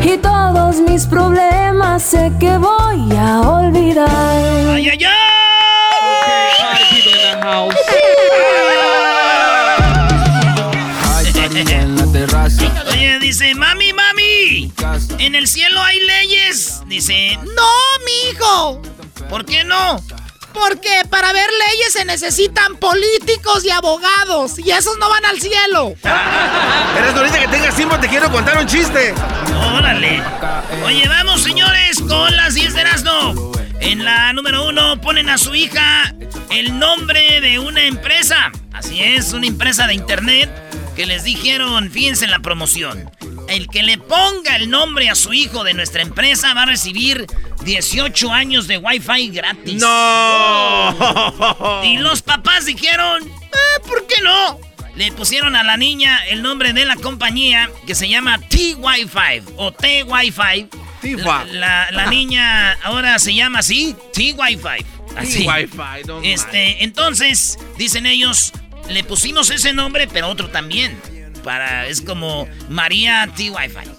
Y todos mis problemas sé que voy a olvidar. ¡Ay, ay, en la terraza. Oye, dice, mami, mami, ¿en el cielo hay leyes? Dice, no, mijo. ¿Por qué no? Porque para ver leyes se necesitan políticos y abogados, y esos no van al cielo. Eres ahorita que tengas tiempo, te quiero contar un chiste. Órale. Oye, vamos, señores, con las 10 de Erasmo. En la número uno ponen a su hija el nombre de una empresa. Así es, una empresa de internet que les dijeron, fíjense en la promoción. El que le ponga el nombre a su hijo de nuestra empresa va a recibir 18 años de Wi-Fi gratis. ¡No! Y los papás dijeron, "Ah, ¿por qué no? Le pusieron a la niña el nombre de la compañía que se llama T-Wi-Fi o T-Wi-Fi. La, la- la niña ahora se llama así, T-Wi-Fi. Así. Wi-Fi, no Este, entonces, dicen ellos, le pusimos ese nombre, pero otro también. Para, es como María T-Wi-Fi.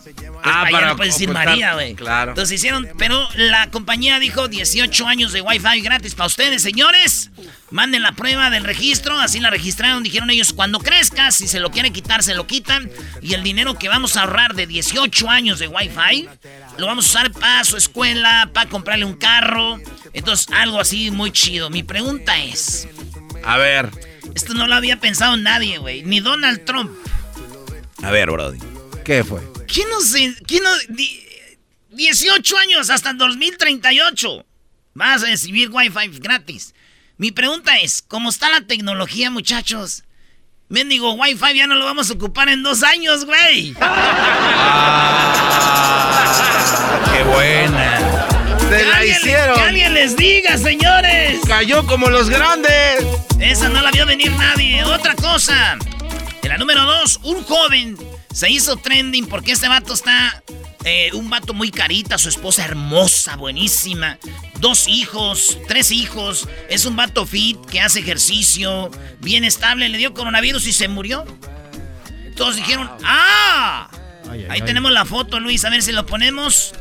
Ah, para, no puedes decir ocultar. María, güey. Claro. Entonces hicieron, pero la compañía dijo 18 años de Wi-Fi gratis para ustedes, señores. Manden la prueba del registro, así la registraron, dijeron ellos, cuando crezca, si se lo quiere quitar, se lo quitan. Y el dinero que vamos a ahorrar de 18 años de Wi-Fi, lo vamos a usar para su escuela, para comprarle un carro. Entonces, algo así muy chido. Mi pregunta es, A ver. esto no lo había pensado nadie, güey, ni Donald Trump. A ver, Brody. ¿Qué fue? ¿Quién no se... ¿Quién no... di- 18 años hasta el 2038. Vas a recibir Wi-Fi gratis. Mi pregunta es, ¿cómo está la tecnología, muchachos? Mendigo Wi-Fi ya no lo vamos a ocupar en dos años, güey. ¡Qué buena! ¡Te Que la hicieron! Que alguien les diga, señores. ¡Cayó como los grandes! Esa no la vio venir nadie. Otra cosa. En la número dos, un joven se hizo trending porque este vato está Eh, un vato muy carita, su esposa hermosa, buenísima. Dos hijos, tres hijos. Es un vato fit que hace ejercicio, bien estable. Le dio coronavirus y se murió. Todos dijeron, ¡ah! Ahí tenemos la foto, Luis, a ver si lo ponemos.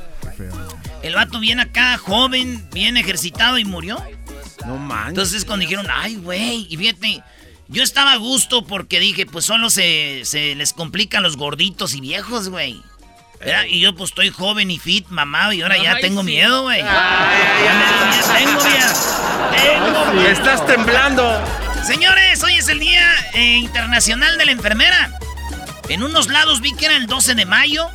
El vato viene acá, joven, bien ejercitado y murió. No manches. Entonces cuando dijeron, ay, güey, y fíjate, yo estaba a gusto porque dije, pues solo se, se les complican los gorditos y viejos, güey. ¿Verdad? Y yo pues estoy joven y fit, mamado, y ahora ya tengo sí. miedo, güey. Ya tengo miedo. Tengo miedo. Estás temblando. Señores, hoy es el Día eh, Internacional de la Enfermera. En unos lados vi que era el 12 de mayo,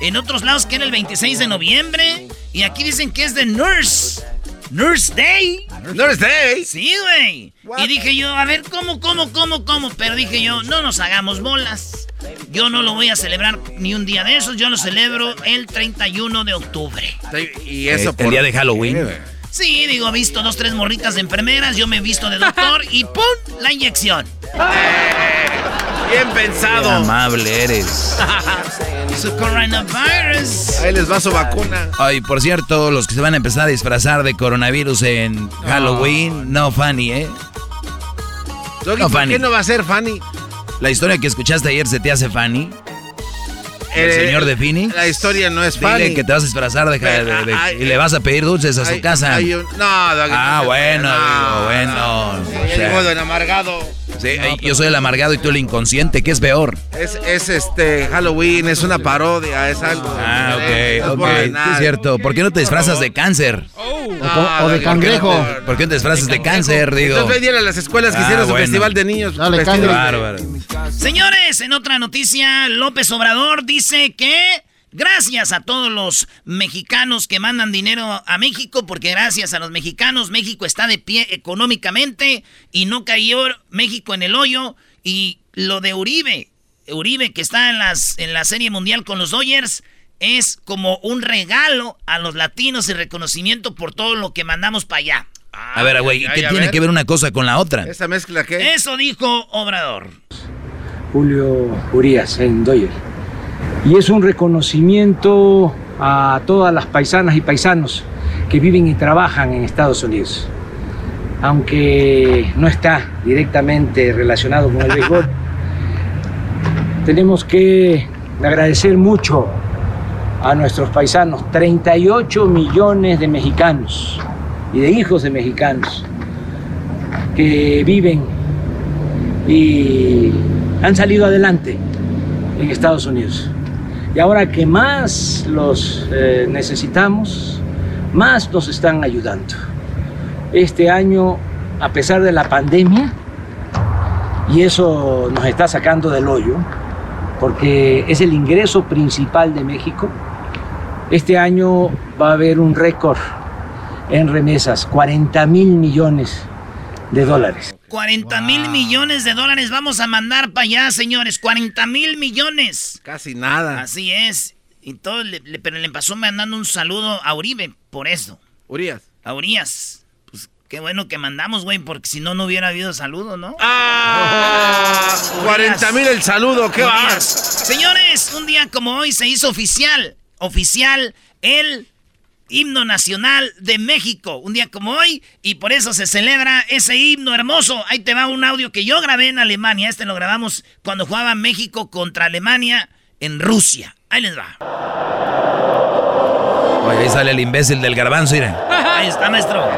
en otros lados que era el 26 de noviembre, y aquí dicen que es de Nurse. Nurse Day. Nurse Day. Sí, güey. Y dije yo, a ver, ¿cómo, cómo, cómo, cómo? Pero dije yo, no nos hagamos bolas. Yo no lo voy a celebrar ni un día de esos, yo lo celebro el 31 de octubre. Y eso Eh, el día de Halloween. Sí, digo, he visto dos, tres morritas de enfermeras, yo me he visto de doctor y ¡pum! La inyección. Bien Qué pensado. amable eres. Su coronavirus. Ahí les va su vacuna. Ay, por cierto, los que se van a empezar a disfrazar de coronavirus en Halloween, no funny, ¿eh? Doggy, No, ¿por Fanny. qué no va a ser Fanny? La historia que escuchaste ayer se te hace funny. ¿El Eh, señor de Phoenix? La historia no es Dile que te vas a disfrazar de, de- de- Ay, y le vas a pedir dulces a su Hay- casa. hay un- no, Doggy, ah, no, bueno, no, digo, bueno. no. o Ya sea, digo, don amargado. sí, yo soy el amargado y tú el inconsciente, ¿qué es peor? Es, es este Halloween, es una parodia, es algo. Ah, ok, no ok. es cierto. ¿Por qué no te disfrazas de cáncer? No, o de cangrejo. ¿por qué no? ¿Por qué no te disfrazas de cáncer, digo? Entonces ven a las escuelas que Ah, hicieron su bueno. festival de niños. Dale. Señores, en otra noticia, López Obrador dice que gracias a todos los mexicanos que mandan dinero a México, porque gracias a los mexicanos México está de pie económicamente y no cayó México en el hoyo. Y lo de Uribe, Uribe que está en, las, en la Serie Mundial con los Dodgers, es como un regalo a los latinos y reconocimiento por todo lo que mandamos para allá. A ver, güey, ¿qué tiene ver. que ver una cosa con la otra? ¿Esa mezcla qué? Eso dijo Obrador. Julio Urias en Doyer. Y es un reconocimiento a todas las paisanas y paisanos que viven y trabajan en Estados Unidos. Aunque no está directamente relacionado con el béisbol, tenemos que agradecer mucho a nuestros paisanos, 38 millones de mexicanos y de hijos de mexicanos que viven y han salido adelante en Estados Unidos. Y ahora que más los eh, necesitamos, más nos están ayudando. Este año, a pesar de la pandemia, y eso nos está sacando del hoyo, porque es el ingreso principal de México, este año va a haber un récord en remesas, 40 mil millones de dólares. 40 mil millones de dólares vamos a mandar para allá, señores. 40 mil millones. Casi nada. Así es. Y todo, le- le- pero le pasó mandando un saludo a Uribe por eso. Urias. A Urias. Pues qué bueno que mandamos, güey, porque si no, no hubiera habido saludo, ¿no? ¡Ah! 40 mil el saludo, ¿qué Urias. vas? Señores, un día como hoy se hizo oficial, oficial, el himno nacional de México. Un día como hoy, y por eso se celebra ese himno hermoso. Ahí te va un audio que yo grabé en Alemania. Este lo grabamos cuando jugaba México contra Alemania en Rusia. Ahí les va. Oye, ahí sale el imbécil del garbanzo, mira. Ahí está, maestro.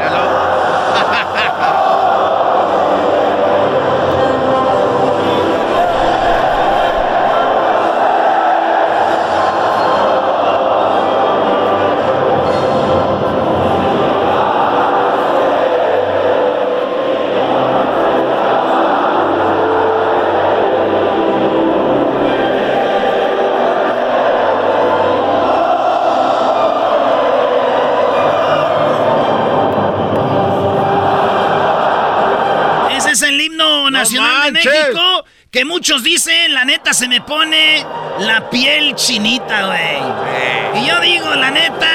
Muchos dicen, la neta se me pone la piel chinita, güey. Y yo digo, la neta,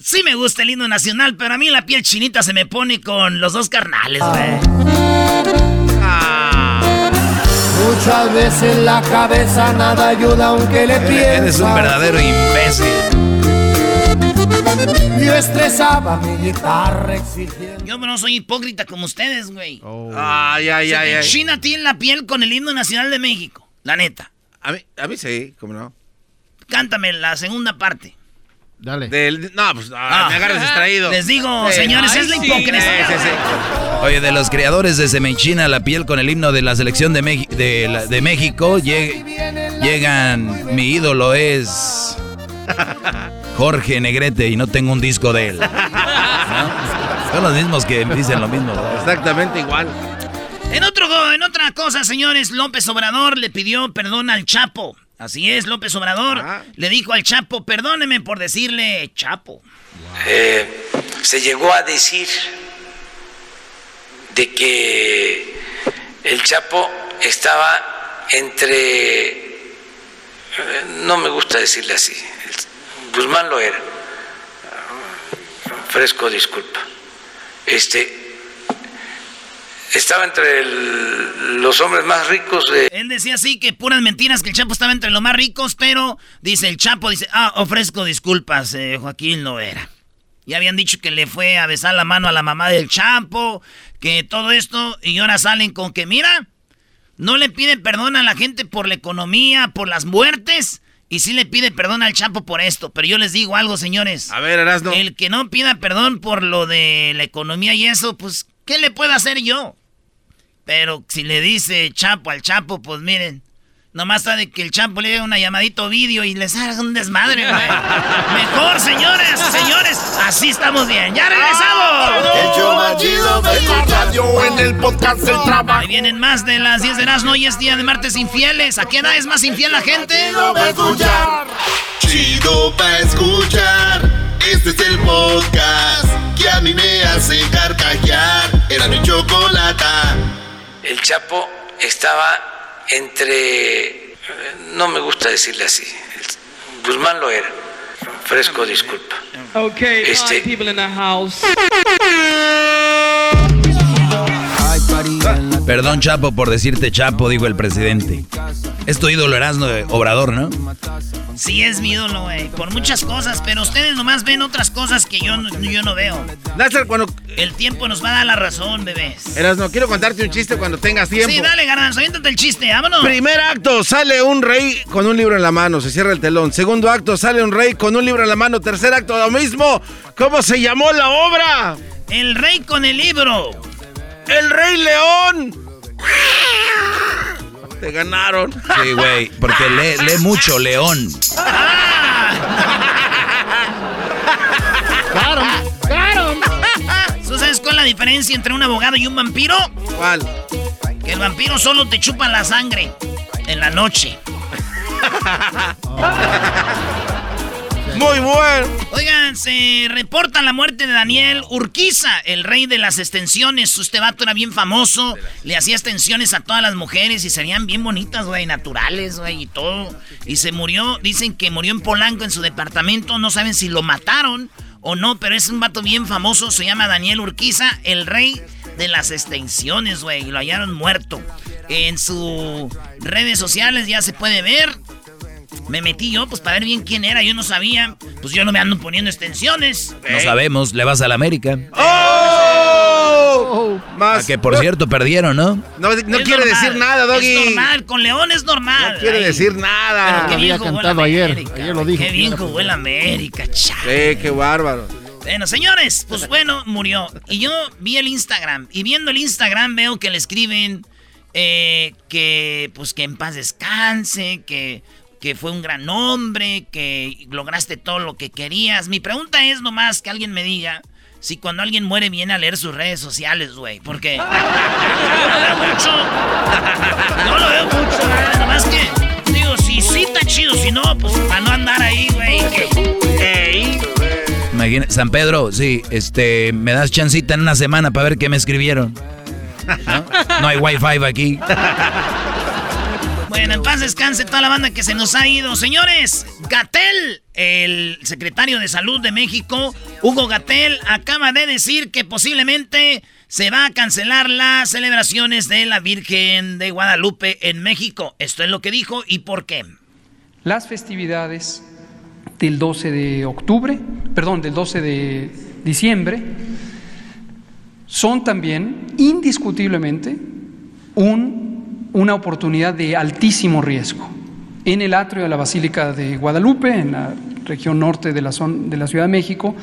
sí me gusta el himno nacional, pero a mí la piel chinita se me pone con los dos carnales, güey. Muchas veces la cabeza nada ayuda aunque le piensa. Eres un verdadero imbécil. Yo estresaba mi guitarra exigiendo. Yo no soy hipócrita como ustedes, güey. Ay, ay, Se ay, ay. enchina a ti en la piel con el himno nacional de México. La neta. A mí, a mí sí, ¿cómo no? Cántame la segunda parte. Dale. Del, no, pues ah, me agarras distraído. Les digo, Sí. señores, Ay, es la sí. hipocresía. Sí, sí, sí. Oye, de los creadores de Se me enchina la piel con el himno de la selección de, Meji- de, la- de México, lleg- llegan, mi ídolo es Jorge Negrete y no tengo un disco de él. ¿No? Son los mismos que dicen lo mismo. ¿verdad? Exactamente igual. En, otro, en otra cosa, señores, López Obrador le pidió perdón al Chapo. Así es, López Obrador Ah. le dijo al Chapo, perdóneme por decirle Chapo. Eh, se llegó a decir de que el Chapo estaba entre, eh, no me gusta decirle así, Guzmán lo era, fresco disculpa, este, estaba entre los hombres más ricos de... Él decía así que puras mentiras, que el Chapo estaba entre los más ricos, pero dice el Chapo, dice, ah, ofrezco disculpas, eh, Joaquín no era. Ya habían dicho que le fue a besar la mano a la mamá del Chapo, que todo esto, y ahora salen con que, mira, no le pide perdón a la gente por la economía, por las muertes, y sí le pide perdón al Chapo por esto. Pero yo les digo algo, señores. A ver, Erasno. El que no pida perdón por lo de la economía y eso, pues, ¿qué le puedo hacer yo? Pero si le dice Chapo al Chapo, pues miren, nomás está de que el Chapo le haga una llamadito vídeo y les haga un desmadre, güey. Mejor, señores, señores, así estamos bien. ¡Ya regresamos! El en el podcast del trabajo. Ahí vienen más de las 10 de Erasmo hoy es día de martes infieles. ¿A qué edad es más infiel la gente? Chido pa' escuchar. Chido pa' escuchar. Este es el podcast que a mí me hace carcajear. Era mi chocolata. El Chapo estaba entre, no me gusta decirle así, Guzmán lo era, fresco disculpa. Okay, Este- five people in the house. Perdón, Chapo, por decirte Chapo, dijo el presidente. Es tu ídolo Erasmo de Obrador, ¿no? Sí, es mi ídolo, güey. Por muchas cosas, pero ustedes nomás ven otras cosas que yo, no- yo no veo. Lázaro, cuando... El tiempo nos va a dar la razón, bebés. Erasno, quiero contarte un chiste cuando tengas tiempo. Sí, dale, garbanzo, aviéntate el chiste, vámonos. Primer acto, sale un rey con un libro en la mano, se cierra el telón. Segundo acto, sale un rey con un libro en la mano. Tercer acto, lo mismo. ¿Cómo se llamó la obra? El rey con el libro. El rey león. Te ganaron. Sí, güey, porque lee, lee mucho, León. Claro, claro. ¿Tú sabes cuál es la diferencia entre un abogado y un vampiro? ¿Cuál? Que el vampiro solo te chupa la sangre en la noche. Muy bueno. Oigan, se reporta la muerte de Daniel Urquiza, el rey de las extensiones. Este vato era bien famoso, le hacía extensiones a todas las mujeres y serían bien bonitas, güey, naturales, güey, y todo. Y se murió, dicen que murió en Polanco en su departamento, no saben si lo mataron o no, pero es un vato bien famoso, se llama Daniel Urquiza, el rey de las extensiones, güey, lo hallaron muerto. En sus redes sociales ya se puede ver. Me metí yo, pues para ver bien quién era, yo no sabía. Pues yo no me ando poniendo extensiones. No sabemos, le vas a la América. ¡Oh! Más. A que por cierto perdieron, ¿no? No, no quiere normal, decir nada, Doggy. Es normal, con León es normal. No quiere Ay, decir Pero nada. qué bien había cantado ayer, América, ayer lo dijo. Qué bien jugó el América. Sí, qué bárbaro. Bueno, señores, pues bueno, murió. Y yo vi el Instagram. Y viendo el Instagram veo que le escriben eh, que, pues, que en paz descanse, que, que fue un gran hombre, que lograste todo lo que querías. Mi pregunta es nomás que alguien me diga si cuando alguien muere viene a leer sus redes sociales, güey. Porque yo lo veo mucho. No lo veo mucho. Nomás que, digo, si sí está chido, si no, pues para no andar ahí, güey. Imagina, San Pedro, sí, este, me das chancita en una semana para ver qué me escribieron. ¿No? No hay wifi aquí. Bueno, en paz descanse toda la banda que se nos ha ido. Señores, Gatel, el secretario de Salud de México, Hugo Gatel, acaba de decir que posiblemente se va a cancelar las celebraciones de la Virgen de Guadalupe en México. Esto es lo que dijo y por qué. Las festividades del 12 de octubre, perdón, del 12 de diciembre, son también indiscutiblemente un, una oportunidad de altísimo riesgo. En el atrio de la Basílica de Guadalupe, en la región norte de la, zona, de la Ciudad de México,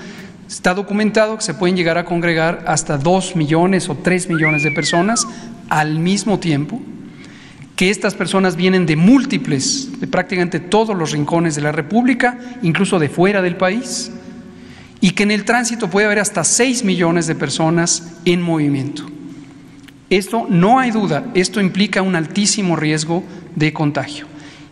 está documentado que se pueden llegar a congregar hasta 2 millones o 3 millones de personas al mismo tiempo, que estas personas vienen de múltiples, de prácticamente todos los rincones de la República, incluso de fuera del país, y que en el tránsito puede haber hasta 6 millones de personas en movimiento. Esto no hay duda, esto implica un altísimo riesgo de contagio.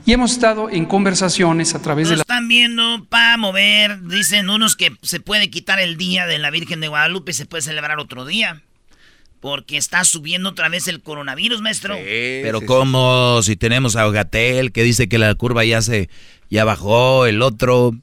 Y hemos estado en conversaciones a través de la... están viendo para mover, dicen unos que se puede quitar el día de la Virgen de Guadalupe y se puede celebrar otro día. Porque está subiendo otra vez el coronavirus, maestro. Pero como si tenemos a Gatel que dice que la curva ya se ya bajó, el otro,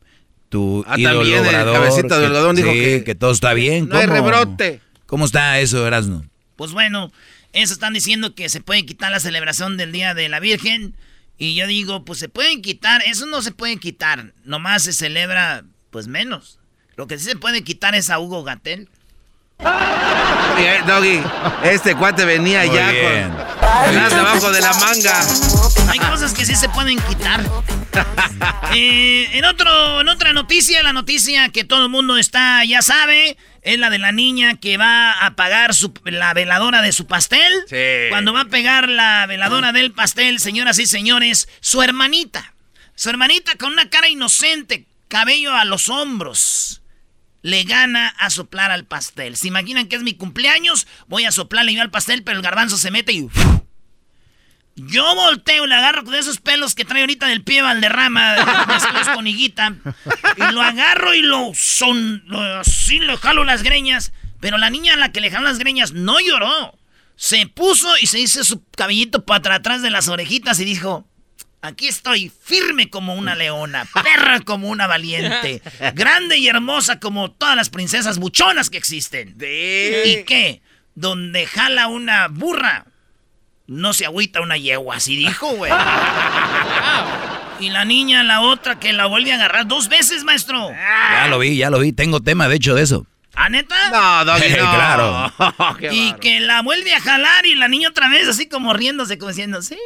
tu Ah, ídolo también el Obrador, cabecita de que- algodón dijo que- que todo está bien. No hay ¿Cómo? rebrote. ¿Cómo está eso, Erasmo? Pues bueno, eso están diciendo que se puede quitar la celebración del Día de la Virgen. Y yo digo, pues se pueden quitar, eso no se puede quitar, nomás se celebra pues menos. Lo que sí se puede quitar es a Hugo Gatel. Doggy, este cuate venía Muy ya bien. con debajo de la manga. Hay cosas que sí se pueden quitar. Eh, en, otro, en otra noticia, la noticia que todo el mundo está, ya sabe, es la de la niña que va a apagar su- la veladora de su pastel. Cuando va a pegar la veladora del pastel, señoras y señores, su hermanita. Su hermanita con una cara inocente, cabello a los hombros. Le gana a soplar al pastel. ¿Se imaginan que es mi cumpleaños? Voy a soplarle yo al pastel, pero el garbanzo se mete y... Yo volteo y le agarro de esos pelos que trae ahorita del pie Valderrama, mezclados con higuita, y lo agarro y lo son, así le jalo las greñas, pero la niña a la que le jaló las greñas no lloró. Se puso y se hizo su cabellito para atrás de las orejitas y dijo, aquí estoy firme como una leona, perra como una valiente, grande y hermosa como todas las princesas buchonas que existen. ¿Y qué? Donde jala una burra, no se agüita una yegua, así dijo, güey. Y la niña, la otra, que la vuelve a agarrar dos veces, maestro. Ya lo vi, ya lo vi. Tengo tema, de hecho, de eso. ¿A neta? No, Doggy, no. Claro. Y que la vuelve a jalar y la niña otra vez así como riéndose, como diciendo, sí.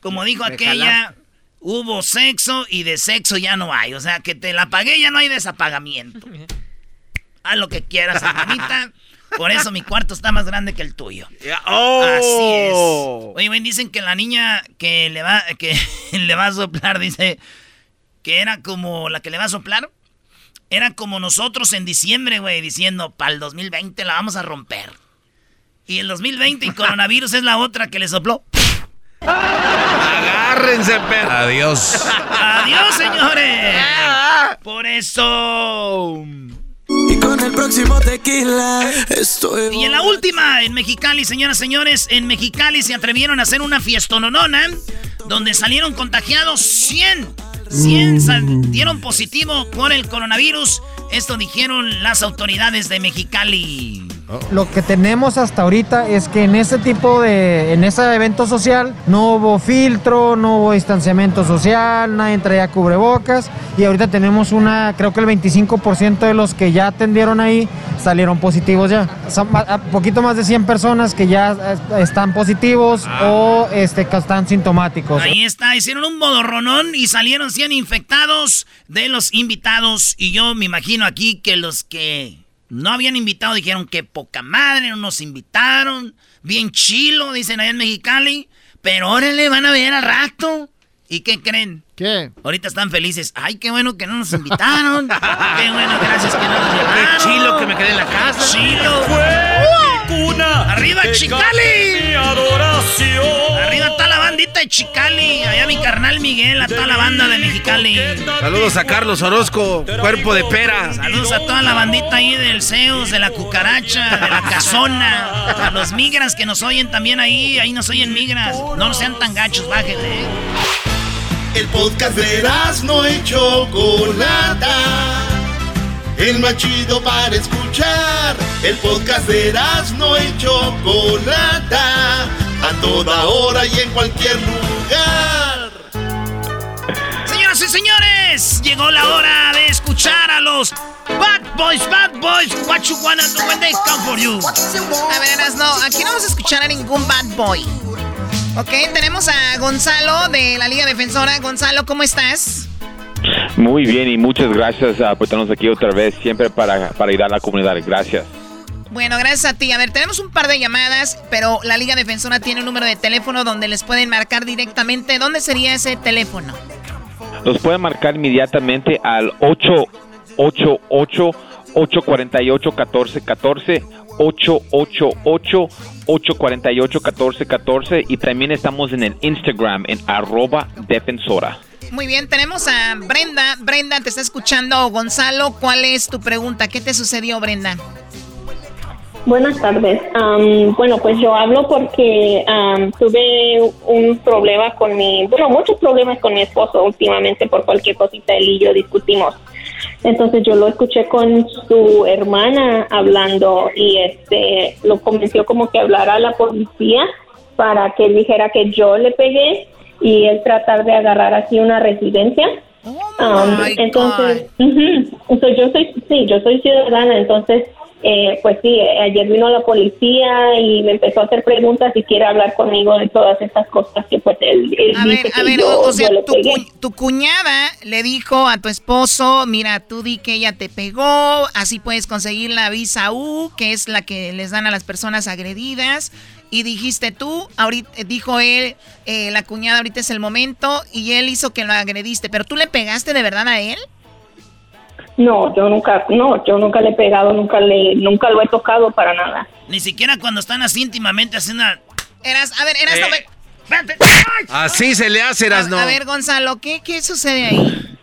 Como dijo aquella, jalaste. hubo sexo y de sexo ya no hay. O sea, que te la pagué ya no hay desapagamiento. Haz lo que quieras, hermanita. Por eso mi cuarto está más grande que el tuyo. ¡Oh! Así es. Oye, güey, dicen que la niña que le va, que le va a soplar, dice que era como la que le va a soplar. Era como nosotros en diciembre, güey, diciendo, para el 2020 la vamos a romper. Y el 2020 y coronavirus es la otra que le sopló. Agárrense, perro. Adiós. ¡Adiós, señores! Por eso... Y con el próximo tequila estoy. Y en la última, en Mexicali, señoras y señores, en Mexicali se atrevieron a hacer una fiestononona donde salieron contagiados 100. 100 sal- dieron positivo por el coronavirus. Esto dijeron las autoridades de Mexicali. Lo que tenemos hasta ahorita es que en ese tipo de, en ese evento social no hubo filtro, no hubo distanciamiento social, nadie traía cubrebocas y ahorita tenemos una, creo que el 25% de los que ya atendieron ahí salieron positivos ya. Son poquito más de 100 personas que ya están positivos o este, que están sintomáticos. Ahí está, hicieron un bodorronón y salieron 100 infectados de los invitados. Y yo me imagino aquí que los que no habían invitado dijeron que poca madre, no nos invitaron. Bien chilo, dicen allá en Mexicali. Pero ahora le van a ver al rato. ¿Y qué creen? ¿Qué? Ahorita están felices. Ay, qué bueno que no nos invitaron. qué bueno, gracias que no nos llevaron. Qué chilo que me quedé en la casa. Chilo. ¡Arriba, Chicali! Arriba está la bandita de Chicali. Allá mi carnal Miguel, a toda la banda de Mexicali. Saludos a Carlos Orozco, cuerpo de pera. Saludos a toda la bandita ahí del Zeus, de la cucaracha, de la casona. A los migras que nos oyen también ahí. Ahí nos oyen migras. No sean tan gachos, bájenle. ¿eh? El podcast de no y Chocolata. El más chido para escuchar. El podcast de no y Chocolata. A toda hora y en cualquier lugar. Señoras y señores, llegó la hora de escuchar a los Bad Boys, Bad Boys. What you wanna do when they come for you? A ver, no, aquí no vamos a escuchar a ningún Bad Boy. Ok, tenemos a Gonzalo de la Liga Defensora. Gonzalo, ¿cómo estás? Muy bien y muchas gracias por estarnos aquí otra vez, siempre para, para ayudar a la comunidad. Gracias. Bueno, gracias a ti. A ver, tenemos un par de llamadas, pero la Liga Defensora tiene un número de teléfono donde les pueden marcar directamente. ¿Dónde sería ese teléfono? Los pueden marcar inmediatamente al 888 848 1414 888 848 1414 y también estamos en el Instagram en arroba defensora. Muy bien, tenemos a Brenda. Brenda, te está escuchando Gonzalo. ¿Cuál es tu pregunta? ¿Qué te sucedió, Brenda? Buenas tardes. bueno, pues yo hablo porque tuve un problema con mi, bueno, muchos problemas con mi esposo últimamente por cualquier cosita él y yo discutimos. Entonces yo lo escuché con su hermana hablando y este lo convenció como que hablara a la policía para que él dijera que yo le pegué y él tratar de agarrar así una residencia. Oh entonces, entonces yo soy sí, yo soy ciudadana, entonces eh, pues sí, ayer vino la policía y me empezó a hacer preguntas y quiere hablar conmigo de todas estas cosas que pues él, a ver, a ver, o, sea, tu, cuñada le dijo a tu esposo, mira, tú di que ella te pegó, así puedes conseguir la visa U, que es la que les dan a las personas agredidas. Y dijiste tú, ahorita dijo él, eh, la cuñada ahorita es el momento y él hizo que lo agrediste, pero tú le pegaste de verdad a él? No, yo nunca, no, yo nunca le he pegado, nunca le, nunca lo he tocado para nada. Ni siquiera cuando están así íntimamente haciendo. Eras, a ver, eras eh. Así se le hace, eras no. A ver, Gonzalo, ¿qué, qué sucede ahí?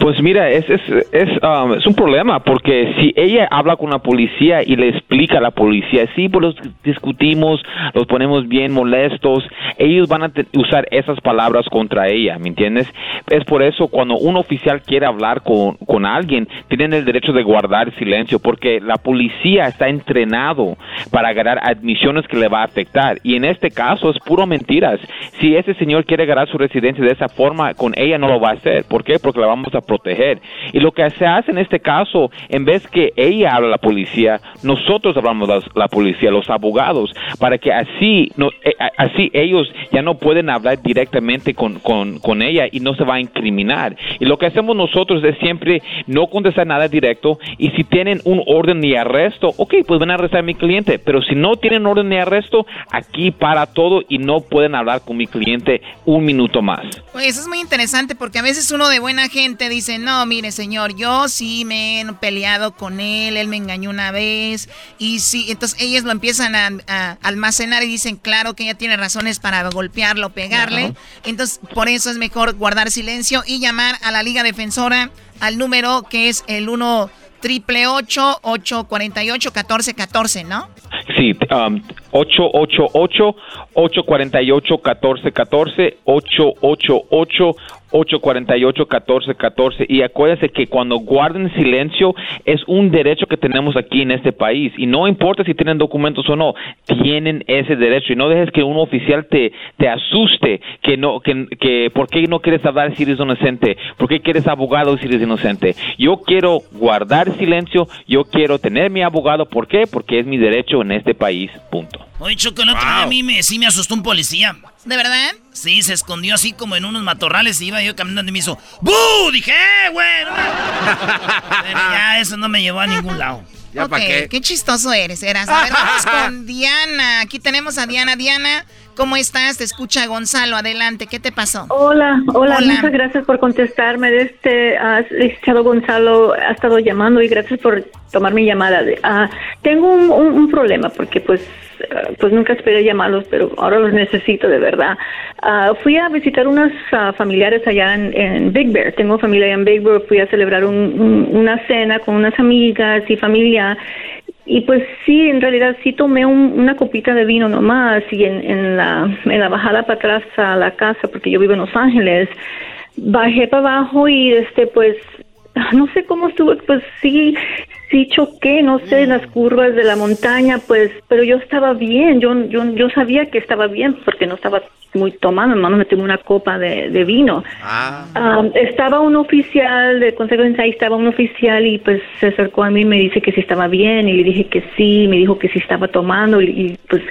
Pues mira, es, es, es, um, un problema porque si ella habla con la policía y le explica a la policía, sí, pues los discutimos, los ponemos bien molestos, ellos van a usar esas palabras contra ella, ¿me entiendes? Es por eso cuando un oficial quiere hablar con, con alguien, tienen el derecho de guardar silencio porque la policía está entrenado para agarrar admisiones que le va a afectar y en este caso es puro mentiras. Si ese señor quiere agarrar su residencia de esa forma, con ella no lo va a hacer. ¿Por qué? Porque la vamos a proteger. Y lo que se hace en este caso, en vez que ella habla a la policía, nosotros hablamos a la policía, los abogados, para que así, no, eh, así ellos ya no pueden hablar directamente con, con, ella y no se va a incriminar. Y lo que hacemos nosotros es siempre no contestar nada directo y si tienen un orden de arresto, ok, pues van a arrestar a mi cliente, pero si no tienen orden de arresto, aquí para todo y no pueden hablar con mi cliente un minuto más. Pues eso es muy interesante porque a veces uno de buena gente dice, dice, no, mire señor, yo sí me he peleado con él, él me engañó una vez, y sí, entonces ellos lo empiezan a, almacenar y dicen, claro que ella tiene razones para golpearlo, pegarle, entonces por eso es mejor guardar silencio y llamar a la Liga Defensora al número que es el 1 triple 848 1414, ¿no? Sí, um, 888 848 1414 888 848-1414. Y acuérdense que cuando guarden silencio es un derecho que tenemos aquí en este país. Y no importa si tienen documentos o no, tienen ese derecho. Y no dejes que un oficial te, te asuste que no, que, que por qué no quieres hablar si eres inocente, por qué quieres abogado si eres inocente. Yo quiero guardar silencio, yo quiero tener mi abogado. ¿Por qué? Porque es mi derecho en este país. Punto. Oye, Choco, el otro a mí me, sí me asustó un policía. ¿De verdad? Sí, se escondió así como en unos matorrales y iba yo caminando y me hizo ¡Bu! Dije, ¡eh, güey! Pero ya eso no me llevó a ningún lado. ¿Ya ok, qué? qué? chistoso eres, Eras. A ver, vamos con Diana. Aquí tenemos a Diana. Diana, ¿cómo estás? Te escucha Gonzalo. Adelante, ¿qué te pasó? Hola, hola, muchas gracias por contestarme. Este, uh, Gonzalo ha estado llamando y gracias por tomar mi llamada. Uh, tengo un, un problema porque pues pues nunca esperé llamarlos, pero ahora los necesito de verdad. Ah, fui a visitar unos ah, familiares allá en, Big Bear. Tengo familia en Big Bear. Fui a celebrar una cena con unas amigas y familia. Y pues sí, en realidad sí tomé una copita de vino nomás y en la bajada para atrás a la casa, porque yo vivo en Los Ángeles, bajé para abajo y este pues no sé cómo estuvo, pues sí, sí choqué, no sé, en las curvas de la montaña, pues, pero yo estaba bien, yo, yo, yo sabía que estaba bien porque no estaba muy tomando, hermano, me tomé una copa de, de vino. Ah, estaba un oficial de Consejo de ahí estaba un oficial y pues se acercó a mí y me dice que si estaba bien y le dije que sí, me dijo que si estaba tomando y, y pues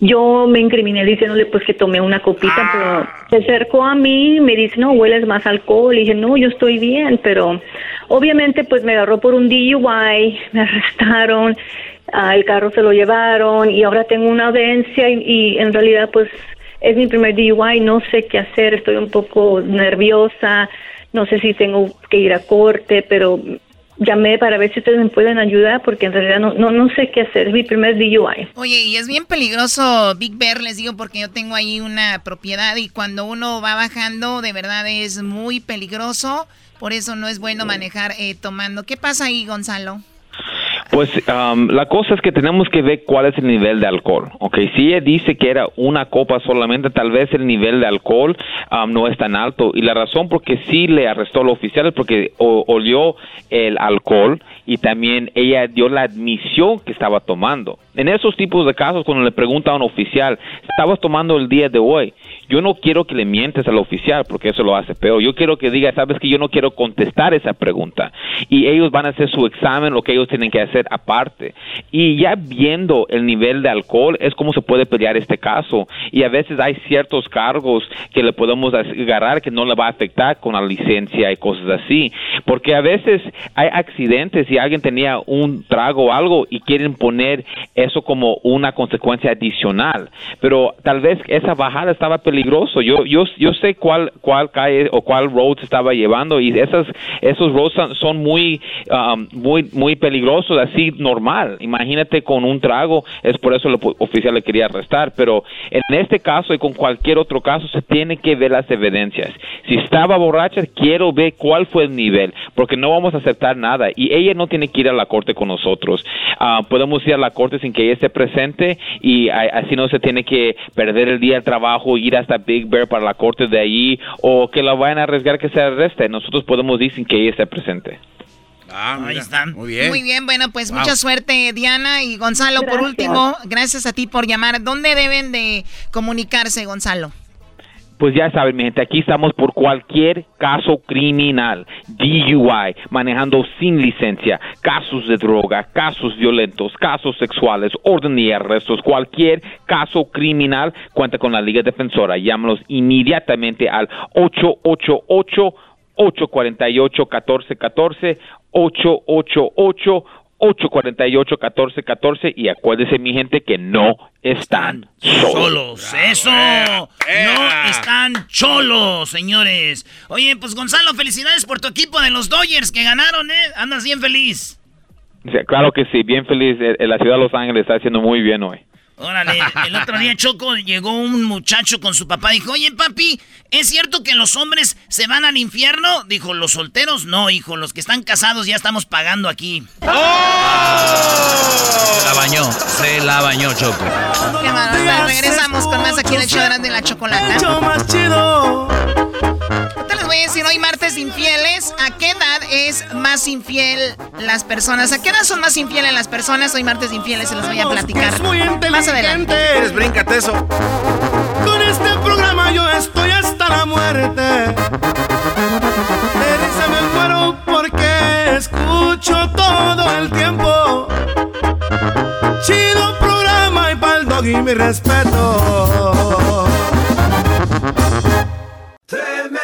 yo me incriminé diciéndole pues que tomé una copita, pero se acercó a mí y me dice, no, hueles más alcohol. Y dije, no, yo estoy bien, pero obviamente pues me agarró por un DUI, me arrestaron, ah, el carro se lo llevaron y ahora tengo una audiencia y, y en realidad pues es mi primer DUI, no sé qué hacer, estoy un poco nerviosa, no sé si tengo que ir a corte, pero llamé para ver si ustedes me pueden ayudar porque en realidad no, no, no sé qué hacer, es mi primer DUI. Oye, y es bien peligroso Big Bear, les digo, porque yo tengo ahí una propiedad y cuando uno va bajando, de verdad es muy peligroso, por eso no es bueno manejar eh, tomando. ¿Qué pasa ahí, Gonzalo? Pues um, la cosa es que tenemos que ver cuál es el nivel de alcohol. Ok, si ella dice que era una copa solamente, tal vez el nivel de alcohol um, no es tan alto. Y la razón por qué sí le arrestó al oficial es porque olió el alcohol y también ella dio la admisión que estaba tomando. En esos tipos de casos, cuando le pregunta a un oficial, ¿estabas tomando el día de hoy? Yo no quiero que le mientes al oficial porque eso lo hace peor. Yo quiero que diga, sabes que yo no quiero contestar esa pregunta. Y ellos van a hacer su examen, lo que ellos tienen que hacer aparte. Y ya viendo el nivel de alcohol es como se puede pelear este caso. Y a veces hay ciertos cargos que le podemos agarrar que no le va a afectar con la licencia y cosas así. Porque a veces hay accidentes y alguien tenía un trago o algo y quieren poner eso como una consecuencia adicional. Pero tal vez esa bajada estaba peligroso. Yo, yo, yo sé cuál, cuál calle o cuál road estaba llevando y esas, esos roads son, muy, um, muy, muy peligrosos, así normal. Imagínate con un trago, es por eso el oficial le quería arrestar. Pero en este caso y con cualquier otro caso se tiene que ver las evidencias. Si estaba borracha, quiero ver cuál fue el nivel, porque no vamos a aceptar nada. Y ella no tiene que ir a la corte con nosotros. Ah, podemos ir a la corte sin que ella esté presente y así no se tiene que perder el día de trabajo, ir hasta Big Bear para la corte de allí o que la vayan a arriesgar que se arreste. Nosotros podemos ir sin que ella esté presente. Ah, Ahí están. Muy bien. Muy bien, bueno, pues mucha suerte Diana y Gonzalo. Por último, gracias a ti por llamar. ¿Dónde deben de comunicarse, Gonzalo? Pues ya saben, mi gente, aquí estamos por cualquier caso criminal, DUI, manejando sin licencia, casos de droga, casos violentos, casos sexuales, orden y arrestos, cualquier caso criminal, cuenta con la Liga Defensora. Llámanos inmediatamente al 888 848 1414 888 848-1414 y acuérdese mi gente que no están solos. solos. Eso, no están cholos, señores. Oye, pues Gonzalo, felicidades por tu equipo de los Dodgers que ganaron, ¿eh? Andas bien feliz. claro que sí, bien feliz. La ciudad de Los Ángeles está haciendo muy bien hoy. Órale, el otro día Choco llegó un muchacho con su papá y dijo, oye papi, ¿es cierto que los hombres se van al infierno? Dijo, los solteros no, hijo, los que están casados ya estamos pagando aquí. Se la bañó, se la bañó Choco. Qué malo, regresamos con más aquí en el show de la chocolata. más chido. A decir hoy martes infieles, ¿a qué edad es más infiel las personas? ¿A qué edad son más infieles las personas? Hoy martes infieles se los voy a platicar. Más adelante. Eres bríncate eso. Con este programa yo estoy hasta la muerte. De risa me muero porque escucho todo el tiempo. Chido programa y pa'l dog y mi respeto. Tremenda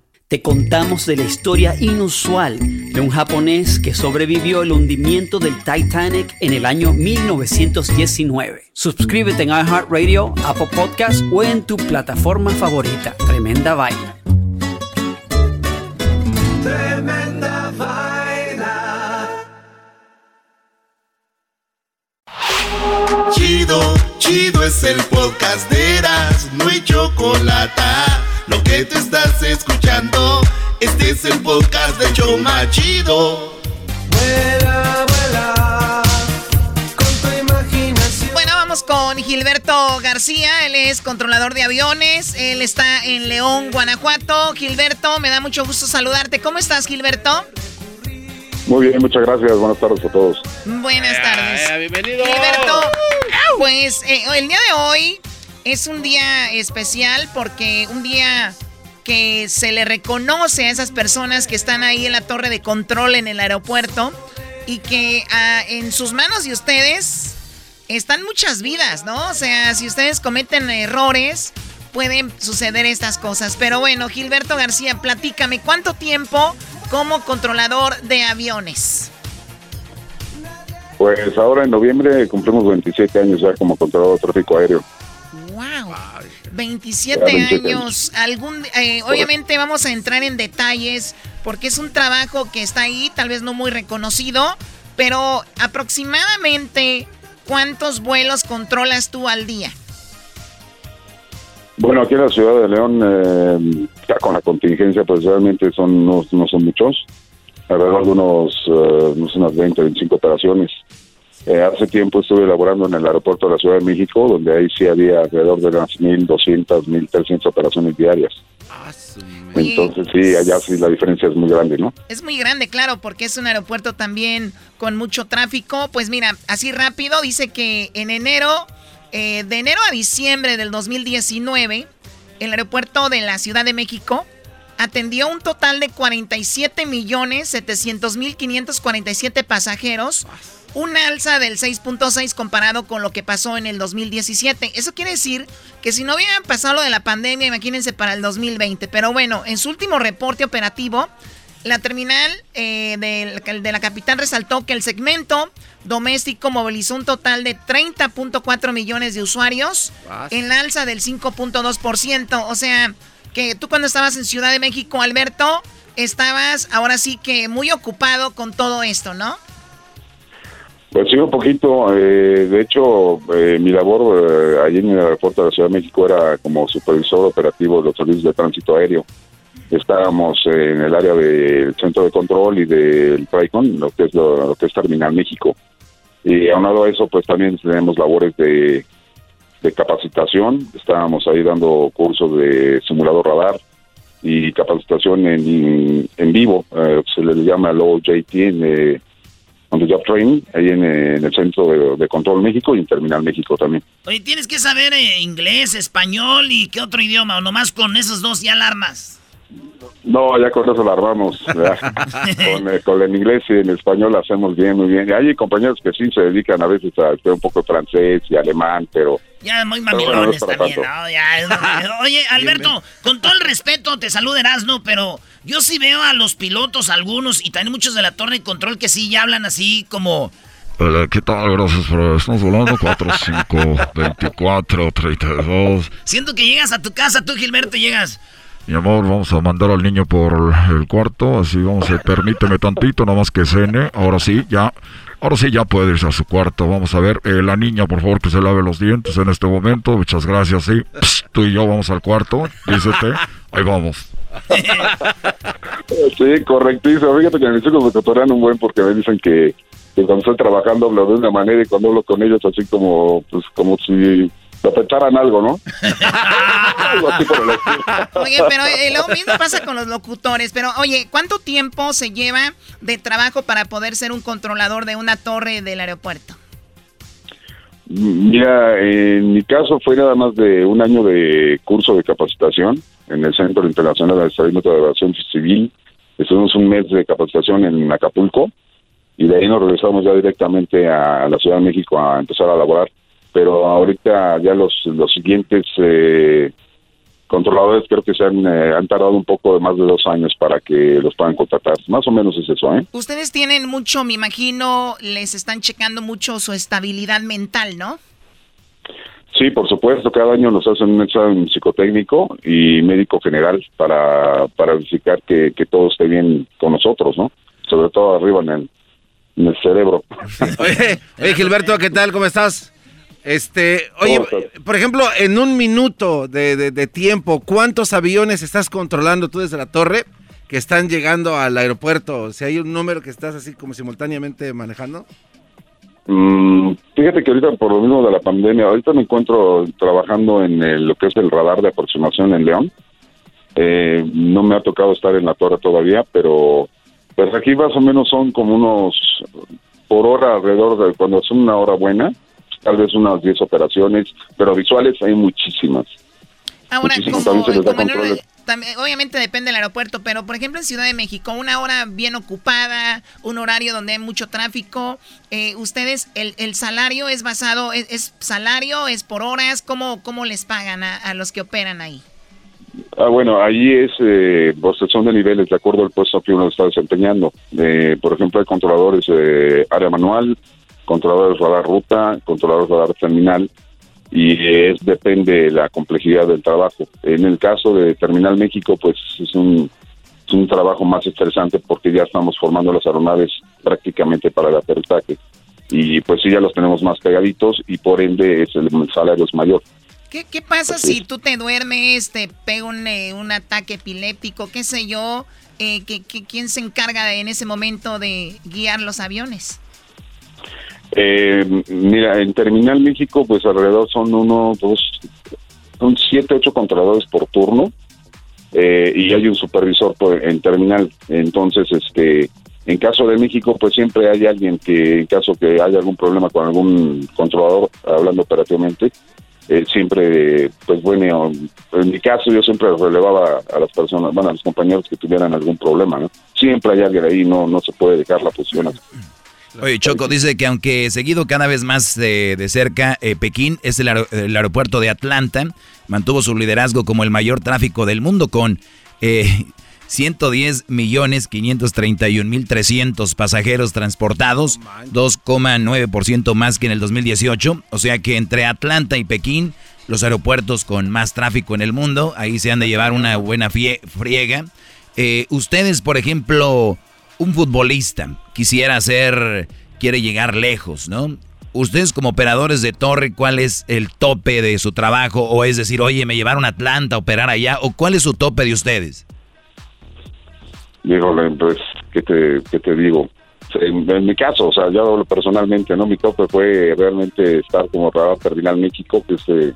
te contamos de la historia inusual de un japonés que sobrevivió el hundimiento del Titanic en el año 1919. Suscríbete en iHeartRadio, Apple Podcast o en tu plataforma favorita. Tremenda vaina. Tremenda vaina. Chido, chido es el podcast de Eras, no hay chocolate. Lo que te estás escuchando, este es el podcast de Choma Chido. Vuela, vuela, con tu imaginación. Bueno, vamos con Gilberto García, él es controlador de aviones, él está en León, Guanajuato. Gilberto, me da mucho gusto saludarte. ¿Cómo estás, Gilberto? Muy bien, muchas gracias. Buenas tardes a todos. Buenas tardes. Eh, bienvenido. Gilberto, pues eh, el día de hoy es un día especial porque un día que se le reconoce a esas personas que están ahí en la torre de control en el aeropuerto y que ah, en sus manos de ustedes están muchas vidas, ¿no? O sea, si ustedes cometen errores, pueden suceder estas cosas. Pero bueno, Gilberto García, platícame, ¿cuánto tiempo como controlador de aviones? Pues ahora en noviembre cumplimos 27 años ya como controlador de tráfico aéreo. Wow. 27 Ya, 27 años. Algún, eh, obviamente vamos a entrar en detalles porque es un trabajo que está ahí, tal vez no muy reconocido, pero aproximadamente cuántos vuelos controlas tú al día. Bueno, aquí en la ciudad de León, eh, ya con la contingencia, pues realmente son no, no son muchos, alrededor de unos, eh, no sé, unas 20, 25 operaciones. Eh, hace tiempo estuve elaborando en el aeropuerto de la Ciudad de México, donde ahí sí había alrededor de unas 1.200, 1.300 operaciones diarias. Entonces sí, allá sí la diferencia es muy grande, ¿no? Es muy grande, claro, porque es un aeropuerto también con mucho tráfico. Pues mira, así rápido, dice que en enero, eh, de enero a diciembre del 2019, el aeropuerto de la Ciudad de México atendió un total de 47 millones 700 mil 547 pasajeros, un alza del 6.6 comparado con lo que pasó en el 2017. Eso quiere decir que si no hubiera pasado lo de la pandemia, imagínense para el 2020. Pero bueno, en su último reporte operativo, la terminal eh, de, de la capital resaltó que el segmento doméstico movilizó un total de 30.4 millones de usuarios, en alza del 5.2%. O sea, que tú cuando estabas en Ciudad de México, Alberto, estabas ahora sí que muy ocupado con todo esto, ¿no? Pues sí, un poquito. eh, de hecho, eh, mi labor eh, allí en el aeropuerto de la Ciudad de México era como supervisor operativo de los servicios de tránsito aéreo. Estábamos en el área del centro de control y del TRICON, lo que es lo, lo que es Terminal México. Y aunado a eso, pues también tenemos labores de, de capacitación. Estábamos ahí dando cursos de simulador radar y capacitación en, en vivo. eh, se le llama LOJT, en, eh, on the job training, ahí en, eh, en el centro de, de control México y en Terminal México también. Oye, tienes que saber eh, inglés, español y qué otro idioma, o nomás con esos dos ya alarmas. No, ya con eso la armamos. eh, con el inglés y el español hacemos bien, muy bien. Y hay compañeros que sí se dedican a veces a estudiar un poco francés y alemán, pero... Ya muy no mamilones también. ¿no? Ya, Oye, Alberto, con todo el respeto, te saluda Erasmo, pero yo sí veo a los pilotos, algunos, y también muchos de la torre de control que sí ya hablan así como... Hola, ¿qué tal? Gracias por... Estamos volando 4, 5, 24, 32. Siento que llegas a tu casa, tú, Gilberto, llegas... Mi amor, vamos a mandar al niño por el cuarto, así vamos a... Permíteme tantito, nomás que cene. Ahora sí, ya... Ahora sí ya puede irse a su cuarto. Vamos a ver, eh, la niña, por favor, que se lave los dientes en este momento. Muchas gracias, sí. Psst, tú y yo vamos al cuarto. Dícete. Ahí vamos. Sí, correctísimo. Fíjate que mis hijos me un buen porque me dicen que, que cuando estoy trabajando hablo de una manera y cuando hablo con ellos así como, pues, como si me pensaran algo, ¿no? Algo así por el. Oye, pero eh, lo mismo pasa con los locutores. Pero oye, ¿cuánto tiempo se lleva de trabajo para poder ser un controlador de una torre del aeropuerto? Mira, en mi caso fue nada más de un año de curso de capacitación en el Centro Internacional de Estadística de Aviación Civil. Estuvimos un mes de capacitación en Acapulco y de ahí nos regresamos ya directamente a la Ciudad de México a empezar a laborar. Pero ahorita ya los, los siguientes eh, controladores creo que se han, eh, han tardado un poco de más de dos años para que los puedan contratar. Más o menos es eso, ¿eh? Ustedes tienen mucho, me imagino, les están checando mucho su estabilidad mental, ¿no? Sí, por supuesto, cada año nos hacen un examen psicotécnico y médico general para, para verificar que, que todo esté bien con nosotros, ¿no? Sobre todo arriba en el, en el cerebro. Oye, oye, Gilberto, ¿qué tal? ¿Cómo estás? Este, oye, por ejemplo, en un minuto de, de- de tiempo, ¿cuántos aviones estás controlando tú desde la torre que están llegando al aeropuerto? Si hay un número que estás así como simultáneamente manejando. Mm, fíjate que ahorita por lo mismo de la pandemia, ahorita me encuentro trabajando en lo que es el radar de aproximación en León. Eh, no me ha tocado estar en la torre todavía, pero pues aquí más o menos son como unos por hora alrededor de cuando es una hora buena, tal vez unas 10 operaciones, pero visuales hay muchísimas. Ahora, como, como control. también- obviamente depende del aeropuerto, pero por ejemplo en Ciudad de México, una hora bien ocupada, un horario donde hay mucho tráfico, eh, ustedes, el, el salario es basado, es, es salario, es por horas, ¿cómo, cómo les pagan a, a los que operan ahí? Ah, bueno, ahí es, eh, son de niveles de acuerdo al puesto que uno está desempeñando. Eh, por ejemplo, hay controladores de área manual, controladores radar ruta, controladores radar terminal, y es depende de la complejidad del trabajo. En el caso de Terminal México, pues es un, es un trabajo más estresante porque ya estamos formando las aeronaves prácticamente para el aterrizaje. Y pues sí, ya los tenemos más pegaditos y por ende es el, el salario es mayor. ¿Qué, qué pasa Así si tú te duermes, te pega un, eh, un ataque epiléptico, qué sé yo? Eh, ¿qué- qué- quién se encarga de- en ese momento de guiar los aviones? Eh, mira, en Terminal México, pues alrededor son uno, dos, son siete, ocho controladores por turno eh, y hay un supervisor en Terminal. Entonces, este, en caso de México, pues siempre hay alguien que, en caso que haya algún problema con algún controlador, hablando operativamente, eh, siempre, pues bueno, en mi caso yo siempre relevaba a las personas, bueno, a los compañeros que tuvieran algún problema, ¿no? Siempre hay alguien ahí, no, no se puede dejar la posición así. Oye, Choco dice que aunque seguido cada vez más de, de cerca, eh, Pekín es el, aer- el aeropuerto de Atlanta, mantuvo su liderazgo como el mayor tráfico del mundo con eh, 110 millones 531 mil 300 pasajeros transportados, 2,9% más que en el 2018. O sea que entre Atlanta y Pekín, los aeropuertos con más tráfico en el mundo, ahí se han de llevar una buena fie- friega. Eh, ustedes, por ejemplo, un futbolista quisiera hacer, quiere llegar lejos, ¿no? Ustedes como operadores de torre, ¿cuál es el tope de su trabajo? O es decir, oye, me llevaron a Atlanta a operar allá, o cuál es su tope de ustedes? Híjole, pues, ¿qué te, qué te digo? En, mi caso, o sea, yo hablo personalmente, ¿no? Mi tope fue realmente estar como radar terminal México, que este,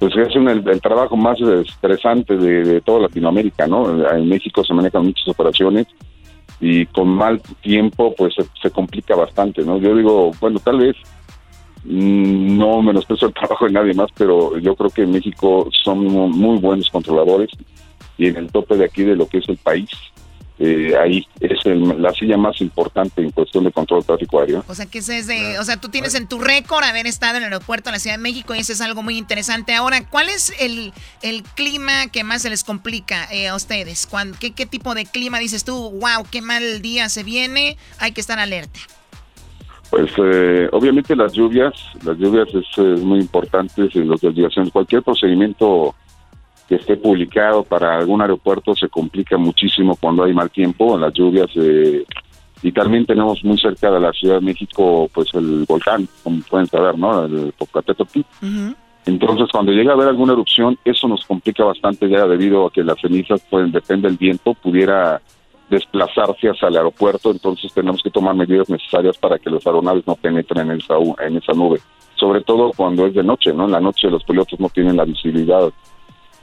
pues es un- el, el trabajo más estresante de, de toda Latinoamérica, ¿no? En México se manejan muchas operaciones y con mal tiempo, pues se, complica bastante, ¿no? Yo digo, bueno, tal vez mm, no menosprecio el trabajo de nadie más, pero yo creo que en México son mu- muy buenos controladores y en el tope de aquí de lo que es el país, eh, ahí es el- la silla más importante en cuestión de control de tráfico aéreo. O sea, que ese es de, o sea, tú tienes en tu récord haber estado en el aeropuerto de la Ciudad de México y eso es algo muy interesante. Ahora, ¿cuál es el, el clima que más se les complica eh, a ustedes? ¿Cuán- qué, ¿Qué tipo de clima dices tú? Wow, qué mal día se viene, hay que estar alerta. Pues eh, obviamente las lluvias, las lluvias es, eh, muy importantes en los desviaciones. Cualquier procedimiento que esté publicado para algún aeropuerto se complica muchísimo cuando hay mal tiempo, las lluvias. eh, y también tenemos muy cerca de la Ciudad de México, pues el volcán, como pueden saber, ¿no? El Popocatépetl. Entonces, cuando llega a haber alguna erupción, eso nos complica bastante ya debido a que las cenizas, pues depende del viento, pudiera desplazarse hacia el aeropuerto, entonces tenemos que tomar medidas necesarias para que las aeronaves no penetren en esa, en esa nube. Sobre todo cuando es de noche, ¿no? En la noche los pilotos no tienen la visibilidad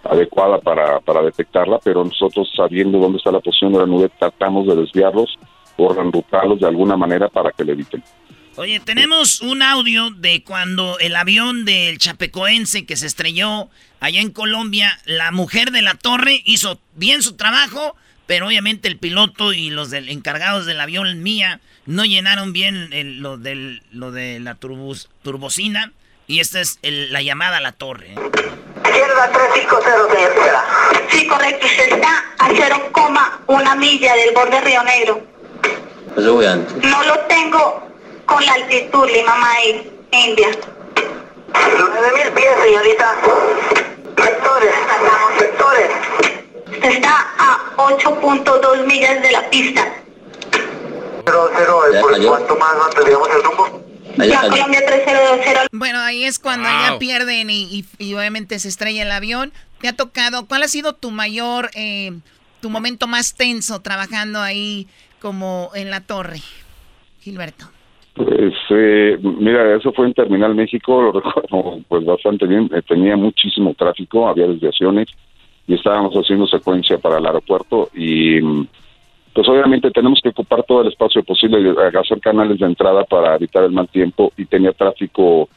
adecuada para, para detectarla, pero nosotros sabiendo dónde está la posición de la nube, tratamos de desviarlos o reenrutarlos de alguna manera para que le eviten. Oye, tenemos un audio de cuando el avión del Chapecoense que se estrelló allá en Colombia, la mujer de la torre hizo bien su trabajo, pero obviamente el piloto y los del, encargados del avión mía no llenaron bien el- lo, lo de la turbos- turbocina. Y esta es el- la llamada a la torre. ¿eh? Izquierda 350, señor Tijera. Sí, correcto. Usted está a 0,1 milla del borde Río Negro. Eso voy antes. No lo tengo con la altitud Lima May, India. 9.000 pies, señorita. Sectores. Sectores. Usted está a 8.2 millas de la pista. Cero, cero, Ya ¿por cayó. cuánto más antes, digamos, el rumbo? Ya Colombia 3020. Bueno, ahí es cuando ya pierden y, y- y obviamente se estrella el avión. ¿Te ha tocado? ¿Cuál ha sido tu mayor, eh, tu momento más tenso trabajando ahí como en la torre, Gilberto? Pues, eh, mira, eso fue en Terminal México, lo recuerdo pues bastante bien. Eh, tenía muchísimo tráfico, había desviaciones y estábamos haciendo secuencia para el aeropuerto y mm, pues obviamente tenemos que ocupar todo el espacio posible, y hacer canales de entrada para evitar el mal tiempo y tenía tráfico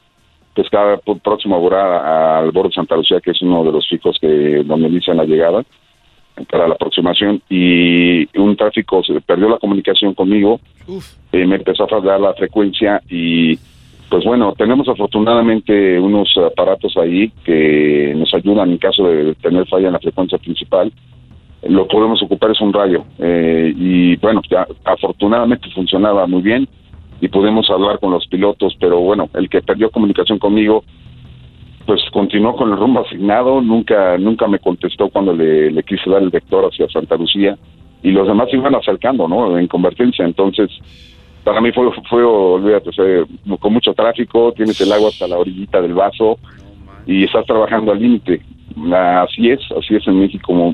pues cada próximo a Bora, al borde de Santa Lucía, que es uno de los fijos que donde inician la llegada para la aproximación y un tráfico se perdió la comunicación conmigo eh, me empezó a fallar la frecuencia y pues bueno, tenemos afortunadamente unos aparatos ahí que nos ayudan en caso de tener falla en la frecuencia principal. Lo podemos ocupar es un rayo eh, y bueno, afortunadamente funcionaba muy bien y pudimos hablar con los pilotos, pero bueno, el que perdió comunicación conmigo pues continuó con el rumbo asignado, nunca nunca me contestó cuando le, le quise dar el vector hacia Santa Lucía y los demás iban acercando, ¿no? En convergencia, entonces para mí fue, fue olvídate, fue con mucho tráfico, tienes el agua hasta la orillita del vaso y estás trabajando al límite. Así es, así es en México muy,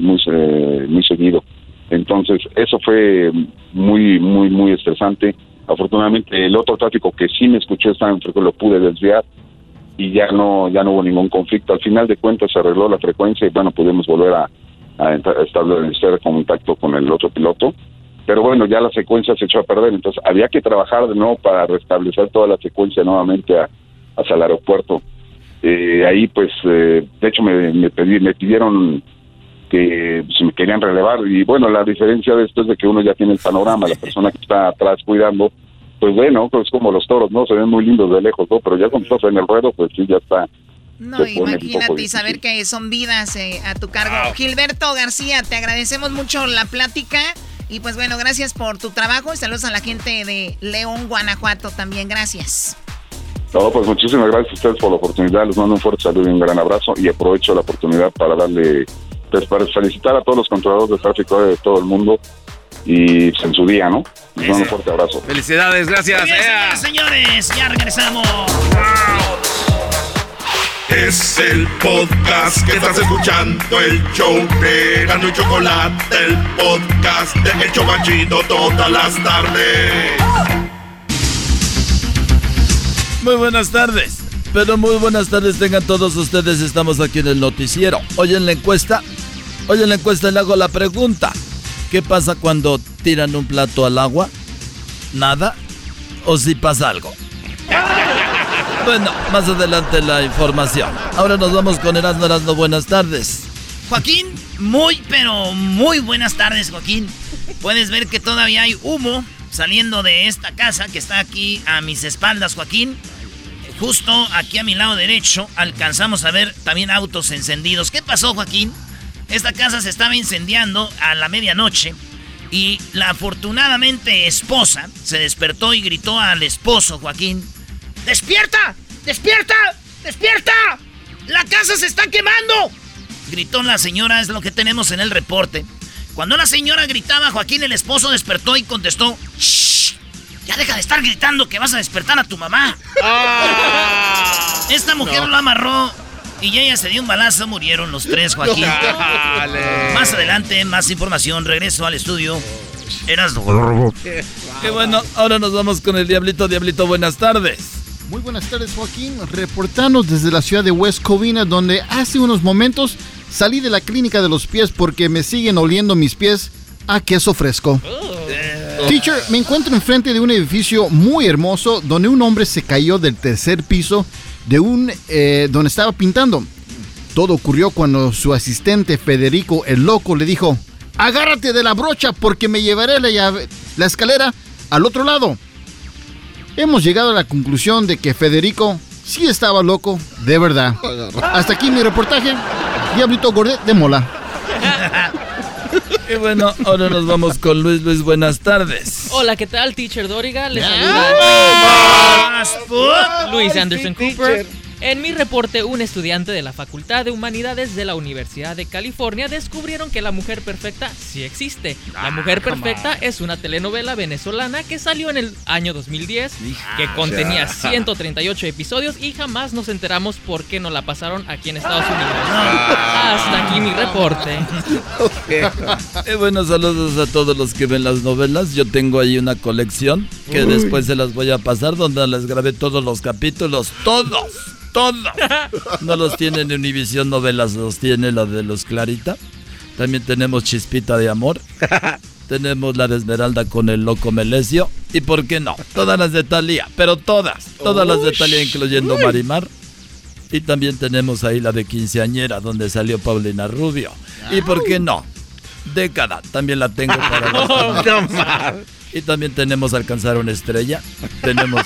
muy, seguido. Entonces, eso fue muy, muy, muy estresante. Afortunadamente, el otro tráfico que sí me escuché estaba en frecuencia, lo pude desviar y ya no, ya no hubo ningún conflicto. Al final de cuentas se arregló la frecuencia y bueno, pudimos volver a establecer contacto con el otro piloto. Pero bueno, ya la secuencia se echó a perder, entonces había que trabajar de nuevo para restablecer toda la secuencia nuevamente a- hacia el aeropuerto. Eh, ahí pues, eh, de hecho me, me, pedí- me pidieron que si me querían relevar y bueno, la diferencia de esto es de que uno ya tiene el panorama, la persona que está atrás cuidando, pues bueno, pues como los toros, ¿no? Se ven muy lindos de lejos, ¿no? Pero ya cuando estás en el ruedo, pues sí, ya está. No, se imagínate saber que son vidas eh, a tu cargo. Gilberto García, te agradecemos mucho la plática y pues bueno, gracias por tu trabajo y saludos a la gente de León, Guanajuato también. Gracias. No, pues muchísimas gracias a ustedes por la oportunidad, les mando un fuerte saludo y un gran abrazo y aprovecho la oportunidad para darle, pues para felicitar a todos los controladores de tráfico de todo el mundo y pues, en su día, ¿no? Les mando un fuerte abrazo. Felicidades, gracias. Bien, señores, señores, ya regresamos. Es el podcast que estás escuchando, el show de Gano y Chocolate, el podcast de El Chobachito todas las tardes. Muy buenas tardes. Pero muy buenas tardes tengan todos ustedes. Estamos aquí en el noticiero. Hoy en la encuesta, hoy en la encuesta le hago la pregunta. ¿Qué pasa cuando tiran un plato al agua? ¿Nada? ¿O si pasa algo? Bueno, más adelante la información. Ahora nos vamos con Erasmo Erasmo. Buenas tardes. Joaquín, muy, pero muy buenas tardes, Joaquín. Puedes ver que todavía hay humo saliendo de esta casa que está aquí a mis espaldas, Joaquín. Justo aquí a mi lado derecho alcanzamos a ver también autos encendidos. ¿Qué pasó, Joaquín? Esta casa se estaba incendiando a la medianoche y la afortunadamente esposa se despertó y gritó al esposo, Joaquín. ¡Despierta! ¡Despierta! ¡Despierta! ¡La casa se está quemando! Gritó la señora, es lo que tenemos en el reporte. Cuando la señora gritaba, Joaquín, el esposo despertó y contestó: ¡Shh! Ya deja de estar gritando que vas a despertar a tu mamá. Esta mujer No. lo amarró y ella se dio un balazo. Murieron los tres, Joaquín. Dale. Más adelante, más información. Regreso al estudio. Eras Qué bueno, ahora nos vamos con el Diablito. Diablito, buenas tardes. Muy buenas tardes, Joaquín. Reportanos desde la ciudad de West Covina, donde hace unos momentos salí de la clínica de los pies porque me siguen oliendo mis pies a queso fresco. Teacher, me encuentro enfrente de un edificio muy hermoso donde un hombre se cayó del tercer piso de un eh, donde estaba pintando. Todo ocurrió cuando su asistente Federico el loco le dijo: Agárrate de la brocha porque me llevaré la, llave- la escalera al otro lado. Hemos llegado a la conclusión de que Federico sí estaba loco, de verdad. Hasta aquí mi reportaje. Diablito Gordet de Mola. Y bueno, ahora nos vamos con Luis. Luis, buenas tardes. Hola, ¿qué tal, teacher Doriga? Les saluda Luis Anderson Cooper. En mi reporte, un estudiante de la Facultad de Humanidades de la Universidad de California descubrieron que la mujer perfecta sí existe. La mujer perfecta es una telenovela venezolana que salió en el año 2010, que contenía 138 episodios y jamás nos enteramos por qué no la pasaron aquí en Estados Unidos. Hasta aquí mi reporte. Y bueno, saludos a todos los que ven las novelas. Yo tengo ahí una colección que Uy. después se las voy a pasar donde les grabé todos los capítulos. Todos. Todos. No los tiene en Univision Novelas, los tiene la de los Clarita. También tenemos Chispita de Amor. Tenemos la de Esmeralda con el loco Melesio. ¿Y por qué no? Todas las de Talía, pero todas. Todas las de Talía, incluyendo Uy. Marimar. Y también tenemos ahí la de Quinceañera, donde salió Paulina Rubio. ¿Y por qué no? Década, también la tengo para los. Y también tenemos Alcanzar una estrella. Tenemos.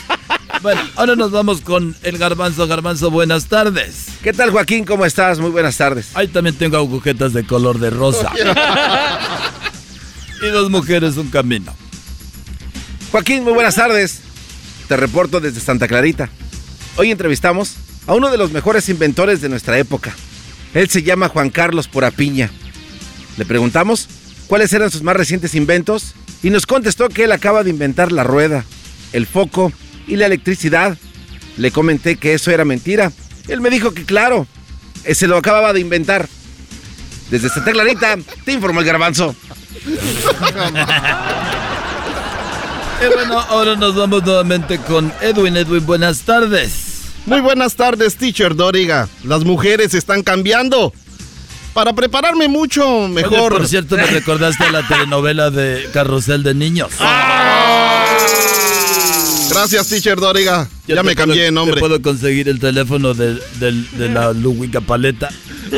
Bueno, ahora nos vamos con el Garbanzo. Garbanzo, buenas tardes. ¿Qué tal, Joaquín? ¿Cómo estás? Muy buenas tardes. Ahí también tengo agujetas de color de rosa. y dos mujeres, un camino. Joaquín, muy buenas tardes. Te reporto desde Santa Clarita. Hoy entrevistamos a uno de los mejores inventores de nuestra época. Él se llama Juan Carlos Porapiña. Le preguntamos cuáles eran sus más recientes inventos y nos contestó que él acaba de inventar la rueda, el foco y la electricidad. Le comenté que eso era mentira. Él me dijo que claro, eh, se lo acababa de inventar. Desde Santa Clarita, te informó el garbanzo. Y bueno, ahora nos vamos nuevamente con Edwin. Edwin, buenas tardes. Muy buenas tardes, teacher Doriga. Las mujeres están cambiando. Para prepararme mucho mejor. Oye, por cierto, me recordaste la telenovela de Carrusel de Niños. Gracias, teacher Doriga. Ya, me cambié puedo- de nombre. te puedo conseguir el teléfono de, del- de la Luwica Paleta.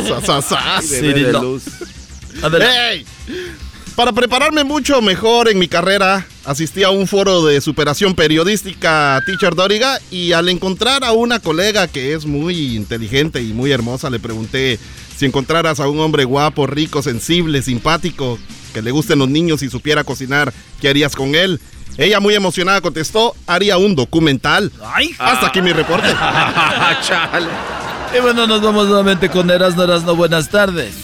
Para prepararme mucho mejor en mi carrera, asistí a un foro de superación periodística Teacher Doriga y al encontrar a una colega que es muy inteligente y muy hermosa, le pregunté si encontraras a un hombre guapo, rico, sensible, simpático, que le gusten los niños y supiera cocinar, ¿qué harías con él? Ella muy emocionada contestó, haría un documental. Hasta aquí mi reporte. Y bueno, nos vamos nuevamente con Erasno Erasno. Buenas tardes.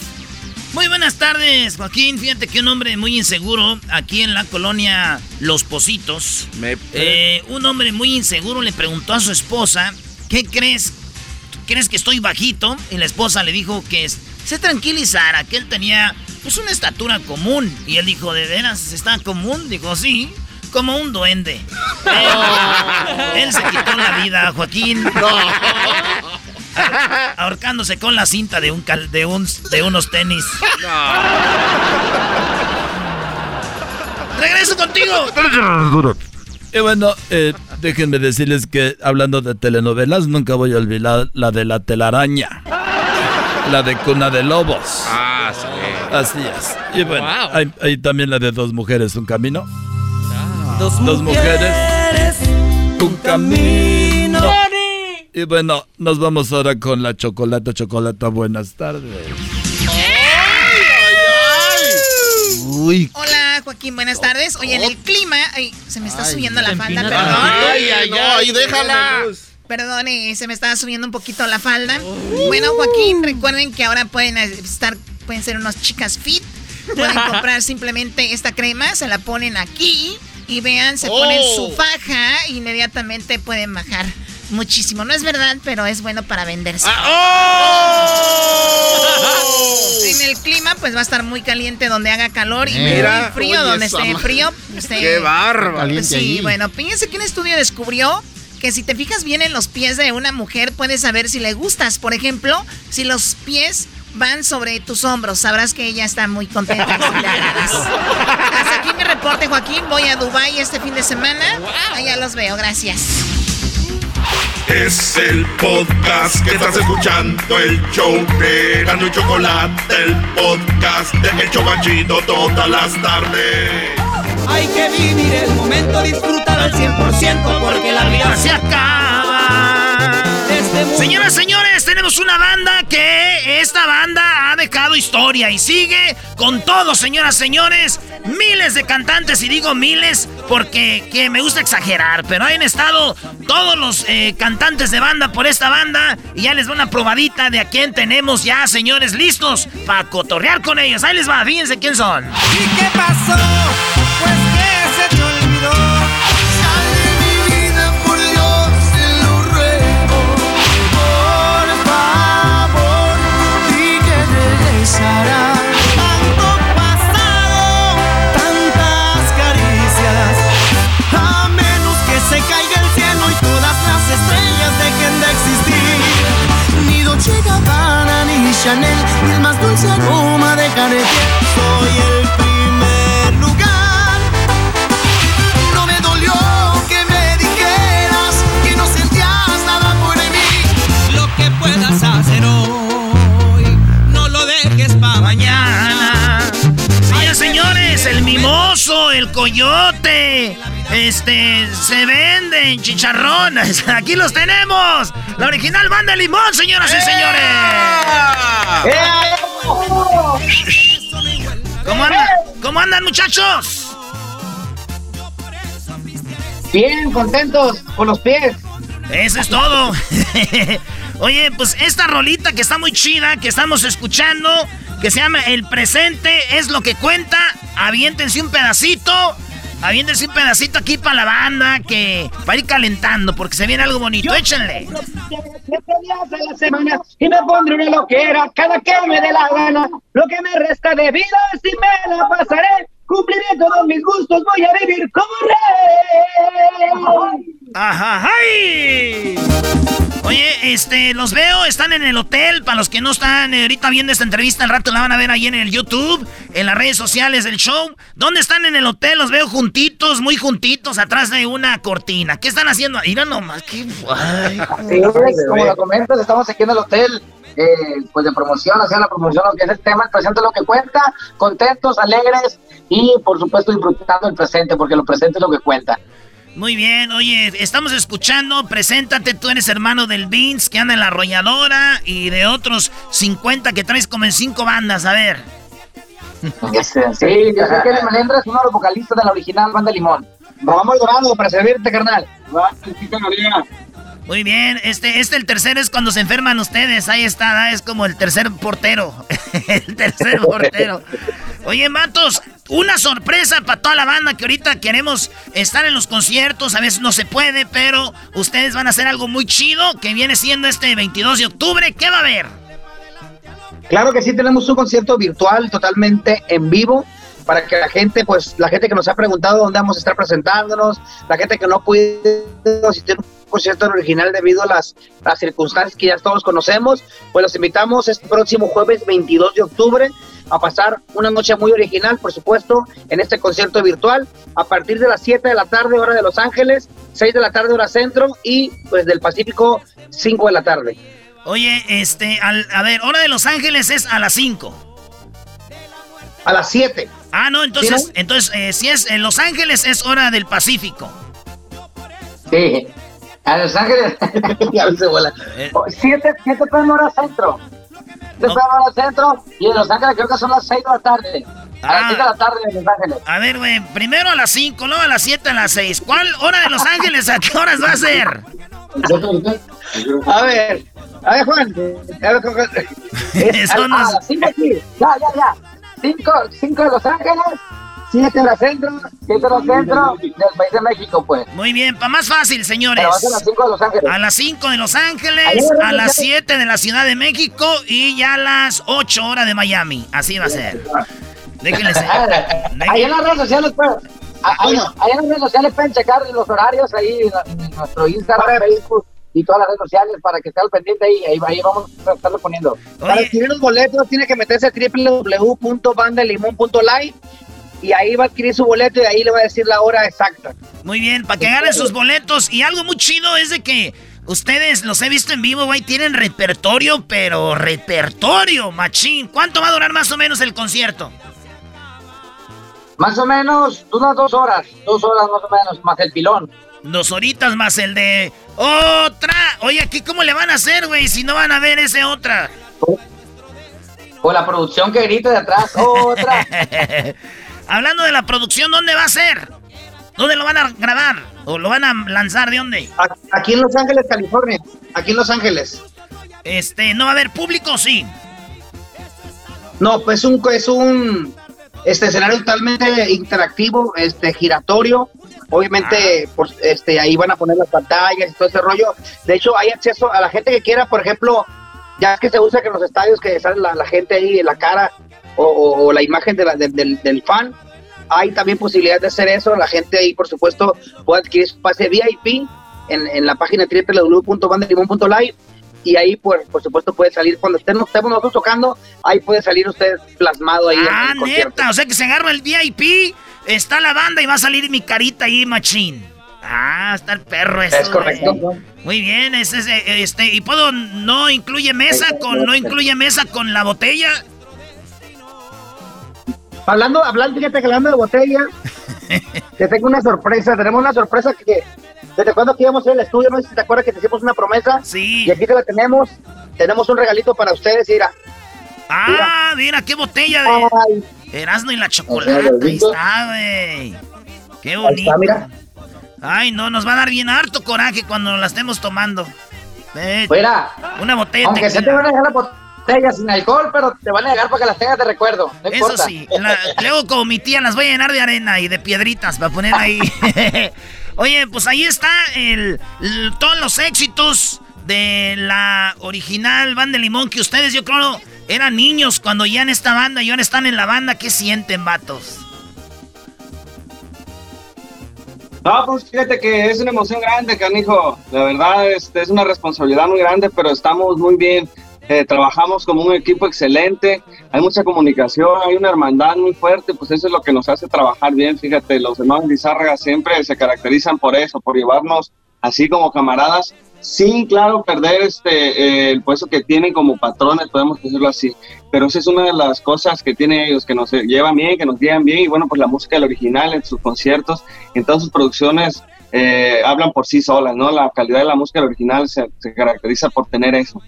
Muy buenas tardes, Joaquín. Fíjate que un hombre muy inseguro aquí en la colonia Los Positos. eh, un hombre muy inseguro le preguntó a su esposa, ¿qué crees? ¿Crees que estoy bajito? Y la esposa le dijo que se tranquilizara, que él tenía pues una estatura común. Y él dijo, ¿de veras está común? Dijo, sí, como un duende. Él, él se quitó la vida, Joaquín. Ahorcándose con la cinta de un cal- de un de unos tenis. Regreso contigo. Y bueno, eh, déjenme decirles que hablando de telenovelas, nunca voy a olvidar la de la telaraña. La de Cuna de Lobos. Ah, sí. Así es. Y bueno, hay, hay también la de Dos Mujeres, Un Camino. Dos mujeres, un camino. Y bueno, nos vamos ahora con la chocolata, chocolata. Buenas tardes. Uy. Hola, Joaquín, buenas tardes. Oye, en el clima. Ay, se me está subiendo la falda, perdón. Ay, ay, no, ahí déjala. Perdón, eh, se me estaba subiendo un poquito la falda. Bueno, Joaquín, recuerden que ahora pueden estar, pueden ser unas chicas fit. Pueden comprar simplemente esta crema, se la ponen aquí y vean, se ponen Oh. su faja e inmediatamente pueden bajar muchísimo. No es verdad, pero es bueno para venderse. En el clima, pues va a estar muy caliente donde haga calor y Mira. muy frío Oye, donde esté frío. esté- Qué bárbaro. Sí, ahí. bueno, fíjense que un estudio descubrió que si te fijas bien en los pies de una mujer, puedes saber si le gustas. Por ejemplo, si los pies van sobre tus hombros, sabrás que ella está muy contenta. Hasta aquí mi reporte, Joaquín. Voy a Dubai este fin de semana. Allá los veo, gracias. Es el podcast que estás escuchando, el show de Gano y Chocolate, el podcast de El Chobachito todas las tardes. Hay que vivir el momento, disfrutar al 100% porque la vida se acaba. Señoras, señores, tenemos una banda que esta banda ha dejado historia y sigue con todo, señoras, señores. Miles de cantantes, y digo miles porque que me gusta exagerar, pero han estado todos los eh, cantantes de banda por esta banda y ya les va una probadita de a quién tenemos ya, señores, listos para cotorrear con ellos. Ahí les va, fíjense quién son. ¿Y qué pasó? Aroma de Cartier. Soy el primer lugar. No me dolió que me dijeras que no sentías nada por mí. Lo que puedas hacer hoy, no lo dejes para mañana. Señoras, señores, el mimoso, el coyote, este, se venden chicharrones. Aquí los tenemos. La original banda Limón, señoras y señores. ¿Cómo andan? ¿Cómo andan, muchachos? Bien, contentos con los pies. Eso es todo. Oye, pues esta rolita que está muy chida, que estamos escuchando, que se llama El presente es lo que cuenta. Aviéntense un pedacito. Aviéntense un pedacito aquí para la banda, que para ir calentando, porque se viene algo bonito. Échenle. Siete días de la semana y me pondré una loquera cada que me dé la gana. Lo que me resta de vida, si me la pasaré, cumpliré todos mis gustos, voy a vivir como rey. Ajá, ¡ay! Oye, este, los veo, están en el hotel. Para los que no están eh, ahorita viendo esta entrevista, al rato la van a ver ahí en el YouTube, en las redes sociales del show. ¿Dónde están en el hotel? Los veo juntitos, muy juntitos, atrás de una cortina. ¿Qué están haciendo? Mira nomás, qué. Ay, como lo comentas, estamos aquí en el hotel, eh, pues de promoción, haciendo la promoción, lo que es el tema, el presente es lo que cuenta, contentos, alegres y por supuesto disfrutando el presente, porque lo presente es lo que cuenta. Muy bien, oye, estamos escuchando, preséntate, tú eres hermano del Vince que anda en la arrolladora y de otros 50 que traes como en cinco bandas, a ver. Sí, yo soy Kevin Melendres, uno de los vocalistas de la original Banda Limón. Vamos dorado para servirte, carnal. Muy bien, este, este el tercero es cuando se enferman ustedes, ahí está, es como el tercer portero, el tercer portero. Oye, Matos, una sorpresa para toda la banda que ahorita queremos estar en los conciertos, a veces no se puede, pero ustedes van a hacer algo muy chido que viene siendo este 22 de octubre, ¿qué va a haber? Claro que sí, tenemos un concierto virtual totalmente en vivo para que la gente, pues la gente que nos ha preguntado dónde vamos a estar presentándonos, la gente que no puede asistir concierto original debido a las, las circunstancias que ya todos conocemos, pues los invitamos este próximo jueves 22 de octubre a pasar una noche muy original, por supuesto, en este concierto virtual, a partir de las 7 de la tarde, hora de Los Ángeles, 6 de la tarde, hora centro, y pues del Pacífico, 5 de la tarde. Oye, este, al- a ver, hora de Los Ángeles es a las 5. A las 7. Ah, no, entonces, ¿Sí, entonces eh, si es en Los Ángeles es hora del Pacífico. Sí. A Los Ángeles. ya se vuela. Oh, Siete, siete PM hora centro. Siete PM hora centro. Y en Los Ángeles creo que son las 6 de la tarde. A las 6 de la tarde en Los Ángeles. A ver, güey, primero a las 5, luego a las 7, a las 6. ¿Cuál hora de Los Ángeles? ¿A qué horas va a ser? A ver. A ver, Juan. A ver. Es, a, a las- las 5 aquí. Ya, ya, ya. 5 cinco de Los Ángeles. 7 hora centro. 7 hora centro del país de México, pues. Muy bien, para más fácil, señores. Pero va a ser a las 5 de Los Ángeles. A las 5 de Los Ángeles, a las ya- 7 de la Ciudad de México y ya a las 8 horas de Miami. Así va a ser. Déjenles. Ahí en las redes sociales, pues. a- Ahí, ahí en las redes sociales pueden checar los horarios ahí en, nuestro Instagram, Facebook y todas las redes sociales para que esté al pendiente ahí. Ahí, ahí vamos a estarlo poniendo. Para adquirir los boletos tiene que meterse a y ahí va a adquirir su boleto y ahí le va a decir la hora exacta. Muy bien, para que agarren sus boletos. Y algo muy chido es de que ustedes, los he visto en vivo, güey, tienen repertorio, pero repertorio, machín. ¿Cuánto va a durar más o menos el concierto? Más o menos unas dos horas, dos horas más o menos, más el pilón. Dos horitas más el de otra. Oye, aquí cómo le van a hacer, güey, si no van a ver ese otra. O la producción que grita de atrás, otra. Hablando de la producción, ¿dónde va a ser? ¿Dónde lo van a grabar? ¿O lo van a lanzar? ¿De dónde? Aquí en Los Ángeles, California. Aquí en Los Ángeles. Este, ¿no va a haber público sí? No, pues un, es un este escenario totalmente interactivo, este giratorio. Obviamente, pues, este, ahí van a poner las pantallas y todo ese rollo. De hecho, hay acceso a la gente que quiera, por ejemplo, ya que se usa que en los estadios que sale la, la gente ahí en la cara o, o- o la imagen de la- del- del, del fan, hay también posibilidad de hacer eso. La gente ahí, por supuesto, puede adquirir su pase VIP en, en la página www.bandelimon.live y ahí, por, por supuesto, puede salir cuando estemos, estemos nosotros tocando, ahí puede salir usted plasmado ahí en Ah, concierto. neta, o sea que se agarra el VIP, está la banda y va a salir mi carita ahí, machín. Ah, está el perro eso. Es correcto. güey. Muy bien, ese es, eh, este, y puedo, no incluye mesa con, no incluye mesa con la botella. Hablando, hablando, fíjate que hablando de botella, te tengo una sorpresa. Tenemos una sorpresa que desde cuando que íbamos al estudio, no sé si te acuerdas que te hicimos una promesa. Sí. Y aquí te la tenemos. Tenemos un regalito para ustedes, mira. Ah, mira, qué botella de Erasmo y la chocolate. Ahí está, güey. Qué bonito. está, mira. Ay, no, nos va a dar bien harto coraje cuando la estemos tomando. Eh, Mira, una botella Aunque se te van a dejar la botella sin alcohol, pero te van a dejar para que las tengas de recuerdo. No Eso importa. sí, la- luego como mi tía las voy a llenar de arena y de piedritas para poner ahí. Oye, pues ahí está el, el- todos los éxitos de la original banda de Limón que ustedes yo creo eran niños cuando ya en esta banda y ahora están en la banda. ¿Qué sienten, vatos? No, pues fíjate que es una emoción grande, canijo. La verdad, este, es una responsabilidad muy grande, pero estamos muy bien. Eh, trabajamos como un equipo excelente, hay mucha comunicación, hay una hermandad muy fuerte, pues eso es lo que nos hace trabajar bien. Fíjate, los hermanos Lizárraga siempre se caracterizan por eso, por llevarnos así como camaradas, sin, claro, perder este, eh, el puesto que tienen como patrones, podemos decirlo así. Pero esa es una de las cosas que tienen ellos, que nos llevan bien, que nos guían bien, y bueno, pues la música del original en sus conciertos, en todas sus producciones, eh, hablan por sí solas, ¿no? La calidad de la música original se caracteriza por tener eso.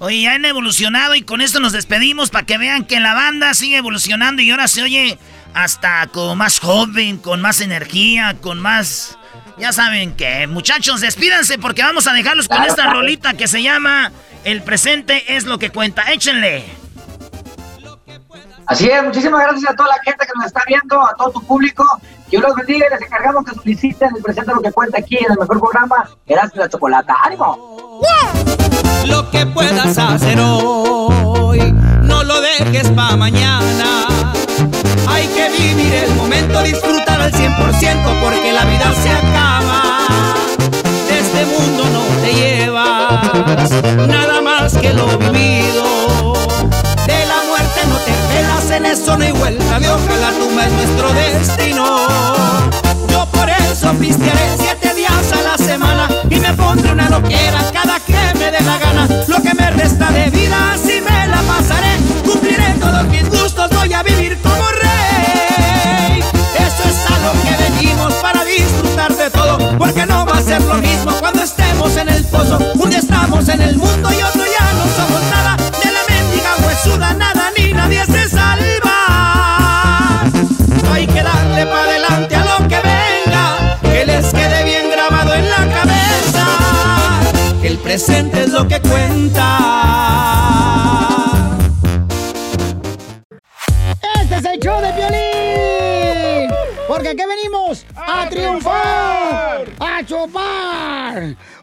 Oye, ya han evolucionado y con esto nos despedimos para que vean que la banda sigue evolucionando y ahora se oye hasta como más joven, con más energía, con más... Ya saben que, muchachos, despídanse porque vamos a dejarlos con esta rolita que se llama El presente es lo que cuenta. Échenle. Así es, muchísimas gracias a toda la gente que nos está viendo, a todo tu público. Dios los bendiga y les encargamos que soliciten el presente lo que cuenta aquí en el mejor programa, Erasmo la Chocolata. ¡Ánimo! Lo que puedas hacer hoy, no lo dejes para mañana. Hay que vivir el momento, disfrutar al 100% porque la vida se acaba. De este mundo no te llevas nada más que lo vivido. De la muerte no te pelas, en eso no hay vuelta de hoja, la tumba es nuestro destino. Yo por eso pistearé siete días a la semana y me pondré una loquera cada dé la gana. Lo que me resta de vida así me la pasaré, cumpliré todos mis gustos, voy a vivir como rey. Eso es a lo que venimos para disfrutar de todo, porque no va a ser lo mismo cuando estemos en el pozo. Un día estamos en el mundo y lo que cuenta. Este es el show de Piolín. Porque aquí venimos a, triunfar, a chupar.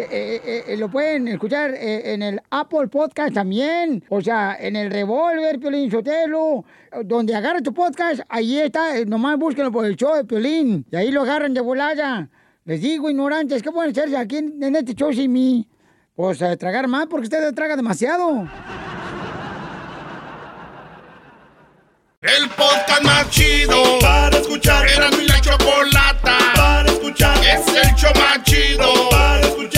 Eh, eh, eh, lo pueden escuchar en el Apple Podcast también. O sea, en el Revolver, Piolín Sotelo. Donde agarra tu podcast, ahí está. Nomás búsquenlo por el show de Piolín. Y ahí lo agarran de volada. Les digo, ignorantes, ¿qué pueden hacerse aquí en, en este show sin mí? Pues tragar más porque usted traga demasiado. El podcast más chido para escuchar. Era mi la chocolata para escuchar. Es el show más chido para escuchar.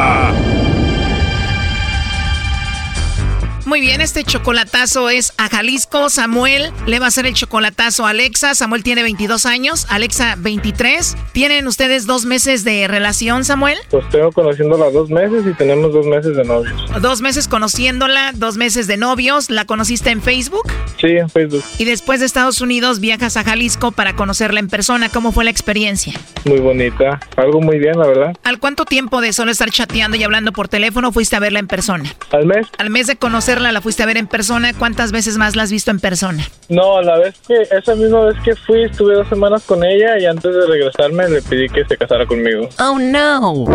Muy bien, este chocolatazo es a Jalisco. Samuel le va a hacer el chocolatazo a Alexa. Samuel tiene 22 años, Alexa 23. ¿Tienen ustedes dos meses de relación, Samuel? Pues tengo conociéndola dos meses y tenemos dos meses de novios. Dos meses conociéndola, dos meses de novios. ¿La conociste en Facebook? Sí, en Facebook. Y después de Estados Unidos viajas a Jalisco para conocerla en persona. ¿Cómo fue la experiencia? Muy bonita. Algo muy bien, la verdad. ¿Al cuánto tiempo de solo estar chateando y hablando por teléfono fuiste a verla en persona? Al mes. Al mes de conocerla la fuiste a ver en persona. ¿Cuántas veces más la has visto en persona? No, la vez que, esa misma vez que fui, estuve dos semanas con ella y antes de regresarme le pedí que se casara conmigo. Oh no.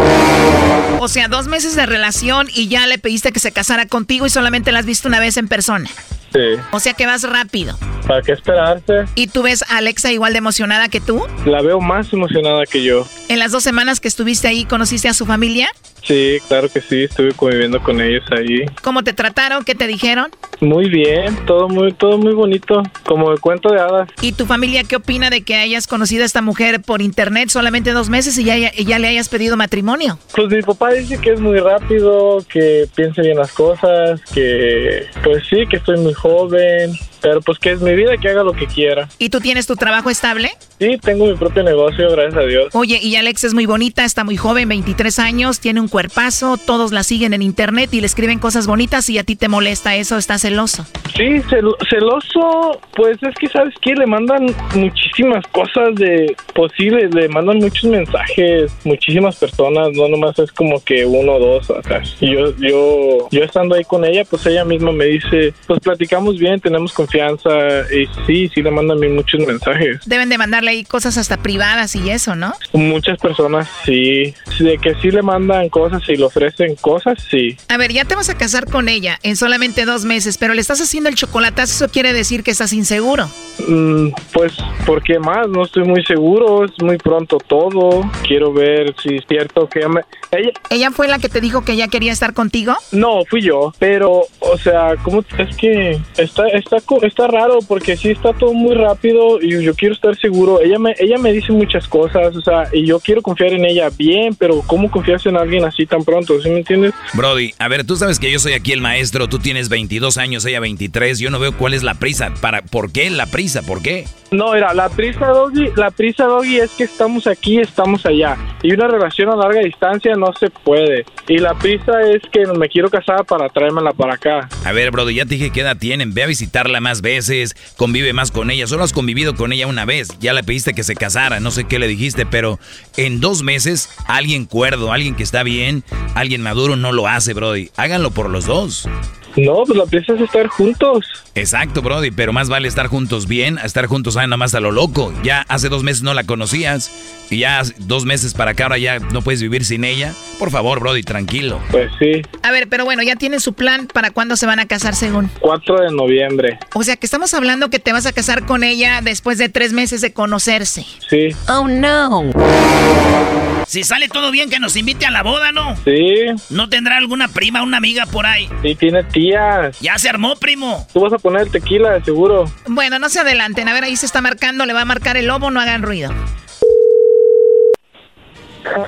O sea, dos meses de relación y ya le pediste que se casara contigo y solamente la has visto una vez en persona. Sí. O sea que vas rápido. ¿Para qué esperarse? ¿Y tú ves a Alexa igual de emocionada que tú? La veo más emocionada que yo. En las dos semanas que estuviste ahí, ¿conociste a su familia? Sí, claro que sí, estuve conviviendo con ellos ahí. ¿Cómo te trataron? ¿Qué te dijeron? Muy bien, todo muy, todo muy bonito, como el cuento de hadas. ¿Y tu familia qué opina de que hayas conocido a esta mujer por internet solamente dos meses y ya, y ya le hayas pedido matrimonio? Pues mi papá dice que es muy rápido, que piense bien las cosas, que pues sí, que estoy muy joven, joven. Pero pues que es mi vida, que haga lo que quiera. ¿Y tú tienes tu trabajo estable? Sí, tengo mi propio negocio, gracias a Dios. Oye, y Alex es muy bonita, está muy joven, 23 años, tiene un cuerpazo, todos la siguen en internet y le escriben cosas bonitas y a ti te molesta eso, estás celoso. Sí, cel- celoso, pues es que sabes que le mandan muchísimas cosas de posibles, le mandan muchos mensajes, muchísimas personas, no nomás es como que uno o dos, o sea, y yo, yo, yo estando ahí con ella, pues ella misma me dice, pues platicamos bien, tenemos confianza, y sí, sí le mandan a mí muchos mensajes. Deben de mandarle ahí cosas hasta privadas y eso, ¿no? Muchas personas sí, de que sí le mandan cosas y le ofrecen cosas, sí. A ver, ya te vas a casar con ella en solamente dos meses, pero le estás haciendo el chocolatazo, eso quiere decir que estás inseguro. Mm, pues, ¿por qué más? No estoy muy seguro, es muy pronto todo. Quiero ver si es cierto que ella me... Ella... ¿Ella fue la que te dijo que ella quería estar contigo? No, fui yo, pero, o sea, ¿cómo? Es que está, está, co- está raro porque sí está todo muy rápido y yo quiero estar seguro. Ella me, ella me dice muchas cosas, o sea, y yo quiero confiar en ella bien, pero ¿cómo confías en alguien así tan pronto? ¿Sí me entiendes? Brody, a ver, tú sabes que yo soy aquí el maestro, tú tienes 22 años, ella 23, yo no veo cuál es la prisa. Para, ¿Por qué la prisa? ¿Por qué? No, mira, la prisa, Doggy, la prisa, Doggy, es que estamos aquí, estamos allá. Y una relación a larga distancia no se puede. Y la prisa es que me quiero casar para traérmela para acá. A ver, Brody, ya te dije qué edad tienen, ve a visitarla más veces, convive más con ella, solo has convivido con ella una vez, ya le pediste que se casara, no sé qué le dijiste, pero en dos meses alguien cuerdo, alguien que está bien, alguien maduro no lo hace, Brody. Háganlo por los dos. No, pues la prisa es estar juntos. Exacto, Brody, pero más vale estar juntos bien a estar juntos ah, nada más a lo loco. Ya hace dos meses no la conocías y ya hace dos meses para acá ahora ya no puedes vivir sin ella. Por favor, Brody, tranquilo. Pues sí. A ver, pero bueno, ya tienen su plan para cuándo se van a casar según. 4 de noviembre. O sea que estamos hablando que te vas a casar con ella después de tres meses de conocerse. Sí. Oh no. Si sale todo bien, que nos invite a la boda, ¿no? Sí. ¿No tendrá alguna prima, una amiga por ahí? Sí, tiene Ya se armó, primo. Tú vas a poner el tequila, de seguro. Bueno, no se adelanten. A ver, ahí se está marcando, le va a marcar el lobo, no hagan ruido.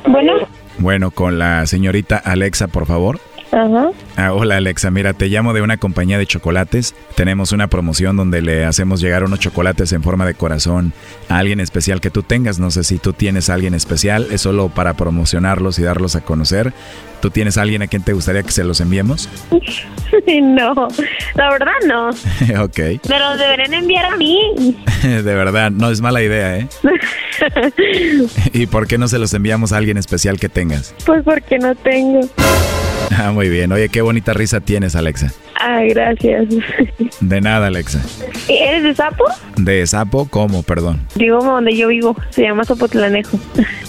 Bueno. Bueno, con la señorita Alexa, por favor. Ajá. Ah, hola Alexa, mira, te llamo de una compañía de chocolates. Tenemos una promoción donde le hacemos llegar unos chocolates en forma de corazón a alguien especial que tú tengas. No sé si tú tienes a alguien especial, es solo para promocionarlos y darlos a conocer. ¿Tú tienes a alguien a quien te gustaría que se los enviemos? no, la verdad no. ok, Me los deberían enviar a mí. de verdad, no es mala idea, ¿eh? ¿Y por qué no se los enviamos a alguien especial que tengas? pues porque no tengo. Ah, muy bien. Oye, qué bonita risa tienes, Alexa. Ah, gracias. De nada, Alexa. ¿Eres de Sapo? ¿De sapo? ¿Cómo? Perdón. Digo donde yo vivo, se llama Zapotlanejo.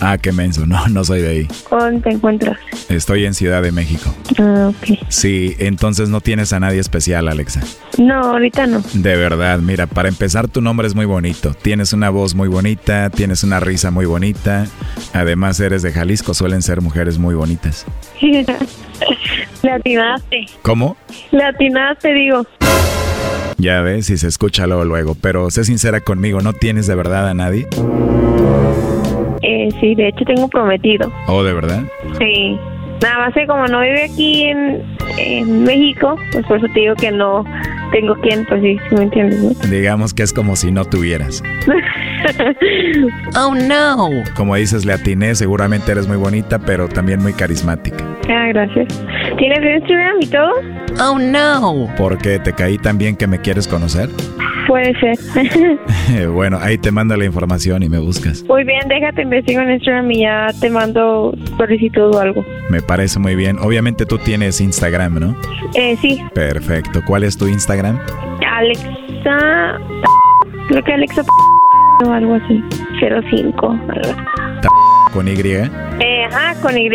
Ah, qué menso. No, no soy de ahí. ¿Dónde te encuentras? Estoy en Ciudad de México. Ah, ok. Sí, entonces no tienes a nadie especial, Alexa. No, ahorita no. De verdad, mira, para empezar tu nombre es muy bonito. Tienes una voz muy bonita, tienes una risa muy bonita. Además eres de Jalisco, suelen ser mujeres muy bonitas. Le atinaste. ¿Cómo? Le atinaste, digo. Ya ves, y se escucha luego luego, pero sé sincera conmigo, ¿no tienes de verdad a nadie? Eh, sí, de hecho tengo prometido. ¿Oh, de verdad? Sí. Nada más que como no vive aquí en, en México, pues por eso te digo que no tengo quien, pues sí, ¿sí me entiendes, ¿no? Digamos que es como si no tuvieras. oh, no. Como dices, le atiné, seguramente eres muy bonita, pero también muy carismática. Ah, gracias. ¿Tienes Instagram y todo? Oh, no. ¿Por qué te caí tan bien que me quieres conocer? Puede ser. bueno, ahí te mando la información y me buscas. Muy bien, déjate investigo en Instagram y ya te mando solicitud o algo. Me parece muy bien. Obviamente tú tienes Instagram, ¿no? Eh, sí, Perfecto. ¿Cuál es tu Instagram? Alexa. Creo que Alexa o algo así. 05. algo. Con Y. Eh, ajá, con Y.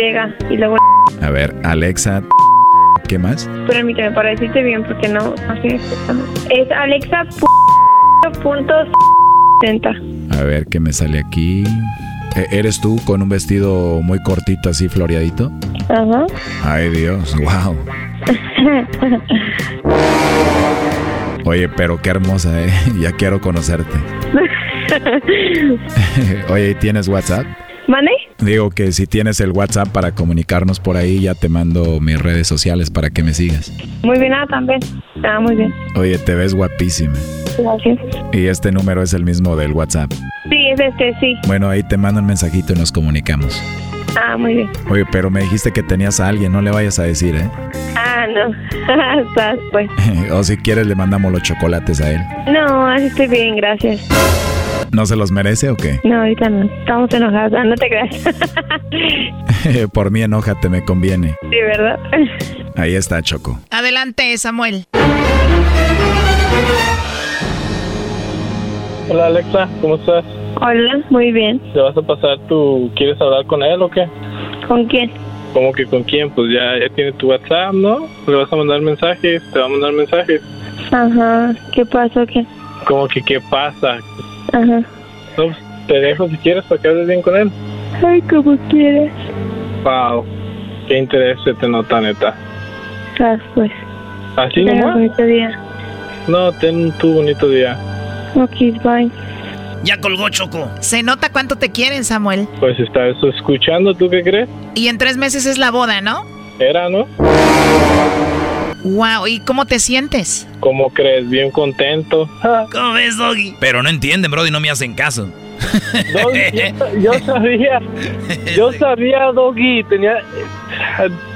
Y luego. A ver, Alexa. ¿Qué más? Permíteme para decirte bien porque no, no sé. Es Alexa. 60. A ver qué me sale aquí. E- ¿Eres tú con un vestido muy cortito así floreadito? Ajá. Ay Dios, wow. Oye, pero qué hermosa, ¿eh? Ya quiero conocerte. Oye, ¿y ¿tienes WhatsApp? ¿Mane? Digo que si tienes el WhatsApp para comunicarnos por ahí, ya te mando mis redes sociales para que me sigas. Muy bien, ah, también. Ah, muy bien. Oye, te ves guapísima. Gracias. Y este número es el mismo del WhatsApp. Sí, es este, sí. Bueno, ahí te mando un mensajito y nos comunicamos. Ah, muy bien. Oye, pero me dijiste que tenías a alguien, no le vayas a decir, ¿eh? Ah, no. Estás, pues. o si quieres le mandamos los chocolates a él. No, así estoy bien, gracias. ¿No se los merece o qué? No, ahorita no. Estamos enojados. Ah, no te creas. Por mí enójate, me conviene. sí, ¿verdad? Ahí está, Choco. Adelante, Samuel. Hola Alexa, ¿cómo estás? Hola, muy bien. ¿Te vas a pasar tu... ¿Quieres hablar con él o qué? ¿Con quién? ¿Cómo que con quién? Pues ya, ya tiene tu WhatsApp, ¿no? Le vas a mandar mensajes, te va a mandar mensajes. Ajá. ¿Qué pasó? ¿Qué? ¿Cómo que qué pasa? Ajá. No, pues, te dejo si quieres para que hables bien con él. Ay, como quieras. Wow, qué interés se te nota, neta. Ah, pues. ¿Así nomás? bonito día. No, ten tu bonito día. Ok, bye. Ya colgó Choco. Se nota cuánto te quieren, Samuel. Pues está eso escuchando, ¿tú qué crees? Y en tres meses es la boda, ¿no? Era, ¿no? Wow, ¿y cómo te sientes? ¿Cómo crees? Bien contento. ¿Cómo ves, Doggy? Pero no entienden, Brody, no me hacen caso. Doggy, yo, yo sabía, yo sabía, Doggy, tenía,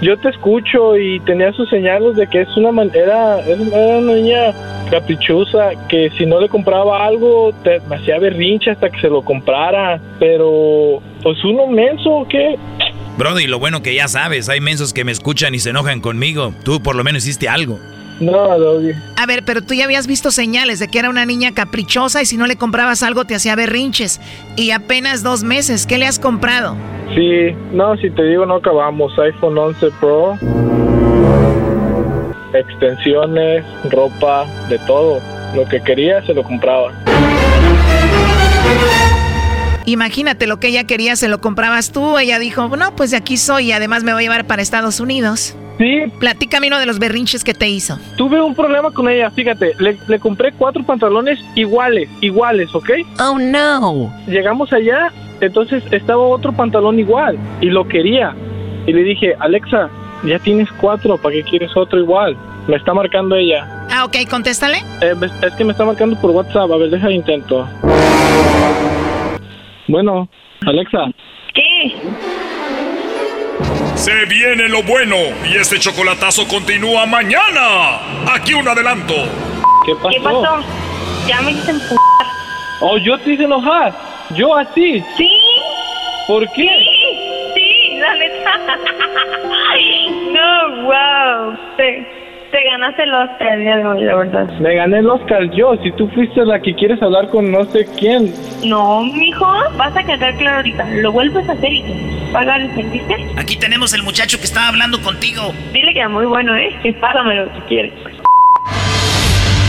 yo te escucho y tenía sus señales de que es una manera, es- era una niña caprichosa que si no le compraba algo te me hacía berrinche hasta que se lo comprara, pero pues uno menso, ¿o ¿qué? Brody, lo bueno que ya sabes, hay mensos que me escuchan y se enojan conmigo. Tú por lo menos hiciste algo. No, Doggy. A ver, pero tú ya habías visto señales de que era una niña caprichosa y si no le comprabas algo te hacía berrinches. Y apenas dos meses, ¿qué le has comprado? Sí, no, si te digo no acabamos, iPhone 11 Pro, extensiones, ropa, de todo. Lo que quería se lo compraba. Imagínate lo que ella quería, se lo comprabas tú. Ella dijo, no, pues de aquí soy y además me voy a llevar para Estados Unidos. Sí. Platícame uno de los berrinches que te hizo. Tuve un problema con ella, fíjate, le, le compré cuatro pantalones iguales, iguales, ¿ok? Oh, no. Llegamos allá, entonces estaba otro pantalón igual y lo quería. Y le dije, Alexa, ya tienes cuatro, ¿para qué quieres otro igual? Me está marcando ella. Ah, ok, contéstale. Eh, es que me está marcando por WhatsApp. A ver, deja intento. Bueno, Alexa. ¿Qué? Se viene lo bueno y este chocolatazo continúa mañana. Aquí un adelanto. ¿Qué pasó? ¿Qué pasó? Ya me hice empujar. Oh, yo te hice enojar. Yo así. Sí. ¿Por qué? Sí, la neta. no, wow. Te, te ganaste el Oscar el día de hoy, la verdad. Me gané el Oscar yo. Si tú fuiste la que quieres hablar con no sé quién. No, mijo, vas a quedar claro ahorita. Lo vuelves a hacer y te pagar, ¿entendiste? Aquí tenemos el muchacho que estaba hablando contigo. Dile que era muy bueno, ¿eh? Y págamelo si quieres.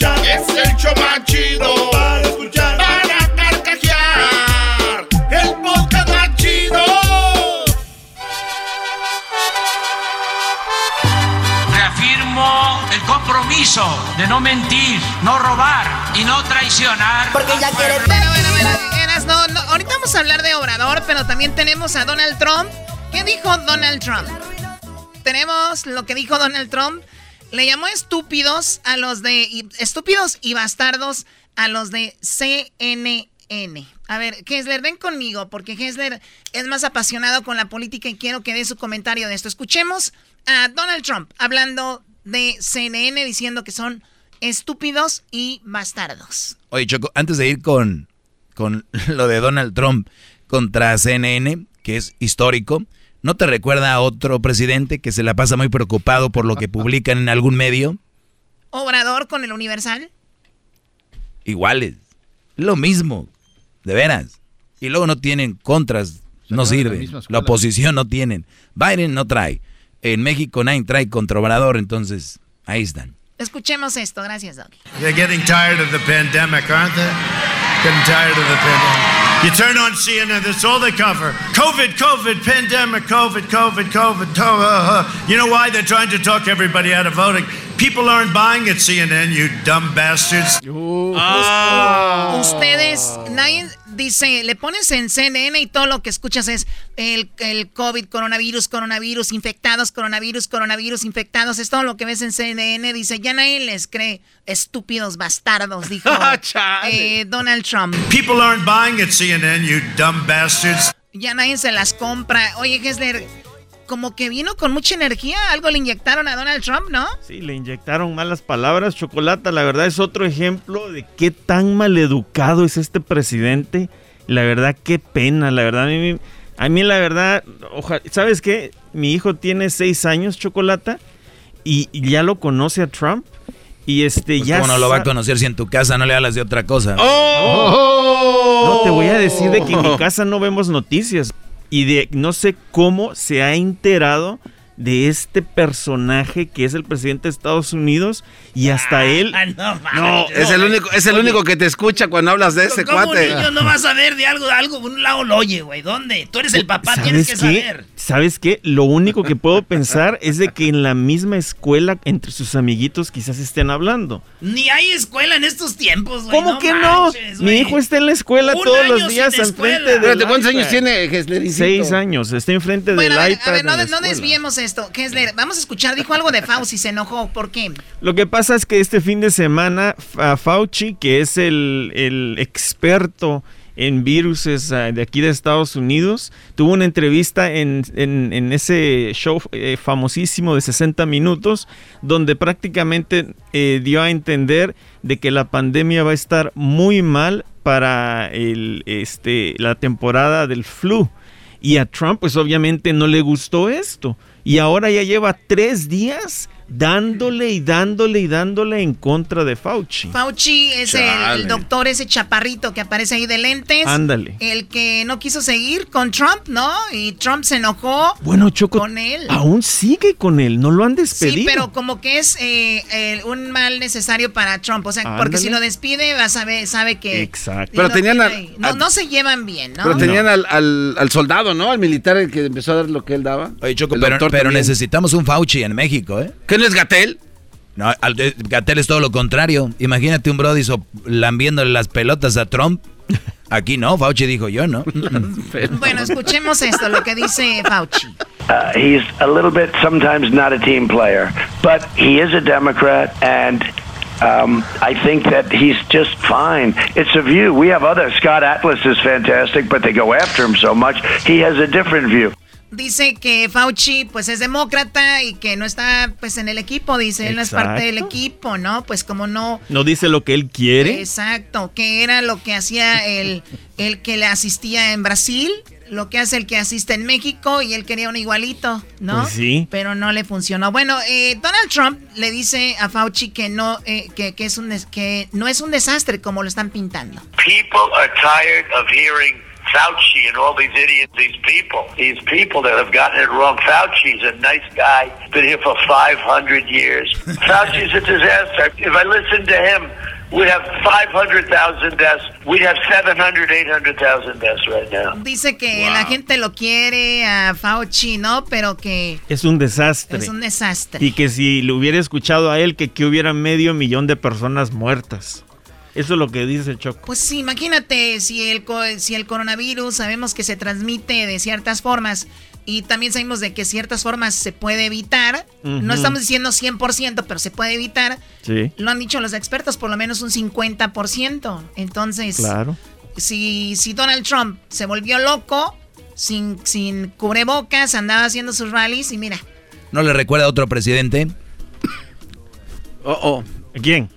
escuchar. Es el show más chido para escuchar. Para carcajear. El podcast más chido. Reafirmo el compromiso de no mentir, no robar y no traicionar. Porque ya quiere. Bueno, bueno, bueno, Eras, no, no, ahorita vamos a hablar de Obrador, pero también tenemos a Donald Trump. ¿Qué dijo Donald Trump? Tenemos lo que dijo Donald Trump. Le llamó estúpidos a los de. estúpidos y bastardos a los de CNN. A ver, Hessler, ven conmigo, porque Hessler es más apasionado con la política y quiero que dé su comentario de esto. Escuchemos a Donald Trump hablando de CNN diciendo que son estúpidos y bastardos. Oye, Choco, antes de ir con, con lo de Donald Trump contra CNN, que es histórico, ¿no te recuerda a otro presidente que se la pasa muy preocupado por lo que publican en algún medio? Obrador con el Universal. Iguales. Lo mismo. De veras. Y luego no tienen contras. No de la La oposición no tienen. Biden no trae. En México nadie trae contra Obrador, entonces ahí están. Escuchemos esto, gracias, Doug. They're getting tired of the pandemic, aren't they? Getting tired of the pandemic. You turn on CNN, that's all they cover. COVID, COVID, pandemic, COVID, COVID, COVID. to- uh, uh. You know why? They're trying to talk everybody out of voting. People aren't buying at CNN, you dumb bastards. Ah. Ustedes, nadie dice, le pones en CNN y todo lo que escuchas es el, el COVID, coronavirus, coronavirus, infectados, coronavirus, coronavirus, infectados. Es todo lo que ves en CNN. Dice, ya nadie les cree. Estúpidos bastardos, dijo eh, Donald Trump. People aren't buying at CNN, you dumb bastards. Ya nadie se las compra. Oye, Gessler, como que vino con mucha energía. Algo le inyectaron a Donald Trump, ¿no? Sí, le inyectaron malas palabras. Chocolata, la verdad es otro ejemplo de qué tan maleducado es este presidente. La verdad, qué pena. La verdad, a mí, a mí la verdad, oja- ¿sabes qué? Mi hijo tiene seis años, Chocolata, y, y ya lo conoce a Trump. Y este Pues, ya. ¿Cómo no lo va a conocer si en tu casa no le hablas de otra cosa? No, te voy a decir de que en mi casa no vemos noticias. Y de no sé cómo se ha enterado de este personaje que es el presidente de Estados Unidos y hasta él. No, es el único, es el único que te escucha cuando hablas de ese ¿Cómo un cuate. niño no va a saber de algo, de algo, por un lado lo oye, güey? ¿Dónde? Tú eres el papá, tienes que ¿Sabes qué? saber. ¿Sabes qué? Lo único que puedo pensar es de que en la misma escuela, entre sus amiguitos, quizás estén hablando. Ni hay escuela en estos tiempos, güey. ¿Cómo que no? Mi hijo está en la escuela Un todos los días enfrente Espérate, ¿cuántos años tiene? Seis años, está enfrente Bueno, del a ver, iPad. a ver, no, no desviemos esto. Kessler, vamos a escuchar. Dijo algo de Fauci, se enojó. ¿Por qué? Lo que pasa es que este fin de semana Fa- Fauci, que es el, el experto en viruses ah, de aquí de Estados Unidos, tuvo una entrevista en, en- en ese show eh, famosísimo de 60 minutos, donde prácticamente eh, dio a entender de que la pandemia va a estar muy mal para el, este, la temporada del flu. Y a Trump, pues obviamente no le gustó esto. Y ahora ya lleva tres días dándole y dándole y dándole en contra de Fauci. Fauci es el, Chale. el doctor, ese chaparrito que aparece ahí de lentes. Ándale. El que no quiso seguir con Trump, ¿no? Y Trump se enojó Bueno, Choco, con él. aún sigue con él, no lo han Sí, despedido. pero como que es eh, el- un mal necesario para Trump. O sea, porque si lo despide, va a saber, sabe que. Exacto. Pero no tenían al- no, no se llevan bien, ¿no? Pero tenían al, al- al soldado, ¿no? Al militar el que empezó a dar lo que él daba. Oye, Choco, El pero, pero necesitamos un Fauci en México, ¿eh? ¿Qué no es Gatel? No, Gatel es todo lo contrario. Imagínate un Brody so- lambiéndole las pelotas a Trump. Aquí no, Fauci dijo yo, ¿no? Bueno, escuchemos esto, lo que dice Fauci. Uh, he's a little bit sometimes not a team player, but he is a Democrat, and um, I think that he's just fine. It's a view. We have other. Scott Atlas is fantastic, but they go after him so much. He has a different view. Dice que Fauci pues es demócrata y que no está pues en el equipo, dice, él no es parte del equipo, ¿no? Pues como no No dice lo que él quiere. Exacto, que era lo que hacía el, el que le asistía en Brasil, lo que hace el que asiste en México y él quería un igualito, ¿no? Pues sí. Pero no le funcionó. Bueno, eh, Donald Trump le dice a Fauci que no, eh, que, que es un des- que no es un desastre como lo están pintando. People are tired of hearing Fauci and all these idiots, these people, these people that have gotten it wrong. Fauci's a nice guy, been here for 500 years. Fauci's a disaster. If I listened to him, we'd have 500,000 deaths. We'd have 700, 800,000 deaths right now. Dice que la gente lo quiere a Fauci, ¿no? Pero que Es un desastre. es un desastre. Y que si le hubiera escuchado a él, que, que hubiera medio millón de personas muertas. Eso es lo que dice Choco. Pues sí, imagínate si el, si el coronavirus sabemos que se transmite de ciertas formas y también sabemos de que ciertas formas se puede evitar. No estamos diciendo 100%, pero se puede evitar. Sí. Lo han dicho los expertos, por lo menos un 50%. Entonces, Claro. si, si Donald Trump se volvió loco, sin, sin cubrebocas, andaba haciendo sus rallies y mira, ¿No le recuerda a otro presidente? Oh, oh. ¿Quién?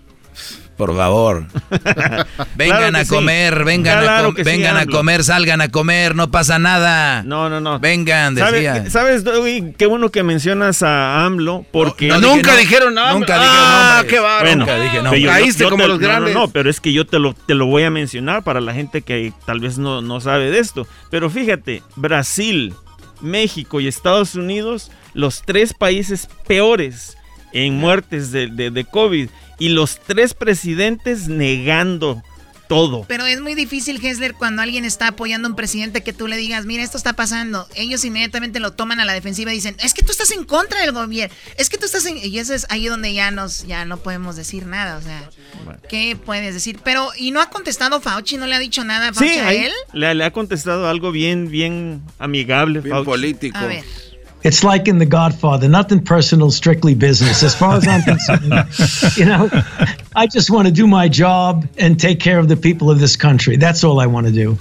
Por favor. vengan Claro a sí. comer, vengan, Claro a, com- sí, vengan a comer, salgan a comer, no pasa nada. No, no, no. Vengan, ¿Sabe- decía. ¿Sabes, Doggy? Qué bueno que mencionas a AMLO, porque... No, no dije Nunca no- dijeron AMLO. nunca dije Ah, qué bárbaro. Nunca dije pero nombres. yo- Caíste yo como te- los no, no, grandes. No, pero es que yo te lo, te lo voy a mencionar para la gente que tal vez no, no sabe de esto. Pero fíjate, Brasil, México y Estados Unidos, los tres países peores en muertes de, de- de COVID y los tres presidentes negando todo. Pero es muy difícil, Hessler, cuando alguien está apoyando a un presidente que tú le digas, mira, esto está pasando. Ellos inmediatamente lo toman a la defensiva y dicen, es que tú estás en contra del gobierno. Es que tú estás en... Y eso es ahí donde ya, nos, ya no podemos decir nada. O sea, ¿qué puedes decir? Pero, ¿y no ha contestado Fauci? ¿No le ha dicho nada a Sí, Fauci a ahí él? le, le ha contestado algo bien, bien amigable. Bien político. A ver. It's like in The Godfather, nothing personal, strictly business. As far as I'm concerned, you know, I just want to do my job and take care of the people of this country. That's all I want to do.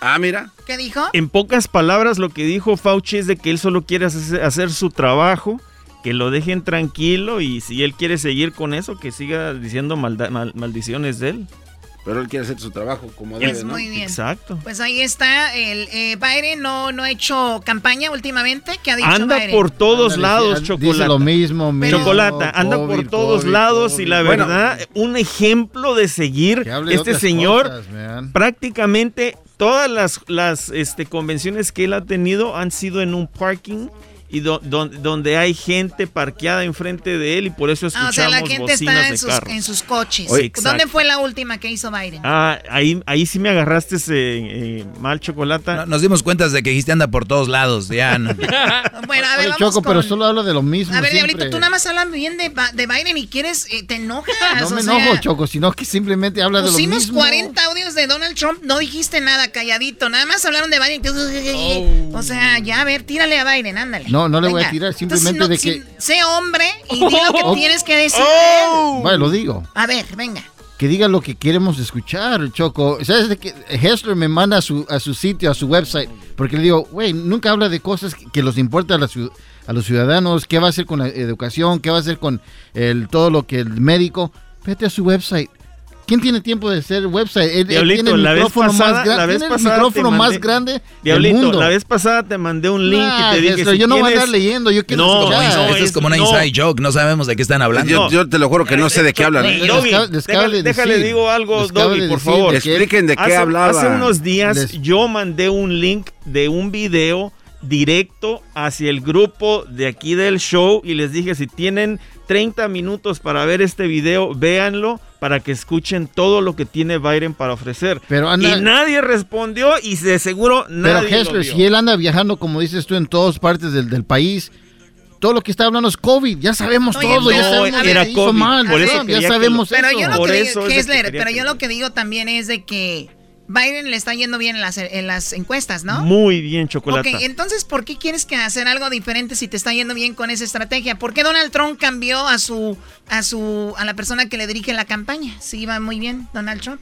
Ah, mira. ¿Qué dijo? En pocas palabras, lo que dijo Fauci es de que él solo quiere hacer, su trabajo, que lo dejen tranquilo y si él quiere seguir con eso, que siga diciendo malda- mal- maldiciones de él. Pero él quiere hacer su trabajo como debe, ¿no? muy bien. Exacto. Pues ahí está. El, eh, Biden no, no ha hecho campaña últimamente. ¿Qué ha dicho Anda Biden? por todos Ándale, lados, dice Chocolata. lo mismo, mismo, Chocolata, anda COVID, por todos COVID, lados y la verdad, un ejemplo de seguir. Que de Este señor, cosas, prácticamente todas las, las este, convenciones que él ha tenido han sido en un parking y do- don- donde hay gente parqueada enfrente de él y por eso Ah, escuchamos o sea, la gente bocinas está en de sus, en sus coches. Oye. ¿Dónde fue la última que hizo Biden? Ah, ahí, ahí sí me agarraste ese, eh, mal chocolate. No, nos dimos cuenta de que dijiste anda por todos lados, ya. no. bueno, a ver, Oye, vamos Choco, con... pero solo habla de lo mismo A ver, siempre. Diablito, tú nada más hablas bien de, Ba- de Biden y quieres, eh, te enojas. No o me sea, enojo, Choco, sino que simplemente habla de lo Pusimos mismo. 40 audios de Donald Trump, no dijiste nada, calladito. Nada más hablaron de Biden. O sea, ya, a ver, tírale a Biden, ándale. No, no le voy a tirar, Entonces, simplemente no, de que... sé hombre y di lo que Oh. tienes que decir. Vale, lo digo. A ver, venga. Que diga lo que queremos escuchar, Choco. ¿Sabes de que Hessler me manda a su, a su sitio, a su website? Porque le digo, güey, nunca habla de cosas que, que los importa a, la a los ciudadanos. ¿Qué va a hacer con la educación? ¿Qué va a hacer con el, todo lo que el médico? Vete a su website. ¿Quién tiene tiempo de hacer website? Diablito, tiene el la vez micrófono pasada, la vez tiene el micrófono te más mandé- grande Diablito, del mundo. la vez pasada te mandé un link Nah, y te dije Jesús, si yo no voy a andar leyendo, yo quiero No, escuchar. no, Esto es como una no. inside joke, no sabemos de qué están hablando. Yo, yo te lo juro que no sé de qué hablan. Doggy, déjale, déjale digo algo, Doggy, por favor. Expliquen de qué hace, hablaba. Hace unos días Les- yo mandé un link de un video directo hacia el grupo de aquí del show y les dije si tienen 30 minutos para ver este video, véanlo para que escuchen todo lo que tiene Biden para ofrecer. Pero anda- y nadie respondió y de seguro Pero nadie Hester, vio. si él anda viajando, como dices tú, en todas partes del, del país, todo lo que está hablando es COVID. Ya sabemos Oye, todo, ya no, sabemos era que hizo COVID, mal. por eso ya sabemos lo- Pero eso. yo lo Por que eso digo, es de Kessler, que quería pero yo lo- lo que digo también es de que Biden le está yendo bien en las, en las encuestas, ¿no? Muy bien, chocolate. Ok, entonces, ¿por qué quieres que hacer algo diferente si te está yendo bien con esa estrategia? ¿Por qué Donald Trump cambió a su, a su, a la persona que le dirige la campaña? Si iba muy bien, Donald Trump.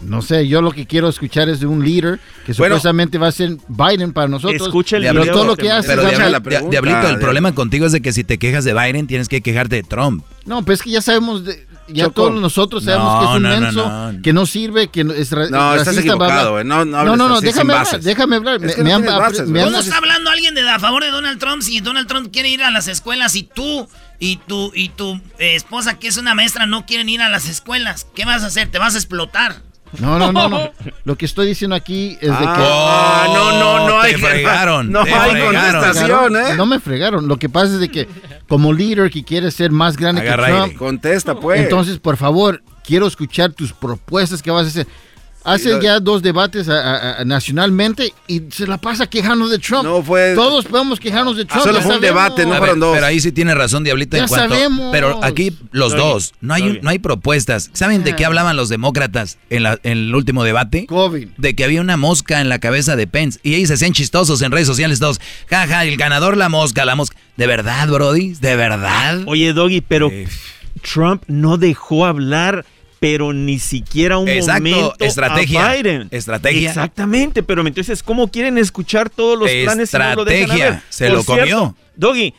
No sé, yo lo que quiero escuchar es de un líder que Bueno. supuestamente va a ser Biden para nosotros. Escucha el pero todo lo que hace Pero Diablito, el problema contigo es de que si te quejas de Biden, tienes que quejarte de Trump. No, pues es que ya sabemos, de- ya Choco. todos nosotros sabemos No, que es un no, no, menso, no. que no sirve, que no- es ra- No, estás racista, bla, bla. equivocado, güey. No, no no, hables no, no, así, sin déjame hablar, déjame hablar. Es Me- que me no han- tienes bases, me güey. han- ¿Cómo está hablando alguien de a favor de Donald Trump si Donald Trump quiere ir a las escuelas y tú y tu y tu eh, esposa que es una maestra no quieren ir a las escuelas? ¿Qué vas a hacer? ¿Te vas a explotar? No, no, no, no. Lo que estoy diciendo aquí es de que. Ah, no, no, no hay te fregaron, No te hay fregaron. contestación, ¿eh? No me fregaron. Lo que pasa es de que, como líder que quiere ser más grande Agarra que aire. Trump, Contesta, pues. Entonces, por favor, quiero escuchar tus propuestas que vas a hacer. Hace ya dos debates a- a- a- nacionalmente y se la pasa quejando de Trump. No fue- Todos podemos quejarnos de Trump. solo fue un debate, no fueron dos. Pero ahí sí tiene razón, Diablito, en Ya cuanto. sabemos. Pero aquí los dos, no hay, no hay propuestas. ¿Saben de qué hablaban los demócratas en, la- en el último debate? COVID. De que había una mosca en la cabeza de Pence. Y ellos se hacían chistosos en redes sociales todos. Jaja, el ganador la mosca, la mosca. ¿De verdad, Brody? ¿De verdad? Oye, Doggy, pero Trump no dejó hablar, pero ni siquiera un Exacto, momento estrategia, a Biden. estrategia. Exactamente, pero entonces, ¿cómo quieren escuchar todos los planes si no lo dejan Estrategia, hablar? se Por lo comió. Doggy,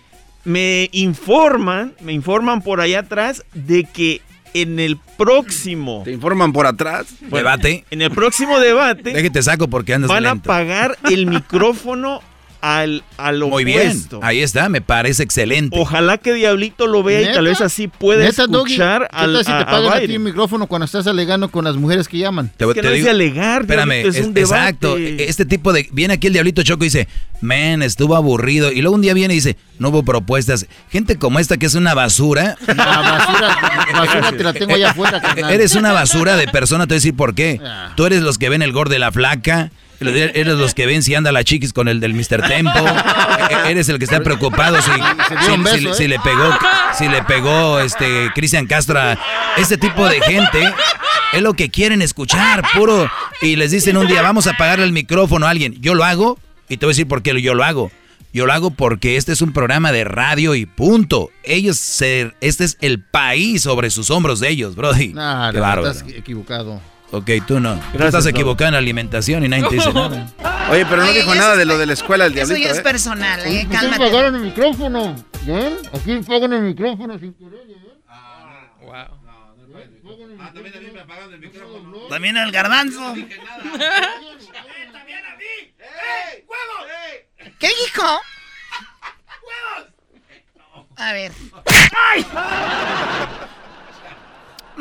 me informan, me informan por allá atrás de que en el próximo ¿Te informan por atrás? Debate. en el próximo debate Déjate saco porque andas van a lento. pagar el micrófono al, al Muy bien. Ahí está, me parece excelente. Ojalá que Diablito lo vea y tal vez así pueda Neta, escuchar ¿qué al, tal si a- te pagan a ti el micrófono cuando estás alegando con las mujeres que llaman? Te- Es que te no es digo- de alegar, Espérame, es es- un debate. exacto. Este tipo de. Viene aquí el Diablito Choco y dice, man, estuvo aburrido. Y luego un día viene y dice, no hubo propuestas. Gente como esta que es una basura. La basura, basura te la tengo allá afuera. carnal. Eres una basura de persona, te voy a decir por qué. Ah. Tú eres los que ven el gordo de la flaca. Eres los que ven si anda la chiquis con el del Mr. Tempo. E- Eres el que está preocupado si, beso, ¿eh? si le pegó, si le pegó este Cristian Castro a este tipo de gente. Es lo que quieren escuchar, puro. Y les dicen un día, vamos a apagarle el micrófono a alguien. Yo lo hago y te voy a decir por qué yo lo hago. Yo lo hago porque este es un programa de radio y punto. Ellos, se, este es el país sobre sus hombros de ellos, Brody. Nah, Qué no, bárbaro. estás estás Ok, tú no. tú Gracias, estás equivocado en la alimentación y nadie te dice nada. Oye, pero no Oye, dijo eso nada es- de lo de la escuela el Eso diablito, ya es ¿eh? personal, eh. ¿Por qué Cálmate. pagaron el micrófono? ¿Ven? Aquí pagan el micrófono sin querer, ¿eh? También al garbanzo. ¿Qué dijo? A ver.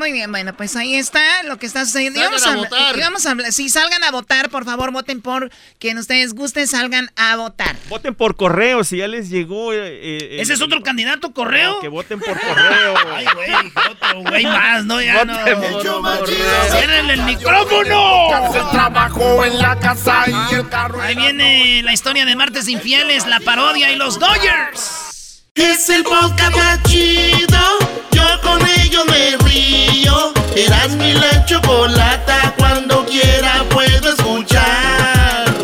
Muy bien, bueno, pues ahí está lo que está sucediendo. Salgan vamos a votar. y vamos a. Si salgan a votar, por favor, voten por quien ustedes gusten, salgan a votar. Voten por correo, si ya les llegó. eh, eh, ¿Ese es otro candidato, correo? Que voten por correo. Ay, güey, otro güey más, ¿no? Ya no. Voten por ¡Ciérrenle el micrófono! Hace trabajo en la casa y el carro. Ahí viene la historia de Martes Infieles, la parodia y los Dodgers. Es el podcast más chido. Yo con ello me río. Eras mi la chocolata. Cuando quiera puedo escuchar.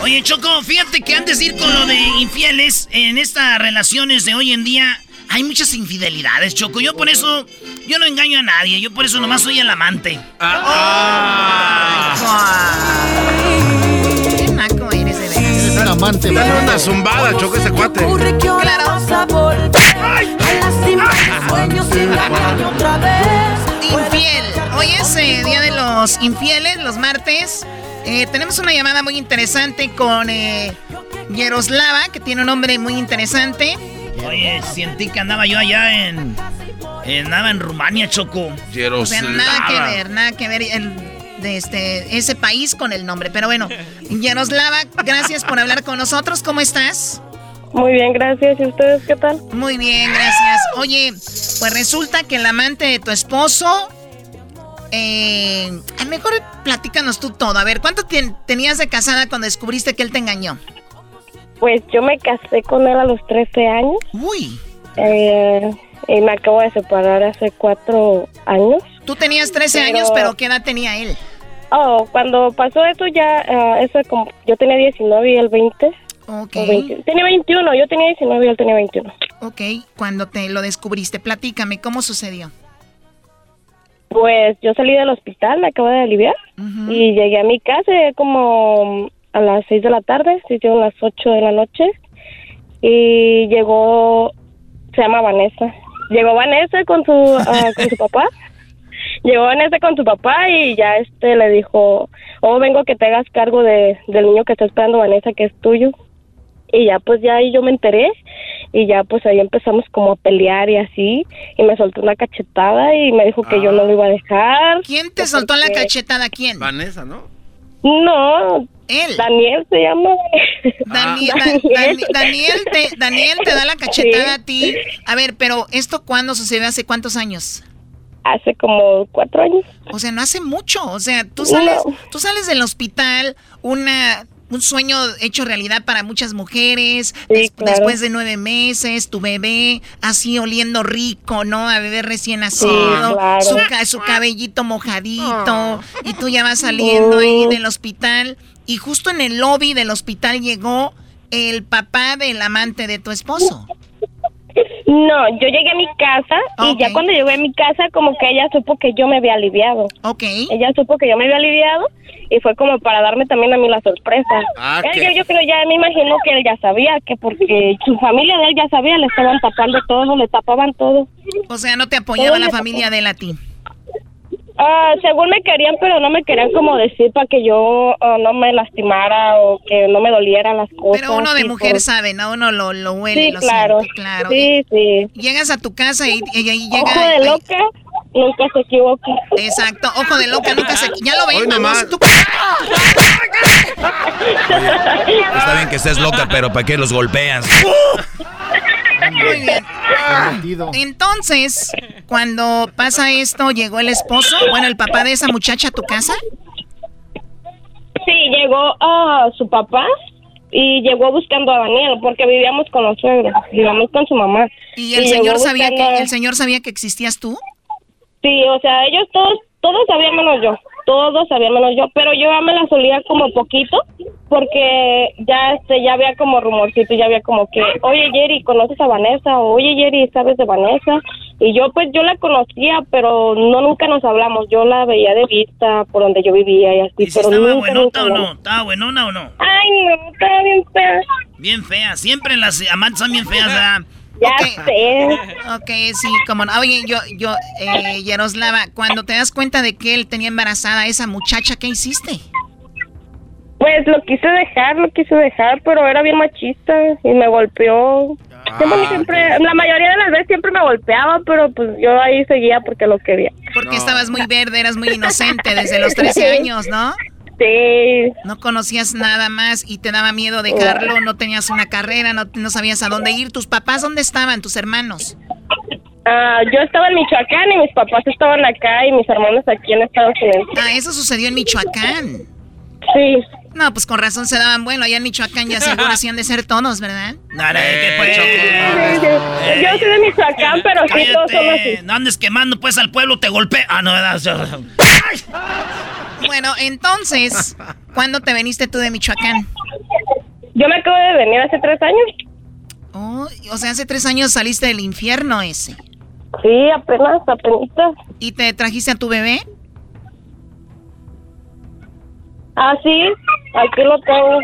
Oye, Choco, fíjate que antes de ir con lo de infieles, en estas relaciones de hoy en día hay muchas infidelidades, Choco. Yo por eso, yo no engaño a nadie. Yo por eso nomás soy el amante. Qué naco eres de veras. Eres un amante, Dale una zumbada, choco ese cuate. Claro. Sueños y engañarme otra vez. Infiel. Hoy es eh, Día de los Infieles, los martes. Eh, tenemos una llamada muy interesante con eh, Yaroslava, que tiene un nombre muy interesante. Oye, sentí que andaba yo allá en. Andaba en Rumania, Choco. O sea, nada que ver, nada que ver el- de este, ese país con el nombre. Pero bueno, Yaroslava, gracias por hablar con nosotros. ¿Cómo estás? Muy bien, gracias. ¿Y ustedes qué tal? Muy bien, gracias. Oye, pues resulta que el amante de tu esposo. Eh, a lo mejor platícanos tú todo. A ver, ¿cuánto tenías de casada cuando descubriste que él te engañó? Pues yo me casé con él a los 13 años. Uy. Eh, y me acabo de separar hace cuatro años. Tú tenías 13 Pero- años, pero ¿qué edad tenía él? Oh, cuando pasó eso ya, ah, eso como, yo tenía 19 y él 20. Ok. O 20. Tenía 21, yo tenía 19 y él tenía 21. Ok, cuando te lo descubriste, platícame, ¿cómo sucedió? Pues yo salí del hospital, me acabo de aliviar y llegué a mi casa como a las 6 de la tarde, se hicieron las 8 de la noche y llegó, se llama Vanessa, llegó Vanessa con su, ah, con su papá, llegó Vanessa con su papá y ya este le dijo, oh vengo que te hagas cargo de, del niño que está esperando Vanessa que es tuyo y ya pues ya ahí yo me enteré y ya pues ahí empezamos como a pelear y así y me soltó una cachetada y me dijo que yo no lo iba a dejar. ¿Quién te soltó la cachetada? ¿Quién? Vanessa, ¿no? No. Él. Daniel se llama. Dani- Da- Daniel. Dani- Daniel, te, Daniel te da la cachetada a ti. A ver, pero ¿esto cuándo sucedió? ¿Hace cuántos años? Hace como cuatro años. O sea, no hace mucho. O sea, tú sales, No. tú sales del hospital, una, un sueño hecho realidad para muchas mujeres. des- claro. Después de nueve meses, tu bebé así oliendo rico, ¿no? A bebé recién nacido, claro. su, ca- su cabellito mojadito, y tú ya vas saliendo ahí del hospital. Y justo en el lobby del hospital llegó el papá del amante de tu esposo. No, yo llegué a mi casa y ya cuando llegué a mi casa como que ella supo que yo me había aliviado. Ok. Ella supo que yo me había aliviado y fue como para darme también a mí la sorpresa. Ah, Él, yo, yo creo ya me imagino que él ya sabía que porque su familia de él ya sabía, le estaban tapando todo, le tapaban todo. O sea, no te apoyaba la familia de él a ti. Ah, según me querían, pero no me querían como decir para que yo ah, no me lastimara o que no me dolieran las cosas. Pero uno de mujer sabe, ¿no? Uno lo, lo huele, Sí, lo claro. siente, claro. Sí, sí. Llegas a tu casa y, y ahí llega... Ojo de ahí- loca, nunca se equivoca. Exacto, ojo de loca, nunca se... Ya lo nomás. tú- Está bien que estés loca, pero ¿para qué los golpeas? Muy bien. Entonces, cuando pasa esto, llegó el esposo, bueno, el papá de esa muchacha a tu casa. Sí, llegó a su papá y llegó buscando a Daniel porque vivíamos con los suegros, vivíamos con su mamá. ¿Y el señor sabía buscando- que el señor sabía que existías tú? Sí, o sea, ellos todos, todos sabían menos yo, todos sabían menos yo, pero yo ya me la solía como poquito, porque ya este, ya había como rumorcito, ya había como que, oye Jerry, ¿conoces a Vanessa? O, oye Jerry, ¿sabes de Vanessa? Y yo pues yo la conocía, pero no nunca nos hablamos, yo la veía de vista por donde yo vivía y así, ¿Y si pero estaba nunca, buenota o nunca no? ¿Estaba buenona o no? Ay, no, estaba bien fea. Bien fea. Siempre las amantes son bien feas, ¿verdad? Ya sé. Ok, sí, como no. Oye, yo, yo, eh, Yaroslava, cuando te das cuenta de que él tenía embarazada a esa muchacha, ¿qué hiciste? Pues lo quise dejar, lo quise dejar, pero era bien machista y me golpeó. Siempre, siempre- la mayoría de las veces siempre me golpeaba, pero pues yo ahí seguía porque lo quería. Porque estabas muy verde, eras muy inocente desde los 13 años, ¿no? Sí. No conocías nada más y te daba miedo dejarlo, no tenías una carrera, no, no sabías a dónde ir. ¿Tus papás dónde estaban, tus hermanos? Ah, yo estaba en Michoacán y mis papás estaban acá y mis hermanos aquí en Estados Unidos. Ah, eso sucedió en Michoacán. Sí. No, pues con razón se daban bueno. Allá en Michoacán ya seguro hacían de ser tonos, ¿verdad? No, no, ¿qué pues? Yo soy de Michoacán, pero sí, todos así. Cállate, no andes quemando pues al pueblo, te golpea. Ah, no, ¿verdad? Bueno, entonces, ¿cuándo te veniste tú de Michoacán? Yo me acabo de venir hace tres años. Oh, o sea, hace tres años saliste del infierno ese. Sí, apenas, apenas. ¿Y te trajiste a tu bebé? Ah, sí, aquí lo tengo.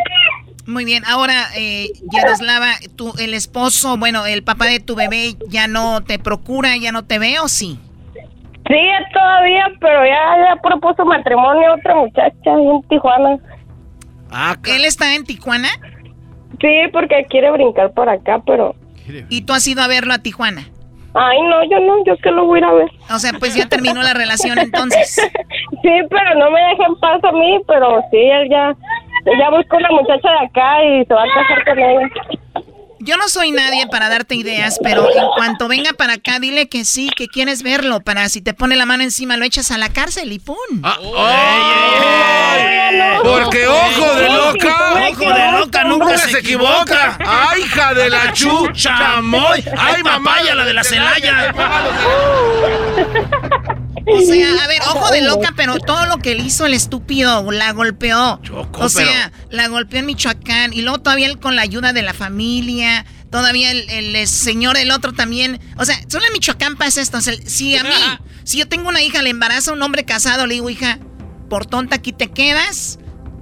Muy bien, ahora, eh, Yaroslava, tú, el esposo, bueno, el papá de tu bebé ya no te procura, ya no te ve o sí? Sí, todavía, pero ya, ya propuso matrimonio a otra muchacha en Tijuana. Ah, ¿Él está en Tijuana? Sí, porque quiere brincar por acá, pero... ¿Y tú has ido a verlo a Tijuana? Ay, no, yo no, yo es que lo voy a ir a ver. O sea, pues ya terminó la relación entonces. sí, pero no me deja en paz a mí, pero sí, él ya, ya buscó una muchacha de acá y se va a casar con ella. Yo no soy nadie para darte ideas, pero en cuanto venga para acá, dile que sí, que quieres verlo, para si te pone la mano encima lo echas a la cárcel y ¡pum! Porque ojo de loca. Ojo de loca nunca, se, equivoca. ¡Ay, hija de la chucha! ¡Moy! ¡Ay, mamaya, la de la Celaya! O sea, a ver, ojo de loca, pero todo lo que le hizo el estúpido, la golpeó. o sea, la golpeó en Michoacán y luego todavía él con la ayuda de la familia. Todavía el, señor, el otro también. O sea, solo en Michoacán pasa esto. si a mí, si yo tengo una hija, le embaraza a un hombre casado, le digo, hija, por tonta aquí te quedas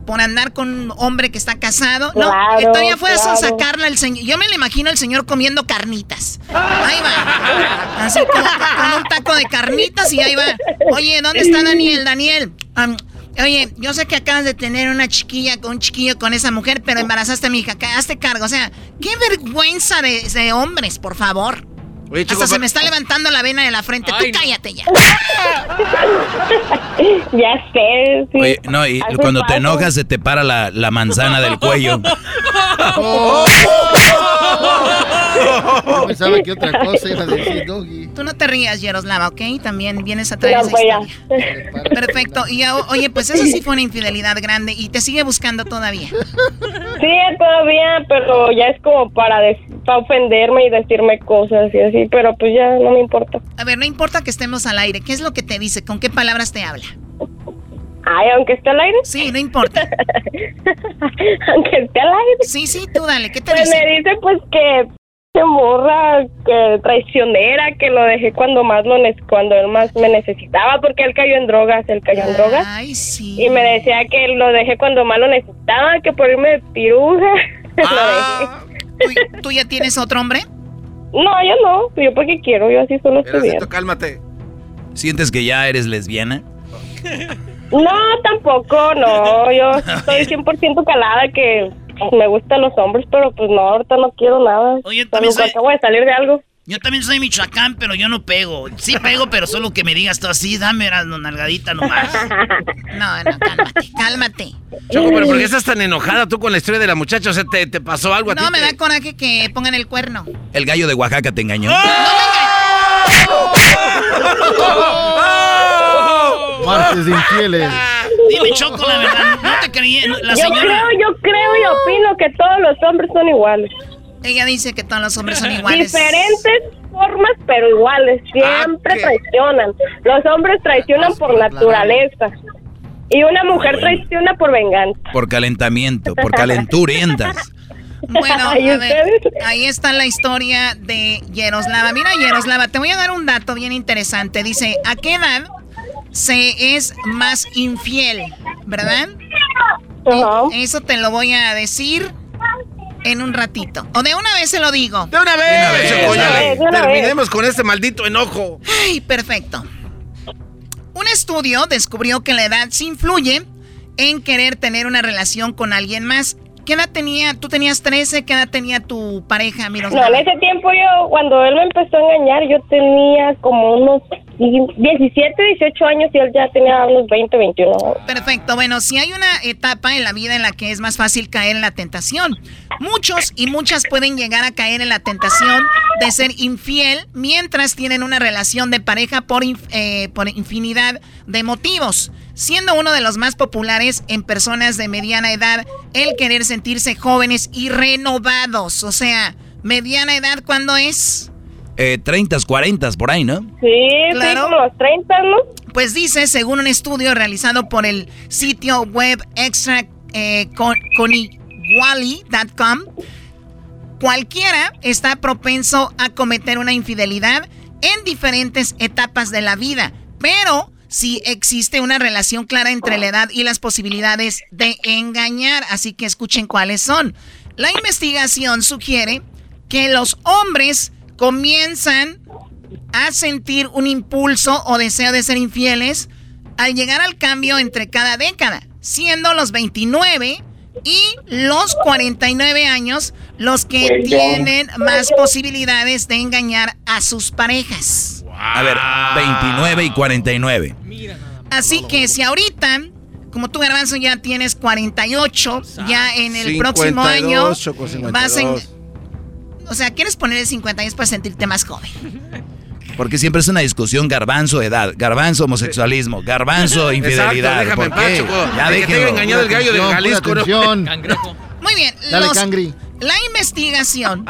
por andar con un hombre que está casado. no, todavía fue a sacarla el señor. Yo me lo imagino el señor comiendo carnitas. Ahí va. Así con, un taco de carnitas y ahí va. Oye, ¿dónde está Daniel? Daniel. oye, yo sé que acabas de tener una chiquilla, un chiquillo con esa mujer, pero embarazaste a mi hija. Hazte cargo. O sea, qué vergüenza de hombres, por favor. Hasta se me está levantando la vena de la frente. Tú cállate ya. ya sé. Sí. Oye, no, y cuando te enojas se te para la, la manzana del cuello. No pensaba que otra cosa iba a decir Doggy. Tú no te rías, Yaroslava, ¿ok? También vienes a traer esa pues historia. Perfecto. Y oye, pues eso sí fue una infidelidad grande y te sigue buscando todavía. Sí, todavía, pero ya es como para, para ofenderme y decirme cosas y así, pero pues ya no me importa. A ver, no importa que estemos al aire. ¿Qué es lo que te dice? ¿Con qué palabras te habla? Ay, aunque esté al aire. Sí, no importa. aunque esté al aire. Sí, sí, tú dale. ¿Qué te pues dice? Me dice pues que morra, que traicionera, que lo dejé cuando más lo cuando él más me necesitaba, porque él cayó en drogas, él cayó en drogas. Sí. Y me decía que lo dejé cuando más lo necesitaba, que por irme de piruja. Ah. ¿Tú, ya tienes otro hombre? No, yo no. Yo porque quiero, yo así solo estoy bien. cálmate. ¿Sientes que ya eres lesbiana? No, tampoco, no. Yo estoy 100% calada que me gustan los hombres, pero pues no, ahorita no quiero nada. Oye, también soy... acabo de salir de algo. Yo también soy Michoacán, pero yo no pego. Sí pego, pero solo que me digas tú así, dame la nalgadita nomás. No, no, cálmate, cálmate. Choco, pero ¿por qué estás tan enojada tú con la historia de la muchacha? O sea, ¿te, te pasó algo a no, ti? No, me te... da coraje que pongan el cuerno. El gallo de Oaxaca te engañó. ¡No me engañó! Martes de infieles. Dime, Choco, la verdad, no te creí. La yo señora... creo, yo creo y opino que todos los hombres son iguales. Ella dice que todos los hombres son iguales. Diferentes formas, pero iguales. Siempre Ah, ¿qué? traicionan. Los hombres traicionan por naturaleza. Y una mujer traiciona por venganza. Por calentamiento, por calenturientas. Bueno, a ¿Y ver, ahí está la historia de Yeroslava. Mira, Yeroslava, te voy a dar un dato bien interesante. Dice, ¿a qué edad se es más infiel? ¿Verdad? Ajá. Eso te lo voy a decir en un ratito. O de una vez se lo digo. De una vez, De una vez, Choco, ya. de una vez. Terminemos con este maldito enojo. Ay, perfecto. Un estudio descubrió que la edad sí influye en querer tener una relación con alguien más. ¿Qué edad tenía? ¿Tú tenías 13? ¿Qué edad tenía tu pareja, No, Miroslava? en ese tiempo yo, cuando él me empezó a engañar, yo tenía como unos 17, 18 años y él ya tenía unos 20, 21. Perfecto. Bueno, si hay una etapa en la vida en la que es más fácil caer en la tentación. Muchos y muchas pueden llegar a caer en la tentación de ser infiel mientras tienen una relación de pareja por, inf- eh, por infinidad de motivos. Siendo uno de los más populares en personas de mediana edad el querer sentirse jóvenes y renovados. O sea, mediana edad, ¿cuándo es? Eh, 30, 40, por ahí, ¿no? Sí, Claro. sí, como los 30, ¿no? Pues dice, según un estudio realizado por el sitio web extra eh, con- cualquiera está propenso a cometer una infidelidad en diferentes etapas de la vida, pero si existe una relación clara entre la edad y las posibilidades de engañar. Así que escuchen cuáles son. La investigación sugiere que los hombres comienzan a sentir un impulso o deseo de ser infieles al llegar al cambio entre cada década, siendo los 29 y los 49 años los que tienen más posibilidades de engañar a sus parejas. A ver, 29 y 49. Así que si ahorita, como tú, Garbanzo, ya tienes 48, ya en el próximo año vas en... O sea, ¿quieres poner el 50 años para sentirte más joven? Porque siempre es una discusión garbanzo edad, garbanzo homosexualismo, garbanzo infidelidad. Exacto, déjame ¿Por en qué? paz, Choco. Ya De que te engañado el gallo de Jalisco. Muy bien. Dale, los- Cangri. La investigación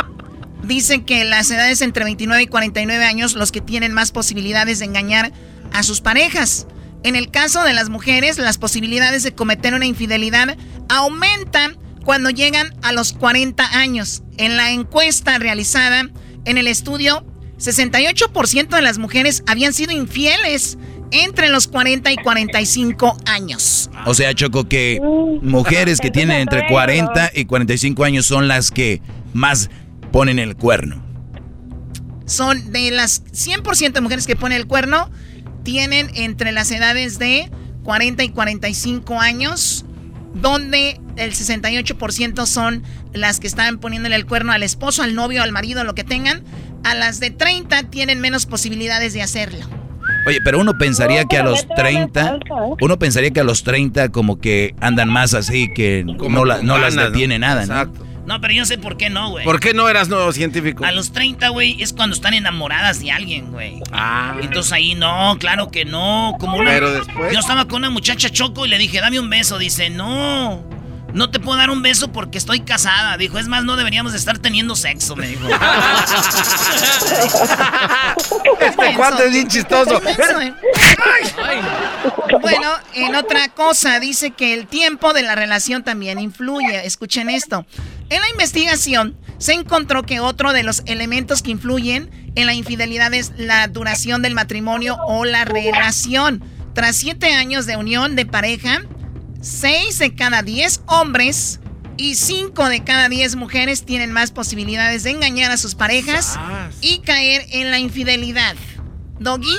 dice que las edades entre 29 y 49 años los que tienen más posibilidades de engañar a sus parejas. En el caso de las mujeres, las posibilidades de cometer una infidelidad aumentan cuando llegan a los 40 años. En la encuesta realizada en el estudio, 68% de las mujeres habían sido infieles entre los 40 y 45 años. O sea, Choco, que mujeres que tienen entre 40 y 45 años son las que más ponen el cuerno. son de las 100% de mujeres que ponen el cuerno, tienen entre las edades de 40 y 45 años, donde el 68% son las que están poniéndole el cuerno al esposo, al novio, al marido, lo que tengan. A las de 30 tienen menos posibilidades de hacerlo. Oye, pero uno pensaría que a los 30, uno pensaría que a los 30 como que andan más así, que no, la- no las detiene nada, ¿no? Exacto. No, pero yo sé por qué no, güey. ¿Por qué no eras nuevo científico? A los 30, güey, es cuando están enamoradas de alguien, güey. Ah. Entonces ahí no, claro que no. Como una- Pero después- Yo estaba con una muchacha choco y le dije, dame un beso. Dice, no, no te puedo dar un beso porque estoy casada. Dijo, es más, no deberíamos de estar teniendo sexo, me dijo. Este cuate es bien chistoso. ¿eh? Bueno, en otra cosa, dice que el tiempo de la relación también influye. Escuchen esto. En la investigación se encontró que otro de los elementos que influyen en la infidelidad es la duración del matrimonio o la relación. Tras siete años de unión de pareja, seis de cada diez hombres y cinco de cada diez mujeres tienen más posibilidades de engañar a sus parejas y caer en la infidelidad. Doggy.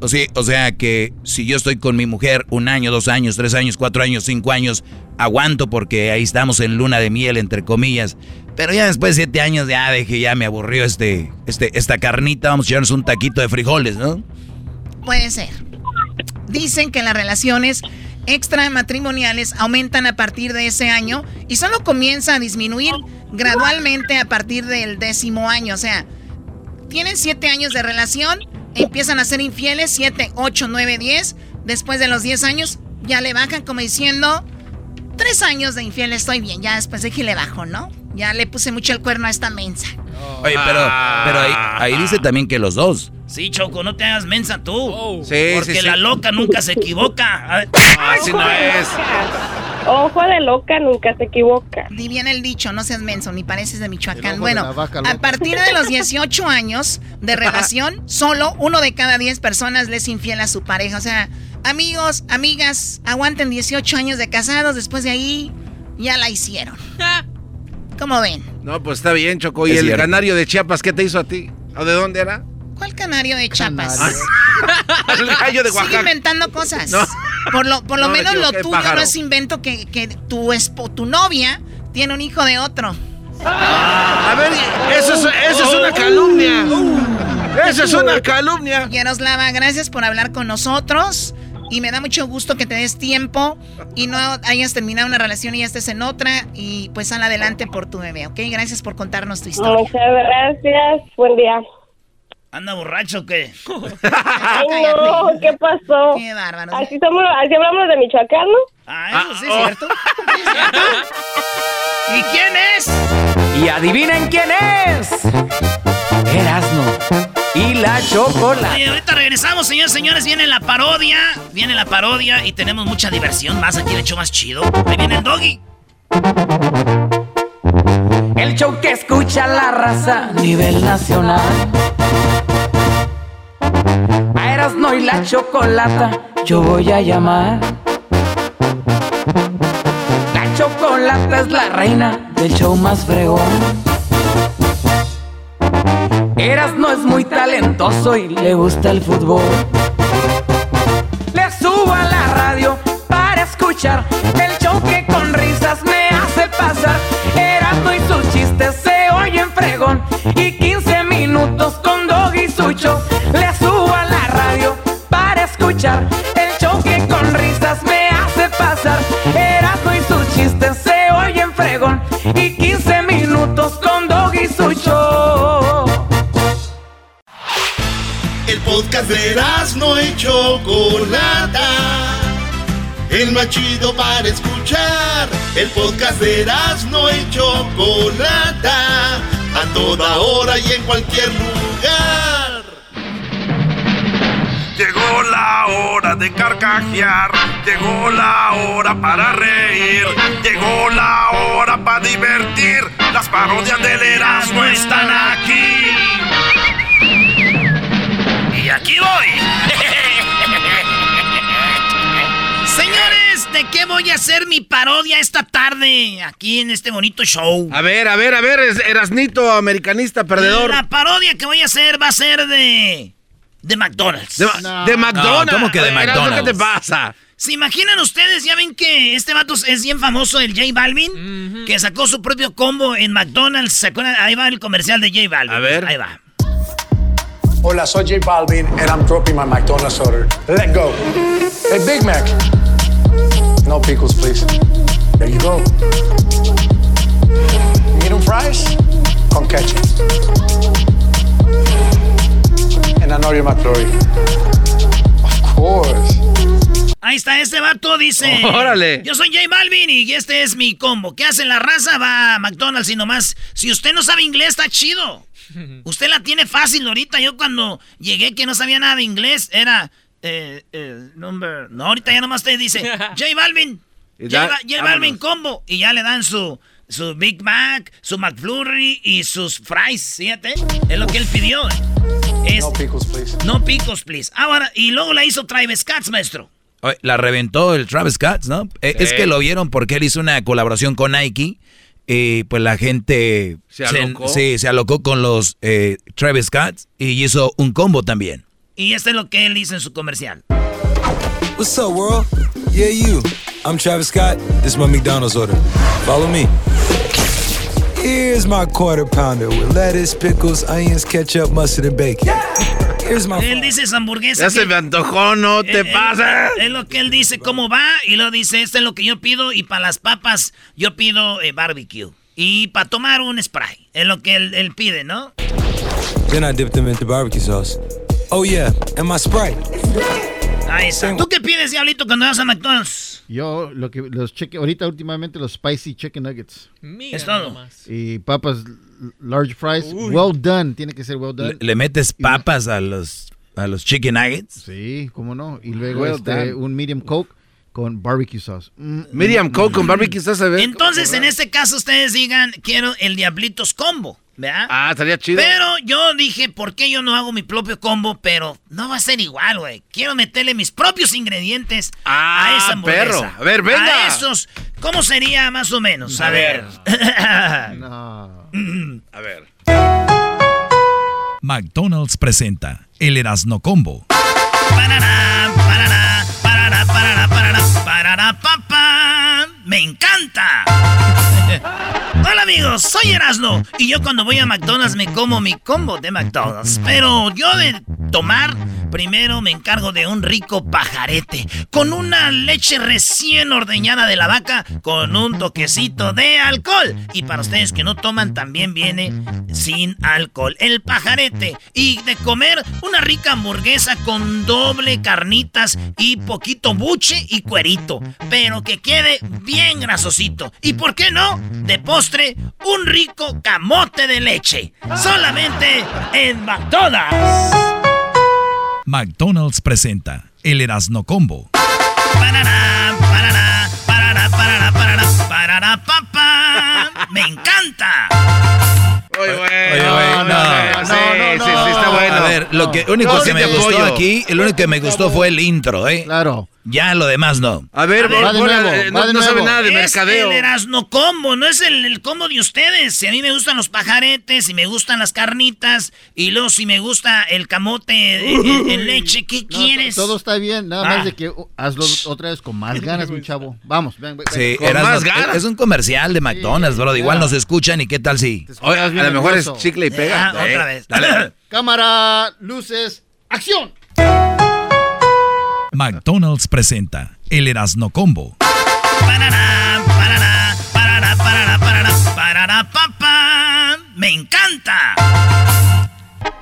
O sea, o sea que si yo estoy con mi mujer un año, dos años, tres años, cuatro años, cinco años, aguanto porque ahí estamos en luna de miel, entre comillas. Pero ya después de siete años ya dije, ya me aburrió este, este, esta carnita, vamos a echarnos un taquito de frijoles, ¿no? Puede ser. Dicen que las relaciones extramatrimoniales aumentan a partir de ese año y solo comienza a disminuir gradualmente a partir del décimo año. O sea, tienen siete años de relación, empiezan a ser infieles, siete, ocho, nueve, diez. Después de los diez años, ya le bajan como diciendo, tres años de infiel estoy bien. Ya después de que le bajo, ¿no? Ya le puse mucho el cuerno a esta mensa. Oye, pero, pero ahí, ahí dice también que los dos. Sí, Choco, no te hagas mensa tú. Sí, porque sí, sí. la loca nunca se equivoca. Así no es. Ojo de loca nunca se equivoca. Di bien el dicho, no seas menso, ni pareces de Michoacán. De Bueno, a partir de los 18 años de relación, solo uno de cada 10 personas le es infiel a su pareja. O sea, amigos, amigas, aguanten 18 años de casados, después de ahí ya la hicieron. ¿Cómo ven? No, pues está bien, Choco. ¿Y Es el cierto. canario de Chiapas qué te hizo a ti? ¿O de dónde era? ¿Cuál canario de Chiapas? el gallo de Sigue Oaxaca. inventando cosas. No. Por lo, por lo No, me menos lo tuyo pájaro. no es invento que, que tu, espo- tu novia tiene un hijo de otro. A ver, eso es, eso es una calumnia. Eso es una calumnia. Yaroslava, gracias por hablar con nosotros. Y me da mucho gusto que te des tiempo y no hayas terminado una relación y ya estés en otra. Y pues sal adelante por tu bebé, ¿ok? Gracias por contarnos tu historia. Muchas gracias. Buen día. ¿Anda borracho o qué? Ay, no, ¿qué pasó? Qué bárbaro. Así, somos, así hablamos de Michoacán, ¿no? Ah, eso sí es cierto. Sí es cierto. ¿Y quién es? Y adivinen quién es. Erasno y la chocolate. Oye, ahorita regresamos, señores, señores. Viene la parodia. Viene la parodia y tenemos mucha diversión más aquí, el hecho más chido. Ahí viene el doggy. El show que escucha la raza a nivel nacional. A Erasno y la chocolata, yo voy a llamar. La chocolata es la reina del show más fregón. Erasno es muy talentoso y le gusta el fútbol. Le subo a la radio para escuchar el show que chistes se oyen fregón y 15 minutos con Dog y Sucho. Le subo a la radio para escuchar el show que con risas me hace pasar. Erasmo y sus chistes se oyen fregón y 15 minutos con Dog y Sucho. El podcast de no y Chocolata. El más chido para escuchar. El podcast de no y Chocolata. A toda hora y en cualquier lugar. Llegó la hora de carcajear, llegó la hora para reír, llegó la hora para divertir. Las parodias del Erasmo están aquí. Y aquí voy. ¿de qué voy a hacer mi parodia esta tarde aquí en este bonito show? A ver, a ver, a ver, Erasnito, americanista, perdedor. La parodia que voy a hacer va a ser de. de McDonald's. De, de McDonald's. ¿cómo que de McDonald's? ¿Qué te pasa? ¿Se imaginan ustedes? Ya ven que este vato es bien famoso, el J Balvin, que sacó su propio combo en McDonald's. ¿Se acuerdan? Ahí va el comercial de J Balvin. A ver. Ahí va. Hola, soy J Balvin and I'm dropping my McDonald's order. Let go. Hey, Big Mac. No pickles, please. There you go. Medium fries con ketchup. And an Oreo McFlurry. Of course. Ahí está, este vato dice. Órale. Yo soy J Balvin y este es mi combo. ¿Qué hace la raza? Va a McDonald's y nomás. Si usted no sabe inglés, está chido. Usted la tiene fácil ahorita. Yo cuando llegué que no sabía nada de inglés, era. Eh, eh, number. No, ahorita ya nomás te dice. J Balvin. J, Balvin combo. Y ya le dan su. Su Big Mac, su McFlurry y sus fries, fíjate. Es lo que él pidió. Es- No pickles, please. no picos, please. Ahora, y luego la hizo Travis Scott, maestro. La reventó el Travis Scott, ¿no? Eh, Sí. Es que lo vieron porque él hizo una colaboración con Nike. Y pues la gente ¿Se alocó? sí, se alocó con los eh, Travis Scott y hizo un combo también. Y esto es lo que él dice en su comercial. What's up, world? Yeah, you. I'm Travis Scott. This is my McDonald's order. Follow me. Here's my quarter pounder with lettuce, pickles, onions, ketchup, mustard, and bacon. Here's my. Él dice esa hamburguesa. Ya se que- me antojó, no te Eh, eh, pases. Es lo que él dice, cómo va, y luego dice, esto es lo que yo pido, y para las papas yo pido eh, barbecue. Y para tomar un spray, es lo que él, él pide, ¿no? Then I dip them into barbecue sauce. Oh yeah, and my Sprite. Ahí está. ¿Tú qué pides, Diablito, cuando vas a McDonald's? Yo, lo que los cheque, ahorita últimamente los spicy chicken nuggets. es todo. Y papas large fries, well done, tiene que ser well Le, done. le metes papas a los, a los chicken nuggets. Sí, cómo no. Y luego Well este, un medium coke con barbecue sauce. Mm, Medium mm, Coke mm. con barbecue sauce, a ver. Entonces, en este caso, ustedes digan, quiero el Diablitos Combo, ¿verdad? Ah, estaría chido. Pero yo dije, ¿por qué yo no hago mi propio combo? Pero no va a ser igual, güey. Quiero meterle mis propios ingredientes Ah, a esa hamburguesa. perro. A ver, venga. A esos. ¿Cómo sería más o menos? A, A ver. A ver. McDonald's presenta el Erasno Combo. Parará, parará, parará, parará, parará, parará, pa, pa. ¡Me encanta! Hola amigos, soy Erasno y yo cuando voy a McDonald's me como mi combo de McDonald's. Pero yo de tomar, primero me encargo de un rico pajarete con una leche recién ordeñada de la vaca con un toquecito de alcohol. Y para ustedes que no toman, también viene sin alcohol. El pajarete y de comer una rica hamburguesa con doble carnitas y poquito buche y cuerito. Pero que quede bien grasosito. ¿Y por qué no? De postre, un rico camote de leche. Solamente en McDonald's. McDonald's presenta el Erasno Combo. Parará, parará, parará, parará, parará, parará, pa, pa. ¡Me encanta! Oye, güey. Oye, güey, No, no. no, no, sí, sí, sí, está bueno. A ver, lo que único No, que sí me gustó aquí, el único que me gustó fue el intro, ¿eh? Claro. Ya lo demás no. A ver, Va de Bola, nuevo, eh, va no, de no sabe nada de es mercadeo. el Erasno Combo, no es el, el combo de ustedes. Si a mí me gustan los pajaretes, si me gustan las carnitas, y luego si me gusta el camote en, en leche, ¿qué No, quieres? Todo está bien, nada Ah. más de que uh, hazlo otra vez con más ganas, mi chavo. Vamos, ven, ven. Sí, ven. Erasmo, es un comercial de McDonald's, bro. Igual nos escuchan y qué tal si. Oye, a lo mejor es chicle y pega. Ah, otra Eh, vez. Dale. Cámara, luces, acción. McDonald's presenta el Erasno Combo. ¡Me encanta!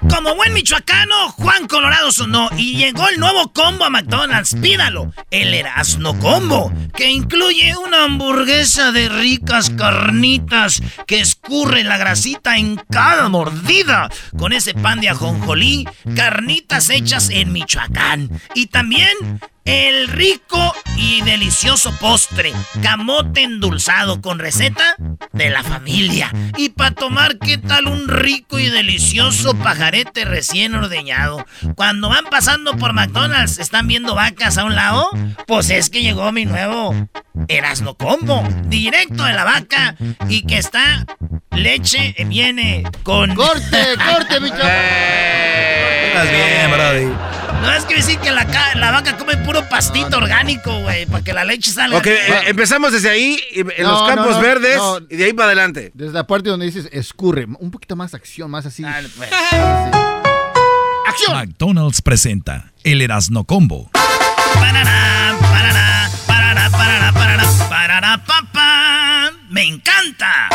Como buen michoacano, Juan Colorado sonó y llegó el nuevo combo a McDonald's. Pídalo, el Erasno Combo, que incluye una hamburguesa de ricas carnitas que escurre la grasita en cada mordida, con ese pan de ajonjolí, carnitas hechas en Michoacán. Y también el rico y delicioso postre, camote endulzado con receta de la familia. Y para tomar, ¿qué tal un rico y delicioso pajarete recién ordeñado? Cuando van pasando por McDonald's, ¿están viendo vacas a un lado? Pues es que llegó mi nuevo Erasno Combo, directo de la vaca y que está leche, viene con... ¡Corte, corte, mi chavo! Estás bien, Brody. No es que decir que la, la vaca come puro pastito orgánico, güey, para que la leche salga. Ok, eh, empezamos desde ahí, en No, los campos no, verdes, no. y de ahí para adelante. Desde la parte donde dices escurre, un poquito más acción, más así. pues. ¡Acción! McDonald's presenta el Erasno Combo. Parará, parará, parará, parará, parará, parará, pa, pa. ¡Me encanta!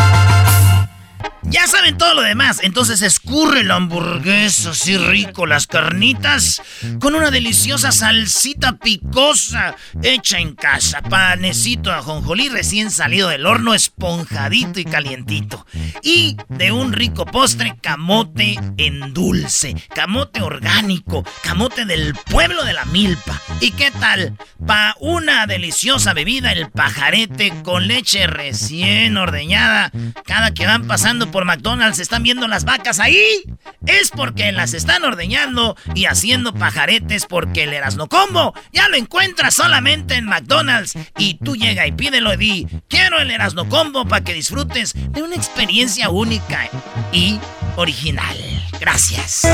Ya saben todo lo demás, entonces escurre la hamburguesa así rico, las carnitas, con una deliciosa salsita picosa hecha en casa, panecito ajonjolí recién salido del horno, esponjadito y calientito. Y de un rico postre, camote en dulce, camote orgánico, camote del pueblo de la milpa. ¿Y qué tal? Pa' una deliciosa bebida, el pajarete con leche recién ordeñada. Cada que van pasando por McDonald's están viendo las vacas ahí. Es porque las están ordeñando y haciendo pajaretes porque el Erasno Combo ya lo encuentras solamente en McDonald's. Y tú llega y pídelo di, quiero el Erasno Combo para que disfrutes de una experiencia única y original. Gracias.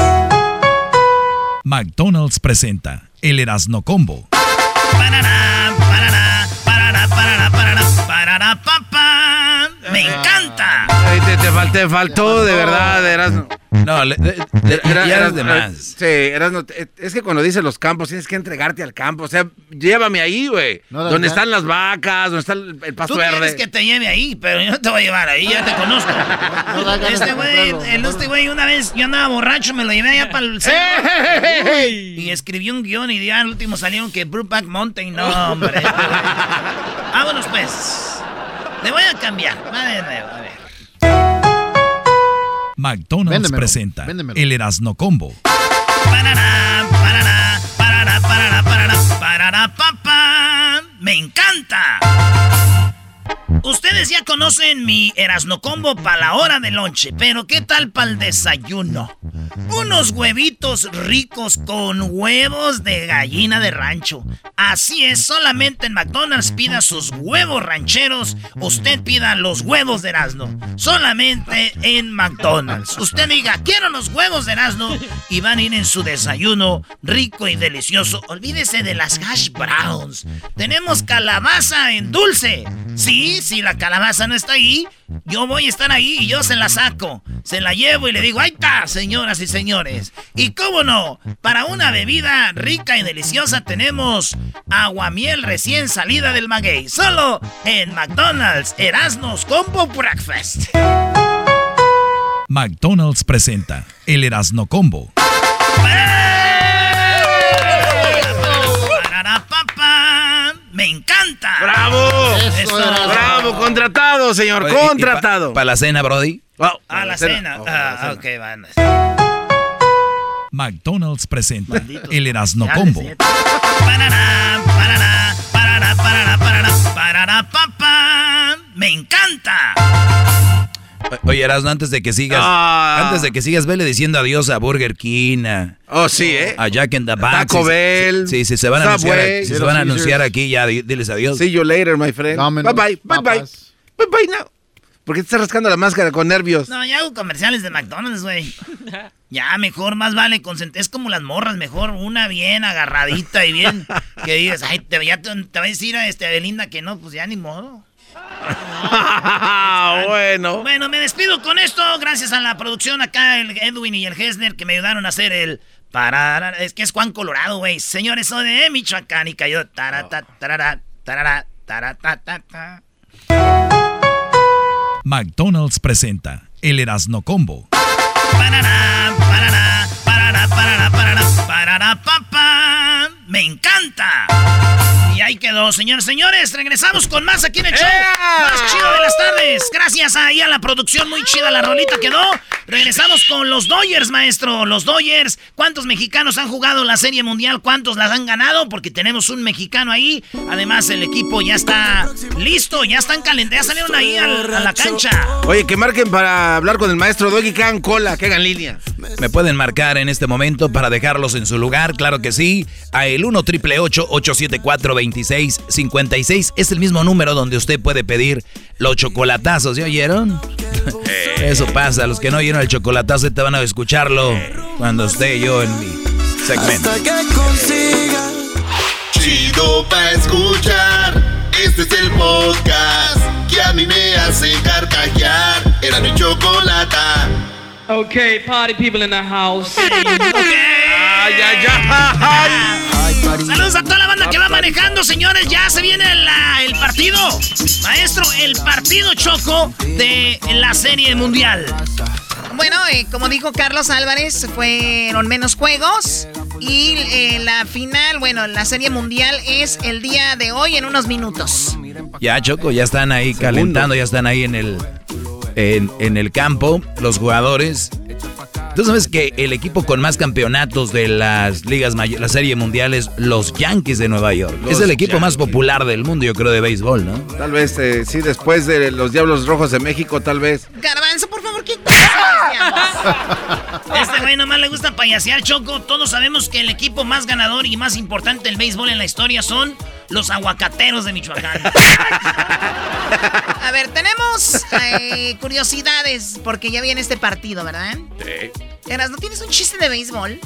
McDonald's presenta el Erasno Combo. Parará, parará, parará, parará, parará, parará, pa, pa. ¡Me encanta! Ay, te, te fal- te faltó, de verdad, Erasno. No, le- de- de- Era- de más. Sí, Erasno, te- es que cuando dices los campos tienes que entregarte al campo. O sea, llévame ahí, güey. No donde están las vacas, donde está el, el pasto Tú quieres verde. que te lleve ahí, pero yo no te voy a llevar ahí, ya te conozco. No Este güey, este güey, una vez yo andaba borracho, me lo llevé allá para el cerro. Y escribí un guion y ya al último salieron que Brookback Mountain. No, hombre. Vámonos pues. Le voy a cambiar. De nuevo, a ver. McDonald's Véndemelo, presenta véndemelo. el Erasno Combo. Parará, parará, parará, parará, parará, parará, pa, pa. ¡Me encanta! Ustedes ya conocen mi Erasno Combo para la hora de lonche, pero ¿qué tal para el desayuno? Unos huevitos ricos con huevos de gallina de rancho. Así es, solamente en McDonald's pida sus huevos rancheros, usted pida los huevos de Erasno. Solamente en McDonald's. Usted diga, quiero los huevos de Erasno y van a ir en su desayuno rico y delicioso. Olvídese de las hash browns. Tenemos calabaza en dulce. Sí, si la calabaza no está ahí, yo voy a estar ahí y yo se la saco. Se la llevo y le digo, ahí está, señoras y señores. Y cómo no, para una bebida rica y deliciosa tenemos aguamiel recién salida del maguey. Solo en McDonald's Erasmus Combo Breakfast. McDonald's presenta el Erasno Combo. ¡Bravo! Eso era- ¡Bravo! Contratado, señor, Oye, ¿y contratado. ¿Para la cena, Brody? Oh, A la cena. Ah, ok, van. McDonald's presenta el Erasno Combo. Parará, parará, parará, parará, parará, parará, pa, pa. ¡Me encanta! Oye, Erasmo, antes de que sigas, Ah. antes de que sigas, vele diciendo adiós a Burger King, a, Oh, sí, ¿eh? a Jack in the Box. Taco Bell, Sí, sí, se van a anunciar, si se van a anunciar aquí, ya di- diles adiós. See you later, my friend. Domino's, bye bye, bye bye. papas. Bye bye now. ¿Por qué te estás rascando la máscara con nervios? No, ya hago comerciales de McDonald's, güey. Ya, mejor, más vale concentrar. Es como las morras, mejor una bien agarradita y bien. Que digas, ay, te, ya te, te va a decir a este, Belinda que no, pues ya ni modo. Bueno. Bueno, me despido con esto. Gracias a la producción acá, el Edwin y el Hesner, que me ayudaron a hacer el. Para, es que es Juan Colorado, güey. Señores, soy de Michoacán y cayó. Tarata, tarara, tarara, tarata, ta, ta. McDonald's presenta el Erasno Combo. Parará, parará, parará, parará, parará, parará, papá. Me encanta. Y ahí quedó, señores, señores. Regresamos con más aquí en el show. Más chido de las tardes. Gracias ahí a la producción, muy chida la rolita quedó. Regresamos con los Dodgers, maestro. Los Dodgers. ¿Cuántos mexicanos han jugado la Serie Mundial? ¿Cuántos las han ganado? Porque tenemos un mexicano ahí. Además, el equipo ya está listo. Ya están calentados. Ya salieron ahí al- a la cancha. Oye, que marquen para hablar con el maestro Doggy, que hagan cola, que hagan línea. Me pueden marcar en este momento para dejarlos en su lugar, claro que sí. A el 1 triple 874 2656 es el mismo número donde usted puede pedir los chocolatazos, ¿ya oyeron? Eso pasa, los que no oyeron el chocolatazo te van a escucharlo cuando esté yo en mi segmento. Chido pa' escuchar. Este es el podcast que a mí me hace carcajear. Era mi chocolata. Okay, party people in the house. Ay, ay, ay. Saludos a toda la banda que va manejando, señores. Ya se viene la- el partido. Maestro, el partido choco de la Serie Mundial. Bueno, eh, como dijo Carlos Álvarez, fueron menos juegos. Y eh, la final, bueno, la serie mundial es el día de hoy en unos minutos. Ya, Choco, ya están ahí calentando, ya están ahí en el, en, en el campo los jugadores. Tú sabes que el equipo con más campeonatos de las ligas mayores, la serie mundial es los Yankees de Nueva York. Los es el equipo más popular del mundo, yo creo, de béisbol, ¿no? Tal vez, eh, sí, después de los Diablos Rojos de México, tal vez. Garbanzo, por favor, ¿qué Este güey nomás le gusta payasear, Choco. Todos sabemos que el equipo más ganador y más importante del béisbol en la historia son los aguacateros de Michoacán. A ver, tenemos eh, curiosidades porque ya viene este partido, ¿verdad? Eras, ¿no tienes un chiste de béisbol?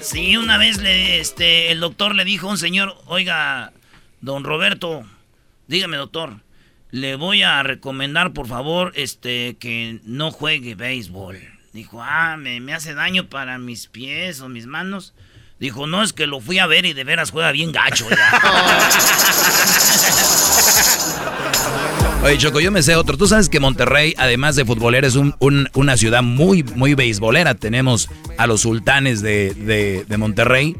Sí, una vez le, este, el doctor le dijo a un señor, oiga, don Roberto, dígame doctor, le voy a recomendar por favor este, que no juegue béisbol. Dijo, ah, me, me hace daño para mis pies o mis manos. Dijo, no, es que lo fui a ver y de veras juega bien gacho. Oye, Choco, yo me sé otro. Tú sabes que Monterrey, además de futbolera, es un- un- una ciudad muy, muy beisbolera. Tenemos a los sultanes de, de- de Monterrey.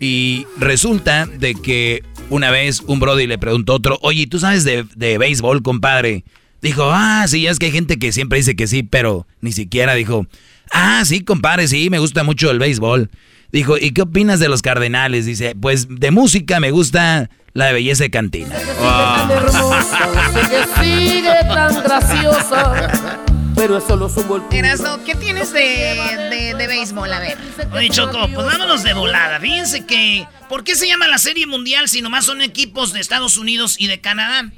Y resulta de que una vez un Brody le preguntó a otro, oye, ¿tú sabes de, de béisbol, compadre? Dijo, ah, sí, es que hay gente que siempre dice que sí, pero ni siquiera dijo, ah, sí, compadre, sí, me gusta mucho el béisbol. Dijo, ¿y qué opinas de los Cardenales? Dice, pues de música me gusta la de belleza de cantina. tan hermosa, sé que sigue tan graciosa, pero es solo su golpe. Erasno, ¿qué tienes de, de, de béisbol? A ver. Oye, Choco, pues vámonos de volada. Fíjense que, ¿por qué se llama la Serie Mundial si nomás son equipos de Estados Unidos y de Canadá?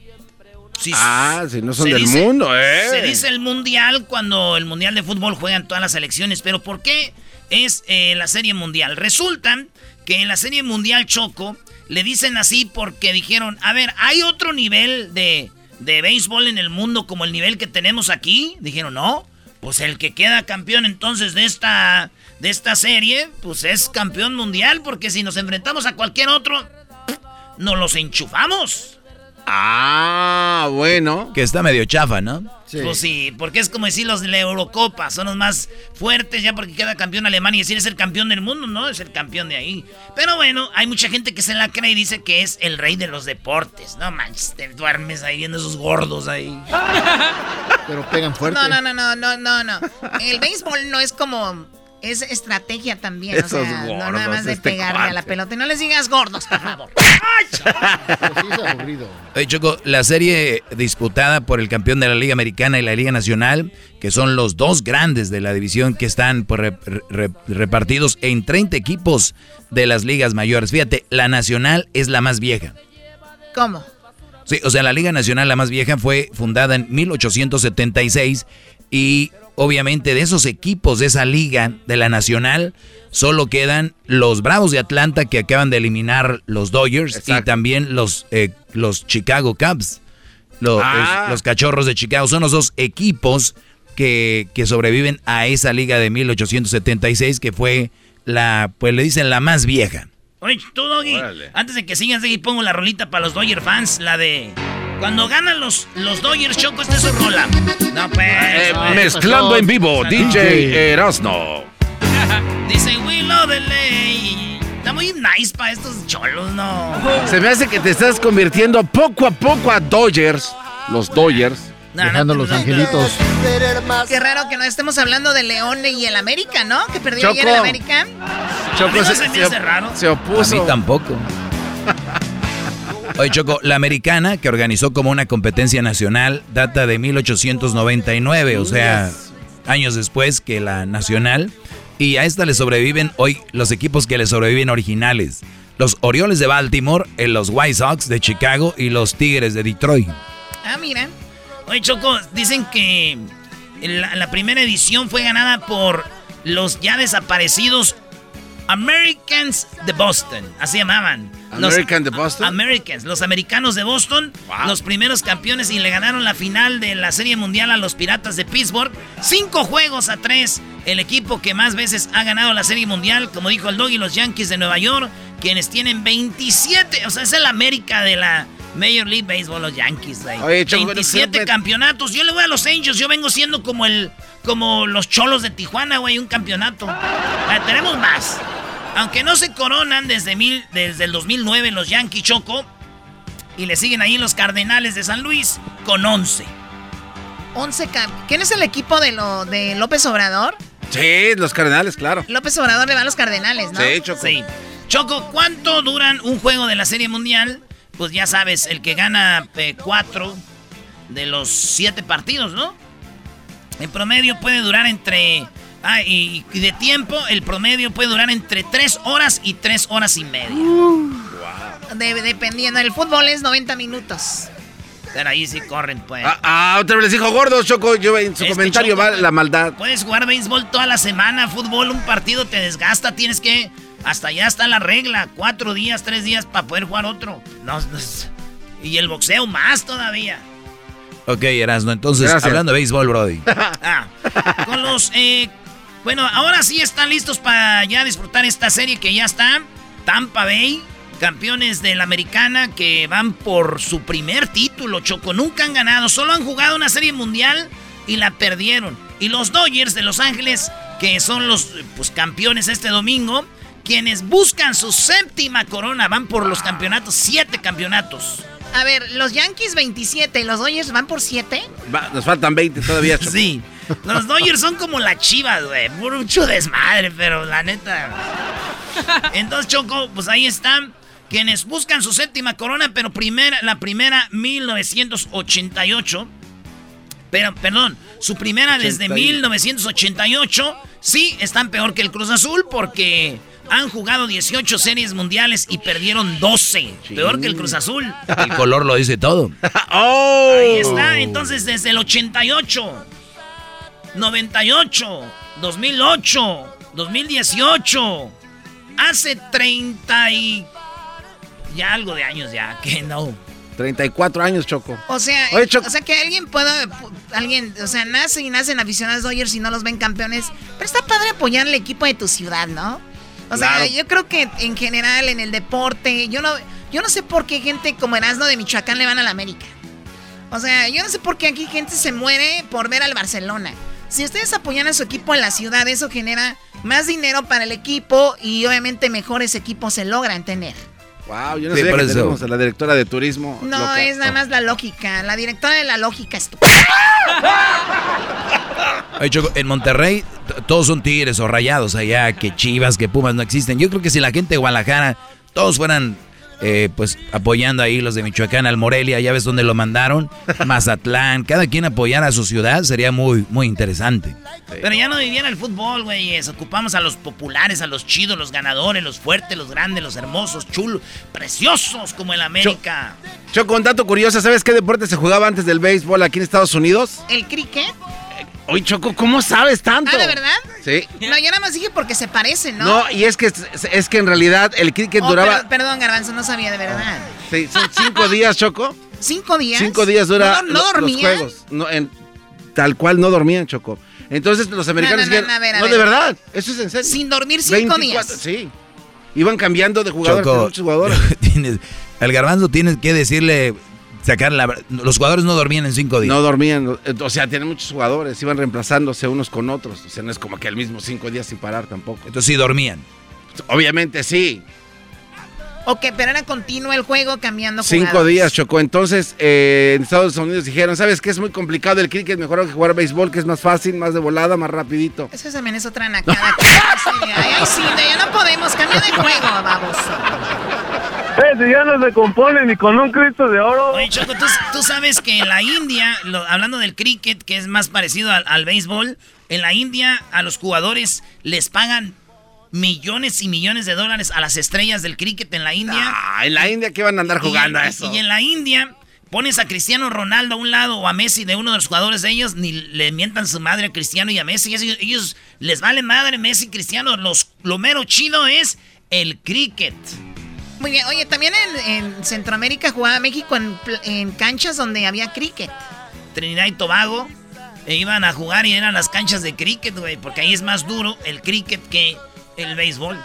Sí, Ah, si no son del dice- mundo, ¿eh? Se dice el mundial cuando el mundial de fútbol juegan todas las selecciones, pero ¿por qué es eh, la serie mundial? Resulta que en la serie mundial Choco le dicen así porque dijeron, a ver, ¿hay otro nivel de, de béisbol en el mundo como el nivel que tenemos aquí? Dijeron, no, pues el que queda campeón entonces de esta, de esta serie, pues es campeón mundial, porque si nos enfrentamos a cualquier otro, nos los enchufamos. Ah, bueno. Que está medio chafa, ¿no? Pues sí, porque es como decir los de la Eurocopa, son los más fuertes ya porque queda campeón Alemania y decir es el campeón del mundo, no, es el campeón de ahí. Pero bueno, hay mucha gente que se la cree y dice que es el rey de los deportes. No manches, te duermes ahí viendo esos gordos ahí. Pero pegan fuerte. No, no, no, no, no, no, no. El béisbol no es como Es estrategia también, Esos o sea, no nada más de este pegarle a la pelota. Y no les digas gordos, por favor. Oye, Choco, la serie disputada por el campeón de la Liga Americana y la Liga Nacional, que son los dos grandes de la división que están pues, re- re- repartidos en 30 equipos de las ligas mayores. Fíjate, la Nacional es la más vieja. ¿Cómo? Sí, o sea, la Liga Nacional, la más vieja, fue fundada en 1876 y obviamente de esos equipos de esa liga, de la Nacional, solo quedan los Bravos de Atlanta que acaban de eliminar los Dodgers y también los, eh, los Chicago Cubs, Lo- Ah. es- los Cachorros de Chicago. Son los dos equipos que, que sobreviven a esa liga de 1876 que fue la, pues le dicen la más vieja. Oye, tú, Doggy, antes de que sigas ahí, pongo la rolita para los Dodger fans, la de... Cuando ganan los, los Dodgers, Choco, esta es su rola. No, pues... Eh, no, mezclando pues, en vivo, no. DJ Erasno. Dice, we love the lay. Está muy nice para estos cholos, ¿no? Se me hace que te estás convirtiendo poco a poco a Dodgers. Los Dodgers. Dejando los angelitos. Qué raro que no estemos hablando de León y el América, ¿no? Que perdió ayer el América. Choco A mí no se, se raro. se opuso. A mí tampoco. Oye, Choco, la americana que organizó como una competencia nacional data de 1899, o sea, años después que la nacional. Y a esta le sobreviven hoy los equipos que le sobreviven originales. Los Orioles de Baltimore, eh, los White Sox de Chicago y los Tigres de Detroit. Ah, mira. Oye, Choco, dicen que la, la primera edición fue ganada por los ya desaparecidos Americans de Boston. Así llamaban. Los American de Boston. Americans, los americanos de Boston, los primeros campeones y le ganaron la final de la Serie Mundial a los Piratas de Pittsburgh. Cinco juegos a tres. El equipo que más veces ha ganado la Serie Mundial, como dijo el Doggy, los Yankees de Nueva York, quienes tienen 27. O sea, es el América de la Major League Baseball, los Yankees. Oye, Choco, 27 pero- campeonatos. Yo le voy a los Angels. Yo vengo siendo como el como los cholos de Tijuana, güey, un campeonato. Ah, tenemos más. Aunque no se coronan desde, mil, desde el 2009 los Yankees Choco. Y le siguen ahí los Cardenales de San Luis con 11. 11 cam- ¿Quién es el equipo de, lo, de López Obrador? Sí, los Cardenales, claro. López Obrador le va a los Cardenales, ¿no? Sí, Choco. Sí. Choco, ¿cuánto duran un juego de la Serie Mundial? Pues ya sabes, el que gana eh, cuatro de los siete partidos, ¿no? En promedio puede durar entre... Ah, y, y de tiempo, el promedio puede durar entre tres horas y tres horas y media. De- dependiendo. El fútbol es 90 minutos. Pero ahí sí corren, pues. Ah, ah, otra vez les dijo gordo, Choco. Yo en su comentario Choco, va pues, la maldad. Puedes jugar béisbol toda la semana, fútbol, un partido te desgasta, tienes que... Hasta allá está la regla, cuatro días, tres días para poder jugar otro. No, no y el boxeo más todavía. Ok, Erasno, entonces, Gracias. hablando de béisbol, Brody. Ah, con los... eh, bueno, ahora sí están listos para ya disfrutar esta serie que ya está. Tampa Bay, campeones de la americana que van por su primer título, Choco. Nunca han ganado, solo han jugado una serie mundial y la perdieron. Y los Dodgers de Los Ángeles, que son los pues, campeones este domingo, quienes buscan su séptima corona, van por los campeonatos, siete campeonatos. A ver, los Yankees 27 y los Dodgers van por 7. Va, nos faltan 20 todavía, Choco. Sí. Los Dodgers son como la chivas, güey. Mucho desmadre, pero la neta. Entonces, Choco, pues ahí están. Quienes buscan su séptima corona, pero primera, la primera 1988. Pero, perdón, su primera desde 81. 1988. Sí, están peor que el Cruz Azul porque han jugado 18 series mundiales y perdieron 12. Peor que el Cruz Azul. El color lo dice todo. ¡Oh! Ahí está, entonces desde el 88, 98, 2008, 2018, hace 30 y... Ya algo de años ya, que no. 34 años, Choco. O sea, Oye, Choco. o sea que alguien pueda, pu- alguien, o sea, nace y nacen aficionados Dodgers y no los ven campeones. Pero está padre apoyar al equipo de tu ciudad, ¿no? O sea, yo creo que en general en el deporte, yo no, yo no sé por qué gente como Erasmo de Michoacán le van a la América. O sea, yo no sé por qué aquí gente se muere por ver al Barcelona. Si ustedes apoyan a su equipo en la ciudad, eso genera más dinero para el equipo y obviamente mejores equipos se logran tener. Wow, yo no Sí, por que tenemos a la directora de turismo. No, loca. es nada más la lógica. La directora de la lógica es tú. Oye, Choco, en Monterrey todos son tigres o rayados allá, que chivas, que pumas no existen. Yo creo que si la gente de Guadalajara, todos fueran eh, pues apoyando ahí los de Michoacán al Morelia, ya ves dónde lo mandaron, Mazatlán, cada quien apoyara a su ciudad sería muy, muy interesante. Pero ya no viviera el fútbol, güeyes. Ocupamos a los populares, a los chidos, los ganadores, los fuertes, los grandes, los hermosos, chulos, preciosos como el América. Choco, un dato curioso, ¿sabes qué deporte se jugaba antes del béisbol aquí en Estados Unidos? ¿El cricket? Oye, Choco, ¿cómo sabes tanto? Ah, ¿de verdad? Sí. No, yo nada más dije porque se parecen, ¿no? No, y es que, es que en realidad el cricket Oh, duraba per- perdón, Garbanzo, no sabía de verdad. sí, son cinco días, Choco. ¿Cinco días? Cinco días dura ¿No, no lo- los dormían? juegos. No, en- tal cual no dormían, Choco. Entonces los americanos No, no, no, dijeron, a ver, a no, ver. de verdad, eso es en serio. Sin dormir cinco días. Sí. Iban cambiando de jugadores, Choco, muchos jugadores. tienes- al garbanzo tienes que decirle, sacar la... Los jugadores no dormían en cinco días. No dormían, eh, o sea, tienen muchos jugadores, iban reemplazándose unos con otros. O sea, no es como que el mismo cinco días sin parar tampoco. Entonces sí dormían. Obviamente sí. Ok, pero era continuo el juego cambiando Cinco jugadas. días, Chocó. Entonces, eh, en Estados Unidos dijeron, ¿sabes qué? Es muy complicado el cricket, mejor que jugar béisbol, que es más fácil, más de volada, más rapidito. Eso también es otra nacada. Ay, ay, sí, ya no podemos, cambia de juego, baboso. Eh, si ya no se compone ni con un Cristo de oro. Oye, Choco, ¿tú, tú sabes que en la India, lo- hablando del cricket, que es más parecido al, al béisbol, en la India a los jugadores les pagan millones y millones de dólares a las estrellas del cricket en la India. Ah, en la India que van a andar jugando y, a eso. Y en la India pones a Cristiano Ronaldo a un lado o a Messi de uno de los jugadores de ellos, ni le mientan su madre a Cristiano y a Messi. Ellos, ellos les vale madre Messi y Cristiano. Los, lo mero chido es el cricket. Muy bien, oye, también en, en Centroamérica jugaba México en, en canchas donde había cricket. Trinidad y Tobago e iban a jugar y eran las canchas de cricket, güey, porque ahí es más duro el cricket que el béisbol.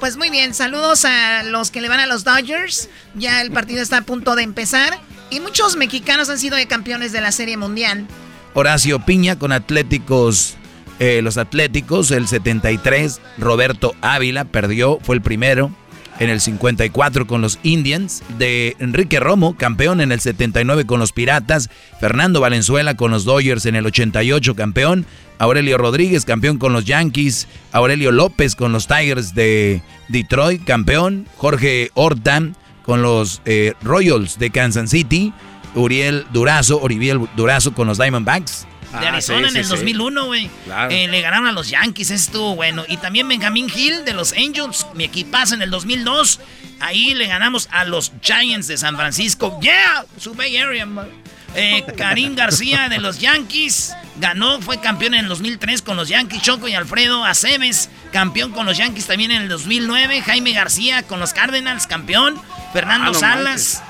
Pues muy bien, saludos a los que le van a los Dodgers. Ya el partido está a punto de empezar. Y muchos mexicanos han sido de campeones de la Serie Mundial. Horacio Piña con Atléticos, eh, los Atléticos, el 73. Roberto Ávila perdió, fue el primero. En el 54 con los Indians. De Enrique Romo, campeón en el 79 con los Piratas. Fernando Valenzuela con los Dodgers en el 88, campeón. Aurelio Rodríguez, campeón con los Yankees. Aurelio López con los Tigers de Detroit, campeón. Jorge Horta con los eh, Royals de Kansas City. Uriel Durazo, Oribiel Durazo con los Diamondbacks. De Arizona en el 2001, güey. Claro. Eh, le ganaron a los Yankees, ese estuvo bueno. Y también Benjamin Hill de los Angels, mi equipazo en el 2002. Ahí le ganamos a los Giants de San Francisco. ¡Yeah! Su Bay Area, man. Eh, Karim García de los Yankees ganó, fue campeón en el 2003 con los Yankees. Choco y Alfredo Aceves, campeón con los Yankees también en el 2009. Jaime García con los Cardinals, campeón. Fernando Ah, no Salas.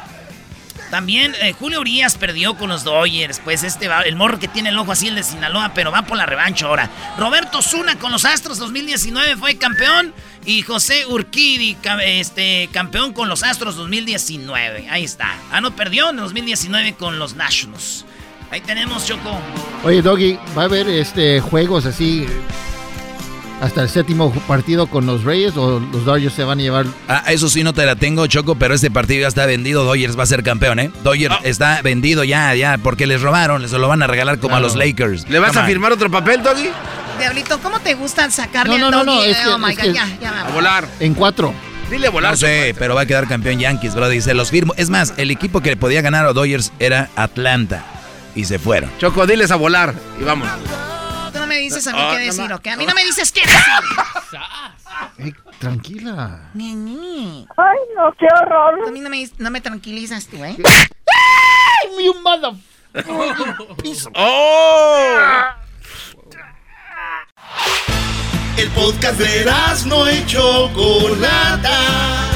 También eh, Julio Urias perdió con los Dodgers. Pues este va, el morro que tiene el ojo así, el de Sinaloa, pero va por la revancha ahora. Roberto Zuna con los Astros 2019 fue campeón. Y José Urquidi, este, campeón con los Astros 2019. Ahí está. Ah, no, perdió en 2019 con los Nationals. Ahí tenemos, Choco. Oye, Doggy, ¿va a haber este juegos así hasta el séptimo partido con los Reyes o los Dodgers se van a llevar? Ah, eso sí no te la tengo, Choco, pero este partido ya está vendido. Dodgers va a ser campeón, ¿eh? Dodgers Ah. está vendido ya, ya, porque les robaron, les lo van a regalar como a los Lakers. ¿Le vas Come a on. firmar otro papel, Doggy? Diablito, ¿cómo te gusta sacarle No, al no, no, doggy? no, es que- oh my es God, que- ya, ya vamos. volar. En cuatro. Dile a volar. No sé, pero va a quedar campeón Yankees, bro. Dice, los firmo. Es más, el equipo que le podía ganar a Dodgers era Atlanta. Y se fueron. Choco, diles a volar y vamos. Me dices a mí Ah, qué decir, ¿ok? A mí no me dices qué decir. Ey, tranquila. Ni, ni. Ay, no, qué horror. A mí no me, no me tranquilizas tú, ¿eh? ¡Ay, you mother... ¡Oh! El podcast de no y Chocolata.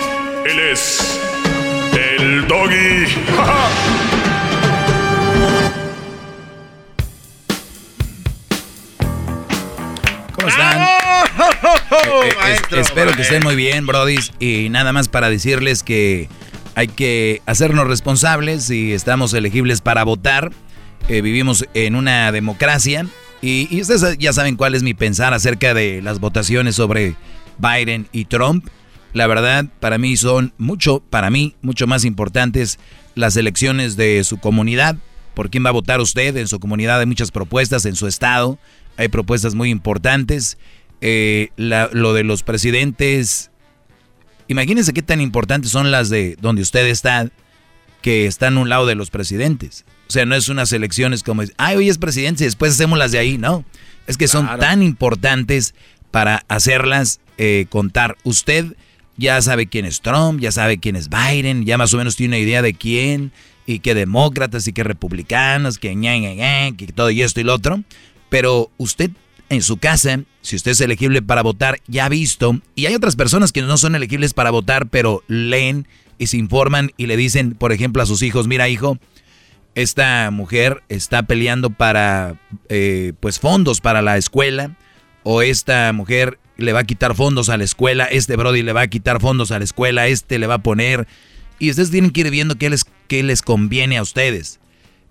Él es el doggy. ¿Cómo están? Eh, eh, espero que estén muy bien, Brody. Y nada más para decirles que hay que hacernos responsables si estamos elegibles para votar. Eh, vivimos en una democracia. Y, y ustedes ya saben cuál es mi pensar acerca de las votaciones sobre Biden y Trump. La verdad, para mí son mucho, para mí, mucho más importantes las elecciones de su comunidad. ¿Por quién va a votar usted? En su comunidad hay muchas propuestas, en su estado hay propuestas muy importantes. Eh, lo de los presidentes, imagínense qué tan importantes son las de donde usted está, que están a un lado de los presidentes. O sea, no es unas elecciones como, ay, hoy es presidente y después hacemos las de ahí, no. Es que son tan importantes para hacerlas eh, contar. Usted ya sabe quién es Trump, ya sabe quién es Biden, ya más o menos tiene una idea de quién, y que demócratas y que republicanos, que ña, que todo y esto y lo otro. Pero usted en su casa, si usted es elegible para votar, ya ha visto, y hay otras personas que no son elegibles para votar, pero leen y se informan y le dicen, por ejemplo, a sus hijos, mira hijo, esta mujer está peleando para eh, pues fondos para la escuela o esta mujer le va a quitar fondos a la escuela, este Brody le va a quitar fondos a la escuela, este le va a poner y ustedes tienen que ir viendo qué les, qué les conviene a ustedes.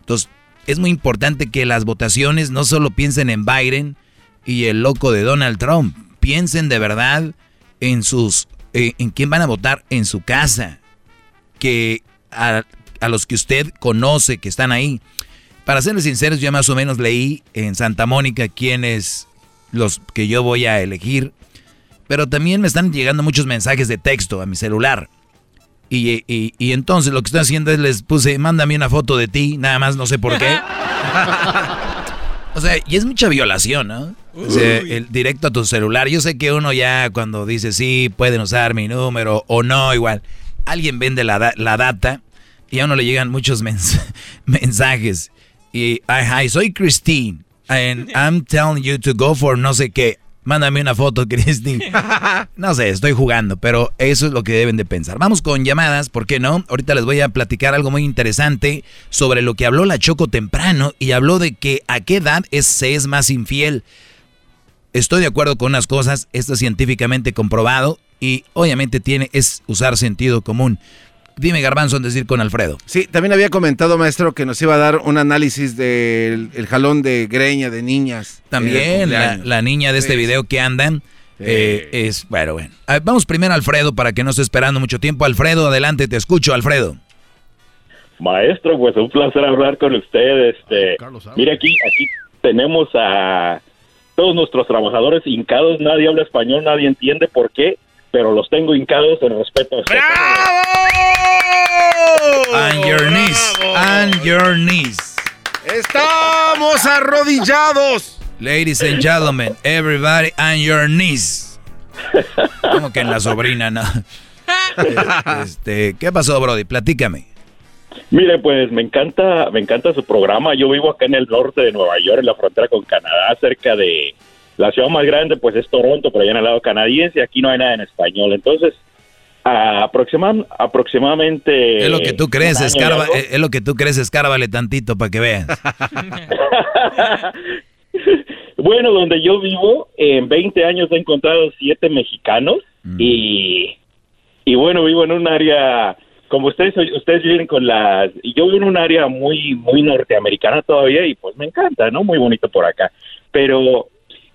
Entonces, es muy importante que las votaciones no solo piensen en Biden y el loco de Donald Trump, piensen de verdad en sus eh, en quién van a votar en su casa, que a, a los que usted conoce que están ahí. Para serles sinceros, yo más o menos leí en Santa Mónica quiénes los que yo voy a elegir, pero también me están llegando muchos mensajes de texto a mi celular. Y, y, y, entonces lo que estoy haciendo es les puse, mándame una foto de ti, nada más, no sé por qué. o sea, y es mucha violación, ¿no? O sea, el directo a tu celular. Yo sé que uno ya cuando dice sí, pueden usar mi número o no, igual. Alguien vende la, la data y a uno le llegan muchos mens mensajes. Y, hi, soy Christine. And I'm telling you to go for no sé qué. Mándame una foto, Christine. No sé, estoy jugando, pero eso es lo que deben de pensar. Vamos con llamadas, ¿por qué no? Ahorita les voy a platicar algo muy interesante sobre lo que habló la Choco temprano y habló de que a qué edad es, se es más infiel. Estoy de acuerdo con unas cosas, esto es científicamente comprobado y obviamente tiene es usar sentido común. Dime, Garbanzo, en decir con Alfredo. Sí, también había comentado, maestro, que nos iba a dar un análisis del el jalón de greña de niñas. También, la, la, niña de este sí. video que andan. Sí. Eh, es, bueno, bueno. Ver, vamos primero a Alfredo para que no esté esperando mucho tiempo. Alfredo, adelante, te escucho, Alfredo. Maestro, pues un placer hablar con usted. Este, mire aquí, aquí tenemos a todos nuestros trabajadores hincados, nadie habla español, nadie entiende por qué, pero los tengo hincados en respeto a On your knees, on your knees. Estamos arrodillados. Ladies and gentlemen, everybody on your knees. Como que en la sobrina, ¿no? Este, ¿qué pasó, Brody? Platícame. Mire, pues me encanta, me encanta su programa. Yo vivo acá en el norte de Nueva York, en la frontera con Canadá, cerca de la ciudad más grande, pues es Toronto, pero allá en el lado canadiense. Aquí no hay nada en español. Entonces, aproxima, aproximadamente. Es lo que tú crees, escarba, es lo que tú crees, escárbale tantito para que veas. bueno, donde yo vivo, en 20 años he encontrado siete mexicanos mm. y, y bueno, vivo en un área, como ustedes ustedes viven con las, yo vivo en un área muy, muy norteamericana todavía y pues me encanta, ¿no? Muy bonito por acá. Pero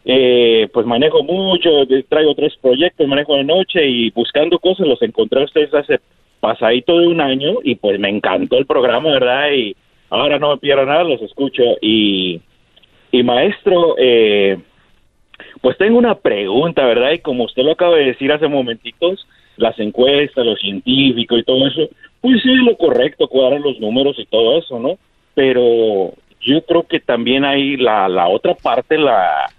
eh, pues manejo mucho, traigo tres proyectos, manejo de noche y buscando cosas los encontré a ustedes hace pasadito de un año y pues me encantó el programa, ¿verdad? Y ahora no me pierdo nada, los escucho y, y maestro, eh, pues tengo una pregunta, ¿verdad? Y como usted lo acaba de decir hace momentitos, las encuestas, los científicos y todo eso, pues sí, lo correcto, cuadrar los números y todo eso, ¿no? Pero yo creo que también hay la, la otra parte, la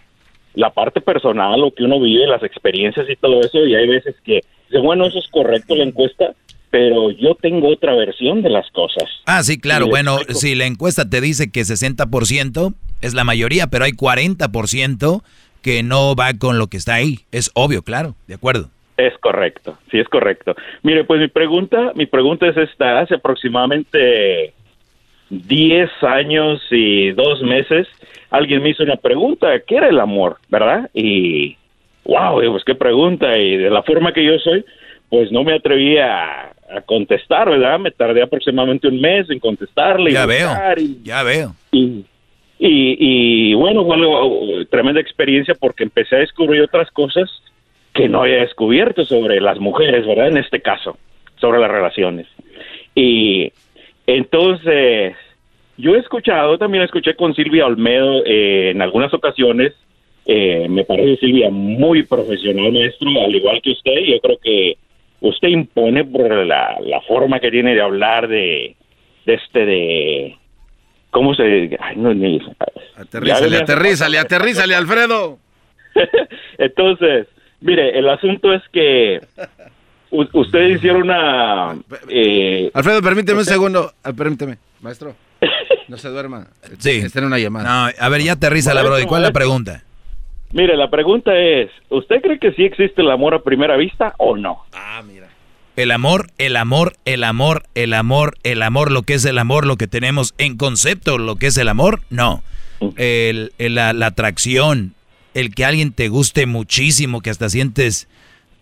la parte personal, lo que uno vive, las experiencias y todo eso, y hay veces que, bueno, eso es correcto la encuesta, pero yo tengo otra versión de las cosas. Ah, sí, claro, bueno, si la encuesta te dice que 60% es la mayoría, pero hay 40% que no va con lo que está ahí, es obvio, claro, de acuerdo. Es correcto, sí es correcto. Mire, pues mi pregunta, mi pregunta es esta, hace aproximadamente 10 años y dos meses, alguien me hizo una pregunta, ¿qué era el amor? ¿Verdad? Y, wow, pues qué pregunta. Y de la forma que yo soy, pues no me atreví a, a contestar, ¿verdad? Me tardé aproximadamente un mes en contestarle. Ya y veo, y- ya veo. y, y, y, bueno, bueno, tremenda experiencia porque empecé a descubrir otras cosas que no había descubierto sobre las mujeres, ¿verdad? En este caso, sobre las relaciones. Y entonces, yo he escuchado, también escuché con Silvia Olmedo eh, en algunas ocasiones, eh, me parece Silvia muy profesional, maestro, al igual que usted, yo creo que usted impone por la, la forma que tiene de hablar de, de este, de... ¿Cómo se...? Ay, no, ni- Aterrízale, aterrízale, aterrízale, Alfredo. Entonces, mire, el asunto es que u- ustedes hicieron una... eh, Alfredo, permíteme un segundo. Ah, Permíteme, maestro. No se duerma. Sí. Está en una llamada. No, a ver, ya aterriza la Brody. ¿Cuál es la pregunta? Mire, la pregunta es, ¿usted cree que sí existe el amor a primera vista o no? El amor, el amor, el amor, el amor, el amor, lo que es el amor, lo que tenemos en concepto, lo que es el amor, no. El, el- la, la atracción, el que alguien te guste muchísimo, que hasta sientes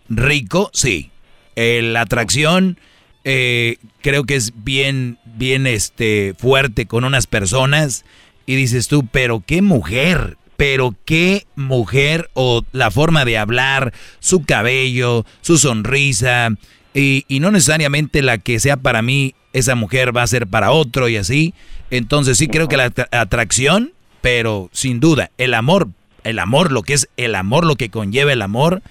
rico, sí. El- la atracción eh, creo que es bien, bien este, fuerte con unas personas y dices tú, pero qué mujer, pero qué mujer o la forma de hablar, su cabello, su sonrisa y, y no necesariamente la que sea para mí, esa mujer va a ser para otro y así. Entonces sí creo que la atra- atracción, pero sin duda, el amor, el amor, lo que es el amor, lo que conlleva el amor,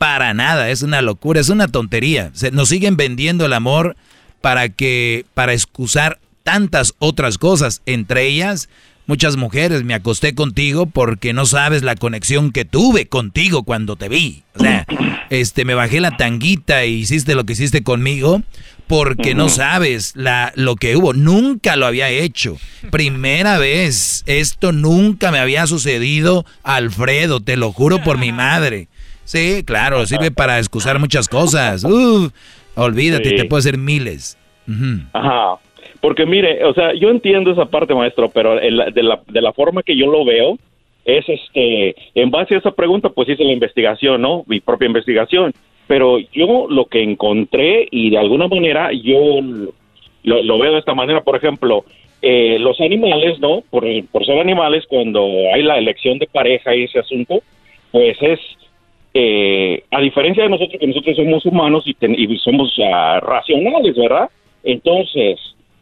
para nada, es una locura, es una tontería. Se, nos siguen vendiendo el amor para que, para excusar tantas otras cosas, entre ellas muchas mujeres. Me acosté contigo porque no sabes la conexión que tuve contigo cuando te vi. O sea, este, me bajé la tanguita y hiciste lo que hiciste conmigo porque no sabes la, lo que hubo. Nunca lo había hecho. Primera vez. Esto nunca me había sucedido, Alfredo, te lo juro por mi madre. Sí, claro, sirve para excusar muchas cosas. Uf, olvídate, Sí. te puedo hacer miles. Ajá. Porque mire, o sea, yo entiendo esa parte, maestro, pero el- de, la, de la forma que yo lo veo, es este, en base a esa pregunta, pues hice la investigación, ¿no? Mi propia investigación. Pero yo lo que encontré y de alguna manera yo lo, lo veo de esta manera, por ejemplo, eh, los animales, ¿no? Por, por ser animales, cuando hay la elección de pareja y ese asunto, pues es, eh, a diferencia de nosotros, que nosotros somos humanos y, ten- y somos ah, racionales, ¿verdad? Entonces,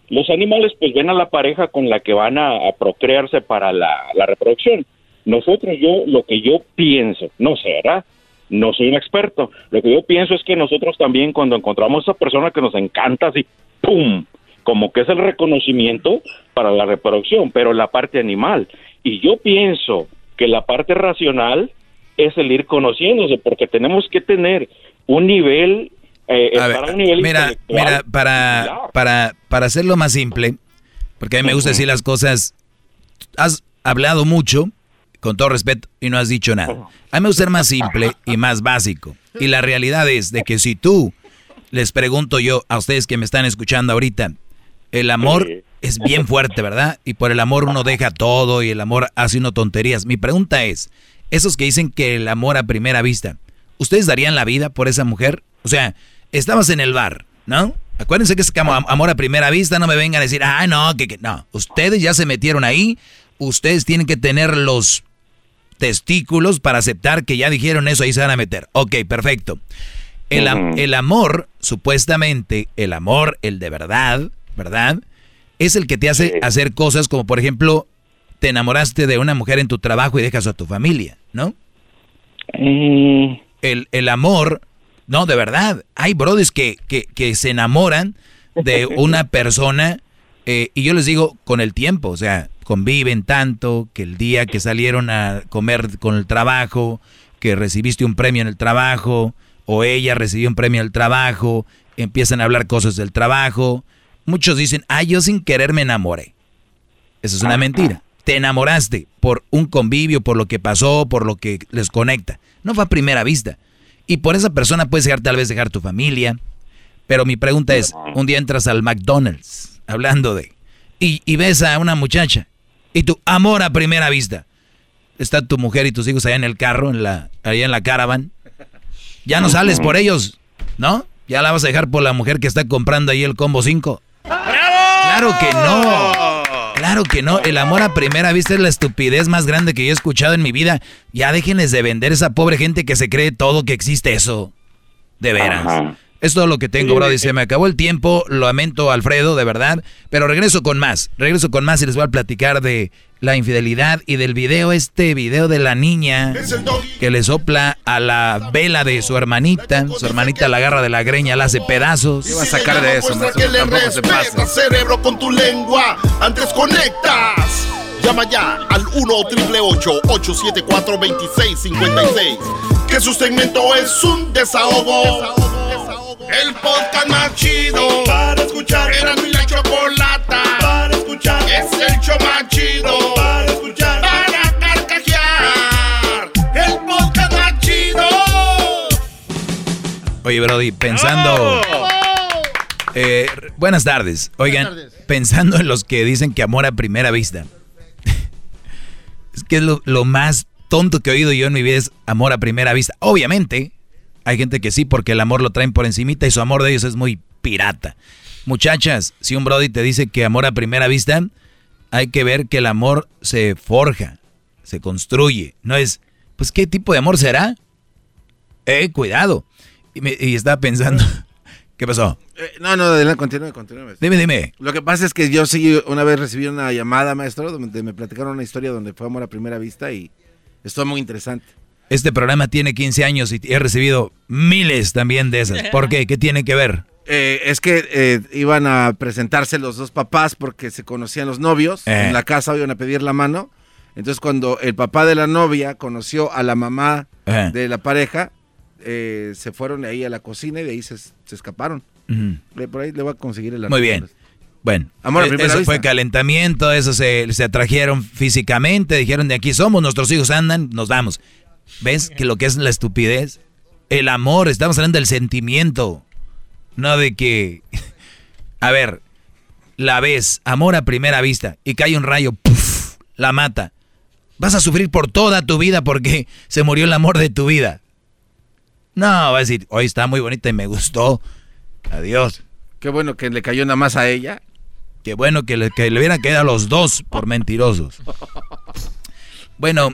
los animales pues ven a la pareja con la que van a, procrearse para la, la reproducción. Nosotros, yo, lo que yo pienso, no sé, ¿verdad? No soy un experto. Lo que yo pienso es que nosotros también cuando encontramos a esa persona que nos encanta así, ¡pum! Como que es el reconocimiento para la reproducción, pero la parte animal. Y yo pienso que la parte racional es el ir conociéndose, porque tenemos que tener un nivel, eh, A ver, estar a un nivel mira, mira, para, para, para hacerlo más simple, porque a mí me gusta decir las cosas, has hablado mucho, con todo respeto, y no has dicho nada. A mí me gusta ser más simple y más básico. Y la realidad es de que si tú, les pregunto yo a ustedes que me están escuchando ahorita, el amor es bien fuerte, ¿verdad? Y por el amor uno deja todo y el amor hace uno tonterías. Mi pregunta es, esos que dicen que el amor a primera vista, ¿ustedes darían la vida por esa mujer? O sea, estabas en el bar, ¿no? Acuérdense que es como am- amor a primera vista, no me vengan a decir, ah, no, que, que-". no. Ustedes ya se metieron ahí, ustedes tienen que tener los testículos para aceptar que ya dijeron eso, ahí se van a meter. Ok, perfecto. El, el amor, supuestamente, el amor, el de verdad, ¿verdad? Es el que te hace hacer cosas como, por ejemplo, te enamoraste de una mujer en tu trabajo y dejas a tu familia, ¿no? El, el amor, no, de verdad, hay brothers que, que, que se enamoran de una persona eh, y yo les digo con el tiempo, o sea, conviven tanto que el día que salieron a comer con el trabajo, que recibiste un premio en el trabajo, o ella recibió un premio en el trabajo, empiezan a hablar cosas del trabajo. Muchos dicen, ah, yo sin querer me enamoré. Eso es una mentira. Te enamoraste por un convivio, por lo que pasó, por lo que les conecta. No fue a primera vista. Y por esa persona puedes dejar, tal vez dejar tu familia. Pero mi pregunta es, un día entras al McDonald's, hablando de, y, y ves a una muchacha, y tu amor a primera vista. está tu mujer y tus hijos allá en el carro, en la, allá en la caravan. Ya no sales por ellos, ¿no? Ya la vas a dejar por la mujer que está comprando ahí el combo 5. Claro que no. Claro que no. El amor a primera vista es la estupidez más grande que yo he escuchado en mi vida. Ya déjenles de vender esa pobre gente que se cree todo que existe eso. De veras. Es todo lo que tengo, bro. Dice, me acabó el tiempo. Lo lamento, Alfredo, de verdad. Pero regreso con más. Regreso con más y les voy a platicar de la infidelidad y del video, este video de la niña que le sopla a la vela de su hermanita. Su hermanita la agarra de la greña, la hace pedazos. ¿Qué va a sacar de eso? Muestra que le cerebro con tu lengua. Antes conectas. Llama ya al 1 874 2656 Que su segmento es un desahogo. El podcast más chido para escuchar. Era mi la chocolata para escuchar. Es el show más chido para escuchar. Para carcajear. El podcast más chido. Oye, Brody, pensando... Eh, buenas tardes. Oigan, pensando en los que dicen que amor a primera vista. Es que es lo, más tonto que he oído yo en mi vida es amor a primera vista. Obviamente, hay gente que sí, porque el amor lo traen por encimita y su amor de ellos es muy pirata. Muchachas, si un Brody te dice que amor a primera vista, hay que ver que el amor se forja, se construye. No es, pues, ¿qué tipo de amor será? Eh, cuidado. Me, y estaba pensando, ¿qué pasó? Eh, no, no, adelante, continúe, continúe. maestro. Dime, dime. Lo que pasa es que yo sí una vez recibí una llamada, maestro, donde me platicaron una historia donde fue amor a primera vista y estuvo muy interesante. Este programa tiene 15 años y he recibido miles también de esas. ¿Por qué? ¿Qué tiene que ver? Eh, es que eh, iban a presentarse los dos papás porque se conocían los novios. En la casa iban a pedir la mano. Entonces cuando el papá de la novia conoció a la mamá de la pareja, se fueron ahí a la cocina y de ahí se, se escaparon. Le- Por ahí le voy a conseguir el Muy bien. Bueno, Amor eh, eso vista. fue calentamiento, eso se, se atrajeron físicamente, dijeron de aquí somos, nuestros hijos andan, nos vamos. ¿Ves que lo que es la estupidez? El amor, estamos hablando del sentimiento, no de que... A ver, la ves, amor a primera vista, y cae un rayo, la mata. Vas a sufrir por toda tu vida porque se murió el amor de tu vida. No, va a decir, hoy está muy bonita y me gustó. Adiós. Qué bueno que le cayó nada más a ella. Qué bueno que le, que le hubieran quedado a los dos por mentirosos. Bueno,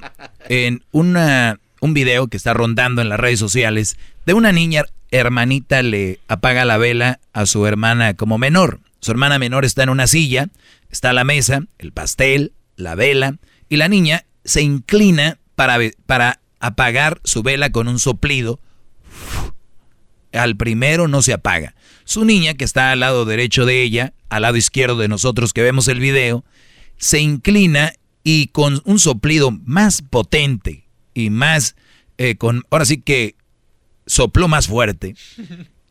en una, un video que está rondando en las redes sociales de una niña hermanita le apaga la vela a su hermana como menor. Su hermana menor está en una silla, está la mesa, el pastel, la vela, y la niña se inclina para, para apagar su vela con un soplido. Al primero no se apaga. Su niña, que está al lado derecho de ella, al lado izquierdo de nosotros que vemos el video, se inclina y con un soplido más potente y más, eh, con, ahora sí que sopló más fuerte,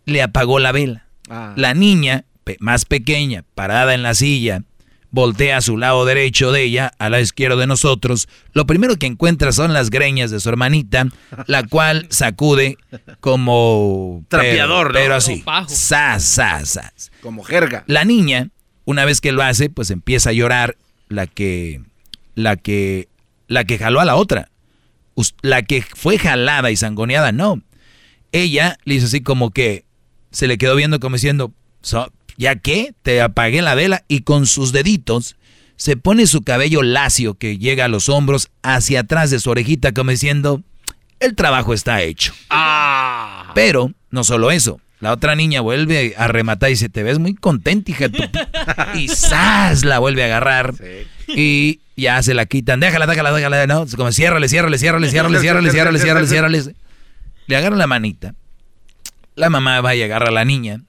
le apagó la vela. Ah. La niña, más pequeña, parada en la silla, voltea a su lado derecho de ella, al lado izquierdo de nosotros. Lo primero que encuentra son las greñas de su hermanita, la cual sacude como... Trapeador, pero, pero así. Sas, sas, sas. Como jerga. La niña, una vez que lo hace, pues empieza a llorar la que, la que, la que jaló a la otra. La que fue jalada y sangoneada, no. Ella le hizo así como que se le quedó viendo como diciendo, "So- ¿ya qué? Te apagué la vela y con sus deditos se pone su cabello lacio que llega a los hombros hacia atrás de su orejita como diciendo, el trabajo está hecho. Pero no solo eso. La otra niña vuelve a rematar y dice, te ves muy contenta, hija. p-". y ¡zas! la vuelve a agarrar. Y ya se la quitan. Déjala, déjala, déjala. No, como ciérrale, ciérrale, ciérrale, ciérrale, ciérrale, ciérrale, ciérrale, ciérrale. Le agarran la manita. La mamá va y agarra a la niña.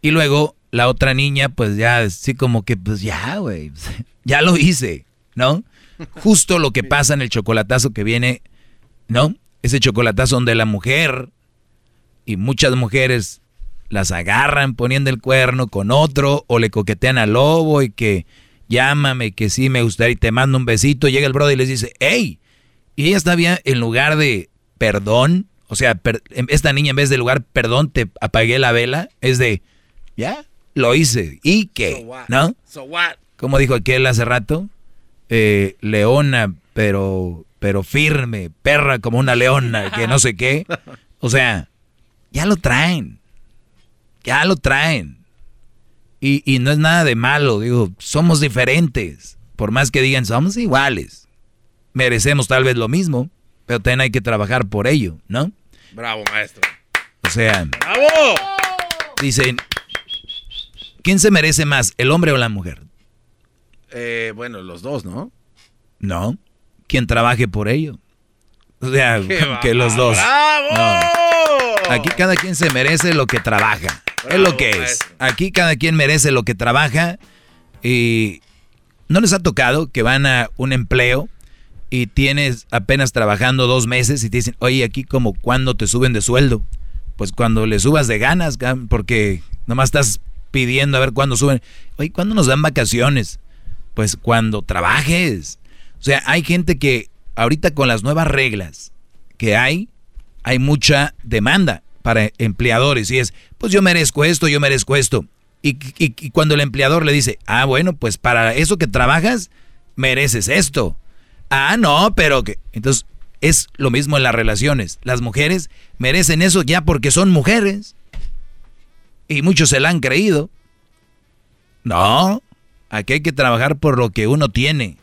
Y luego la otra niña, pues ya, así como que, pues ya, güey. Ya lo hice, ¿no? Justo lo que pasa en el chocolatazo que viene, ¿no? Ese chocolatazo donde la mujer y muchas mujeres las agarran poniendo el cuerno con otro o le coquetean al lobo y que llámame, que sí me gustaría y te mando un besito. Llega el brother y les dice, hey, y ella está bien, en lugar de perdón, o sea, per- esta niña en vez de lugar perdón, te apagué la vela, es de, ya, lo hice. ¿Y qué? ¿No? So what? Como dijo aquel hace rato, eh, leona, pero pero firme, perra como una leona, que no sé qué. O sea, ya lo traen. Ya lo traen. Y, y no es nada de malo, digo, somos diferentes. Por más que digan, somos iguales. Merecemos tal vez lo mismo, pero también hay que trabajar por ello, ¿no? Bravo, maestro. O sea, ¡Bravo! dicen, ¿quién se merece más, el hombre o la mujer? Eh, bueno, los dos, ¿no? No, quien trabaje por ello. O sea, ¡Qué que los dos. ¡Bravo! No. Aquí cada quien se merece lo que trabaja. es lo que es. Aquí cada quien merece lo que trabaja. Y no les ha tocado que van a un empleo y tienes apenas trabajando dos meses y te dicen, oye, aquí como cuando te suben de sueldo. Pues cuando le subas de ganas, porque nomás estás pidiendo a ver cuándo suben. Oye, ¿cuándo nos dan vacaciones? Pues cuando trabajes. O sea, hay gente que ahorita con las nuevas reglas que hay, hay mucha demanda para empleadores y es, pues yo merezco esto, yo merezco esto. Y, y- y cuando el empleador le dice, ah, bueno, pues para eso que trabajas, mereces esto. Ah, no, pero que... Entonces, es lo mismo en las relaciones. Las mujeres merecen eso ya porque son mujeres. Y muchos se la han creído. No, aquí hay que trabajar por lo que uno tiene.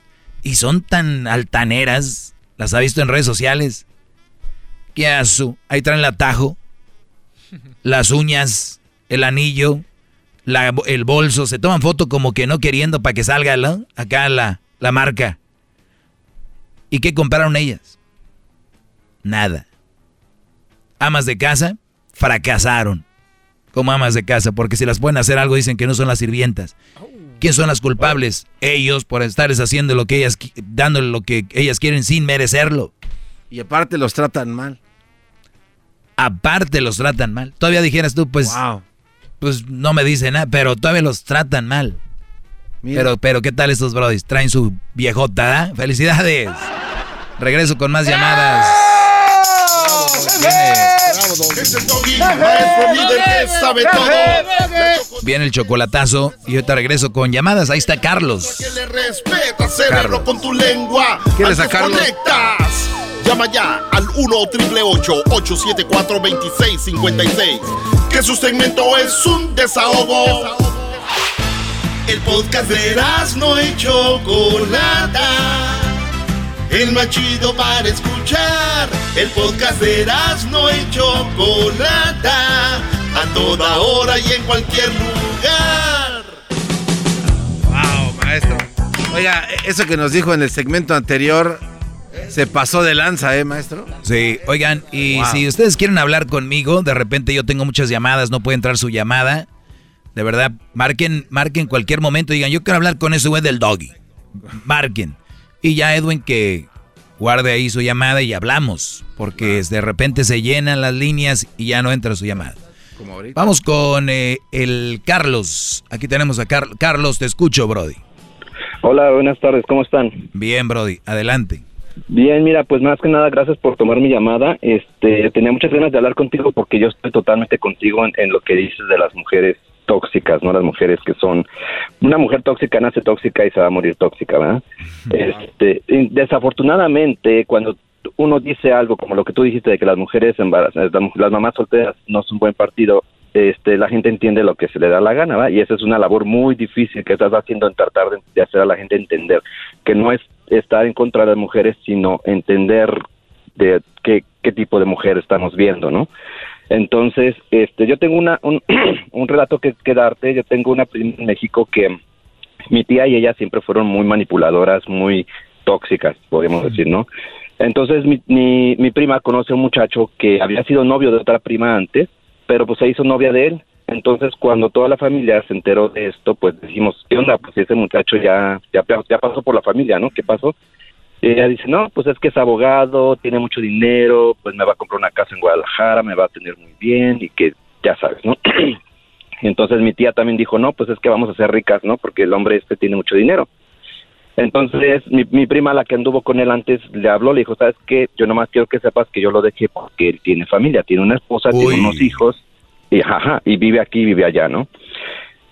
Y son tan altaneras, las ha visto en redes sociales. ¿Qué hace? Ahí traen el atajo, las uñas, el anillo, el bolso. Se toman foto como que no queriendo para que salga acá la, la marca. ¿Y qué compraron ellas? Nada. Amas de casa fracasaron como amas de casa, porque si las pueden hacer algo dicen que no son las sirvientas. ¿Quién son las culpables? Ellos por estarles haciendo lo que ellas, dándole lo que ellas quieren sin merecerlo. Y aparte los tratan mal. Aparte los tratan mal. Todavía dijeras tú, pues, pues no me dice nada, pero todavía los tratan mal. Pero, pero, ¿qué tal estos brodis? Traen su viejota, ¿ah? ¡Felicidades! Regreso con más llamadas. Es el doggy, maestro líder que sabe todo. Viene el chocolatazo y ahorita regreso con llamadas. Ahí está Carlos. Que le respeta, cerebro, con tu lengua. ¿Quieres sacarlo? conectas. Llama ya al 1 874 2656 Que su segmento es un desahogo. El podcast de no y Chocolata. El más chido para escuchar. El podcast de no y Chocolata. A toda hora y en cualquier lugar. Wow, maestro. Oiga, eso que nos dijo en el segmento anterior se pasó de lanza, ¿eh, maestro? Sí, oigan, y Wow. si ustedes quieren hablar conmigo, de repente yo tengo muchas llamadas, no puede entrar su llamada. De verdad, marquen, marquen cualquier momento, digan, yo quiero hablar con ese güey del doggy. Marquen. Y ya Edwin que guarde ahí su llamada y hablamos, porque de repente se llenan las líneas y ya no entra su llamada. Como ahorita. Vamos con eh, el Carlos. Aquí tenemos a Car- Carlos, te escucho, Brody. Hola, buenas tardes, ¿cómo están? Bien, Brody, adelante. Bien, mira, pues más que nada, gracias por tomar mi llamada. Este, tenía muchas ganas de hablar contigo porque yo estoy totalmente contigo en, en lo que dices de las mujeres tóxicas, ¿no? Las mujeres que son... Una mujer tóxica nace tóxica y se va a morir tóxica, ¿verdad? Este, desafortunadamente, cuando uno dice algo como lo que tú dijiste de que las mujeres embarazadas, las, mamás solteras no son buen partido, este, la gente entiende lo que se le da la gana, ¿va? Y esa es una labor muy difícil que estás haciendo en tratar de, de hacer a la gente entender que no es estar en contra de las mujeres, sino entender de qué, qué tipo de mujer estamos viendo, ¿no? Entonces, este, yo tengo una, un, un relato que, que darte. Yo tengo una prima en México que mi tía y ella siempre fueron muy manipuladoras, muy tóxicas, podríamos decir, ¿no? Entonces, mi, mi, mi prima conoce a un muchacho que había sido novio de otra prima antes, pero pues se hizo novia de él. Entonces, cuando toda la familia se enteró de esto, pues decimos, ¿qué onda? Pues ese muchacho ya, ya, ya pasó por la familia, ¿no? ¿Qué pasó? Y ella dice, no, pues es que es abogado, tiene mucho dinero, pues me va a comprar una casa en Guadalajara, me va a tener muy bien y que ya sabes, ¿no? entonces mi tía también dijo, no, pues es que vamos a ser ricas, ¿no? Porque el hombre este tiene mucho dinero. Entonces mi, mi prima, la que anduvo con él antes, le habló, le dijo, ¿sabes qué? Yo nomás quiero que sepas que yo lo dejé porque él tiene familia, tiene una esposa, tiene unos hijos, y, ajá, y vive aquí, vive allá, ¿no?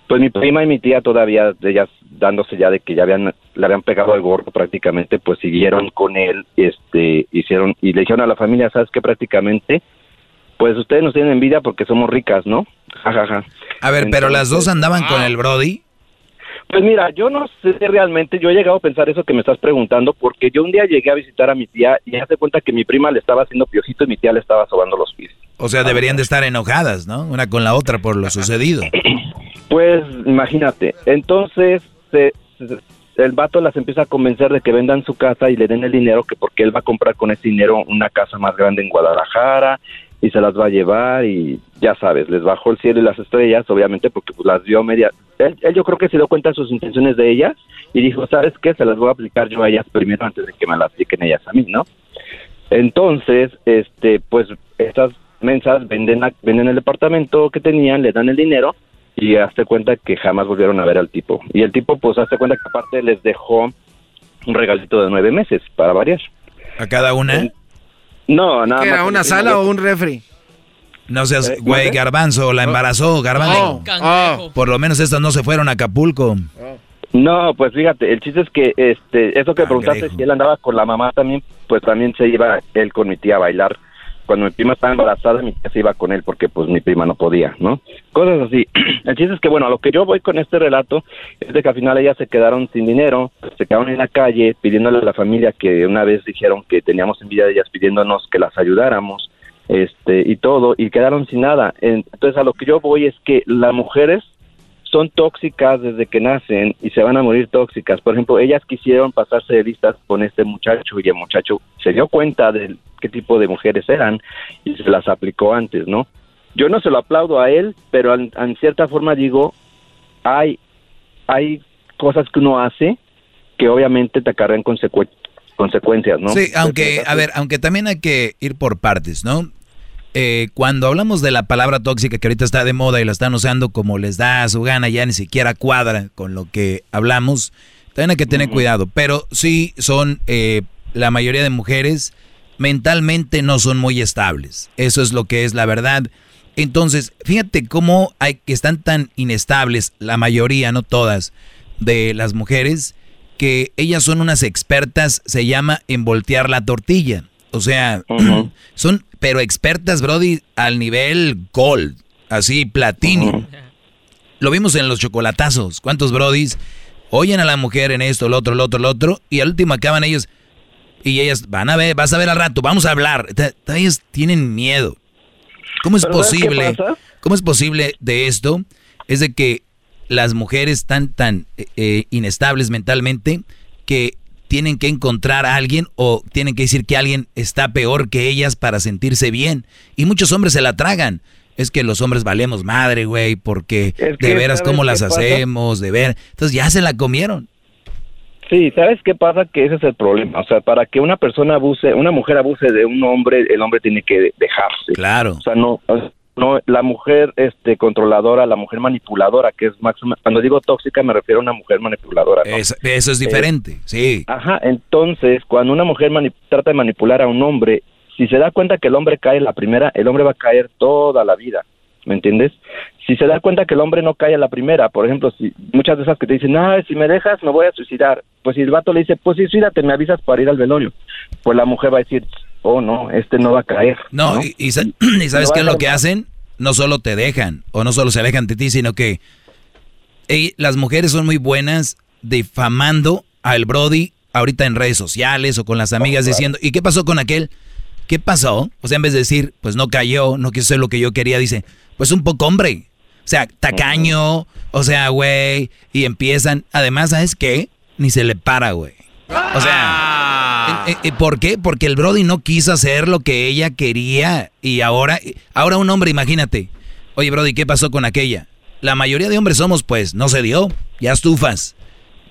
Pues mi prima y mi tía todavía, de ellas dándose ya de que ya habían, le habían pegado al gordo prácticamente, pues siguieron con él, este, hicieron, y le dijeron a la familia, ¿sabes qué? Prácticamente, pues ustedes nos tienen envidia porque somos ricas, ¿no? Ja, ja, ja. A ver, pero las dos andaban con el Brody. Pues mira, yo no sé realmente, yo he llegado a pensar eso que me estás preguntando, porque yo un día llegué a visitar a mi tía y hace cuenta que mi prima le estaba haciendo piojito y mi tía le estaba sobando los pies. O sea, deberían de estar enojadas, ¿no? Una con la otra por lo sucedido. Pues imagínate, entonces se- el vato las empieza a convencer de que vendan su casa y le den el dinero, que porque él va a comprar con ese dinero una casa más grande en Guadalajara y se las va a llevar y ya sabes, les bajó el cielo y las estrellas, obviamente porque pues, las vio media... Él, él yo creo que se dio cuenta de sus intenciones de ellas y dijo, ¿sabes qué? Se las voy a aplicar yo a ellas primero antes de que me las apliquen ellas a mí, ¿no? Entonces, este, pues estas mensas venden, la- venden el departamento que tenían, le dan el dinero y hazte cuenta que jamás volvieron a ver al tipo. Y el tipo, pues hazte cuenta que aparte les dejó un regalito de nueve meses, para variar. ¿A cada una? No, nada ¿Qué más. era, una sala o un refri? No seas, Eh, güey, garbanzo, la embarazó, garbanzo. Oh, Por lo menos estas no se fueron a Acapulco. No, pues fíjate, el chiste es que este, eso que preguntaste si él andaba con la mamá también, pues también se iba él con mi tía a bailar. Cuando mi prima estaba embarazada, mi tía se iba con él porque pues mi prima no podía, ¿no? Cosas así. El chiste es que, bueno, a lo que yo voy con este relato es de que al final ellas se quedaron sin dinero, se quedaron en la calle pidiéndole a la familia que una vez dijeron que teníamos envidia de ellas pidiéndonos que las ayudáramos, este, y todo, y quedaron sin nada. Entonces a lo que yo voy es que las mujeres son tóxicas desde que nacen y se van a morir tóxicas. Por ejemplo, ellas quisieron pasarse de listas con este muchacho y el muchacho se dio cuenta de qué tipo de mujeres eran y se las aplicó antes, ¿no? Yo no se lo aplaudo a él, pero en, en cierta forma digo, hay, hay cosas que uno hace que obviamente te acarrean consecue- consecuencias, ¿no? Sí, aunque, a ver, aunque también hay que ir por partes, ¿no? Eh, cuando hablamos de la palabra tóxica que ahorita está de moda y la están usando como les da a su gana, ya ni siquiera cuadra con lo que hablamos, también hay que tener cuidado. Pero sí son, eh, la mayoría de mujeres mentalmente no son muy estables. Eso es lo que es la verdad. Entonces, fíjate cómo hay que están tan inestables, la mayoría, no todas, de las mujeres, que ellas son unas expertas, se llama en voltear la tortilla. O sea, son, pero expertas, Brody, al nivel gold, así, platino. Lo vimos en los chocolatazos. ¿Cuántos Brodis oyen a la mujer en esto, lo otro, lo otro, lo otro? Y al último acaban ellos, y ellas van a ver, vas a ver al rato, vamos a hablar. Ellas tienen miedo. ¿Cómo es Pero ¿sabes qué posible? ¿Cómo es posible de esto? Es de que las mujeres están tan eh, eh, inestables mentalmente que tienen que encontrar a alguien o tienen que decir que alguien está peor que ellas para sentirse bien. Y muchos hombres se la tragan. Es que los hombres valemos madre, güey, porque Es que, de veras ¿sabes cómo las hacemos, de ver. Entonces ya se la comieron. Sí, ¿sabes qué pasa? Que ese es el problema. O sea, para que una persona abuse, una mujer abuse de un hombre, el hombre tiene que dejarse. Claro. O sea, no, no, la mujer este, controladora, la mujer manipuladora, que es máxima. Cuando digo tóxica, me refiero a una mujer manipuladora. ¿no? Es- eso es diferente, sí. Ajá, entonces, cuando una mujer trata de manipular a un hombre, si se da cuenta que el hombre cae la primera, el hombre va a caer toda la vida. ¿Me entiendes? Si se da cuenta que el hombre no cae a la primera, por ejemplo, si muchas de esas que te dicen, ah, si me dejas me voy a suicidar, pues si el vato le dice, pues sí, suídate, me avisas para ir al velorio, pues la mujer va a decir, oh no, este no va a caer. No, Y, y sa- y sabes qué es lo que hacen? No solo te dejan, o no solo se alejan de ti, sino que las mujeres son muy buenas difamando al Brody ahorita en redes sociales o con las amigas diciendo, ¿y qué pasó con aquel? ¿Qué pasó? O sea, en vez de decir, pues no cayó, no quiso hacer lo que yo quería, dice, pues un poco hombre. O sea, tacaño, o sea, güey, y empiezan, además, ¿sabes qué? Ni se le para, güey. O sea, eh, eh, ¿por qué? Porque el Brody no quiso hacer lo que ella quería y ahora, ahora un hombre, imagínate, oye Brody, ¿qué pasó con aquella? La mayoría de hombres somos, pues, no se dio, ya estufas.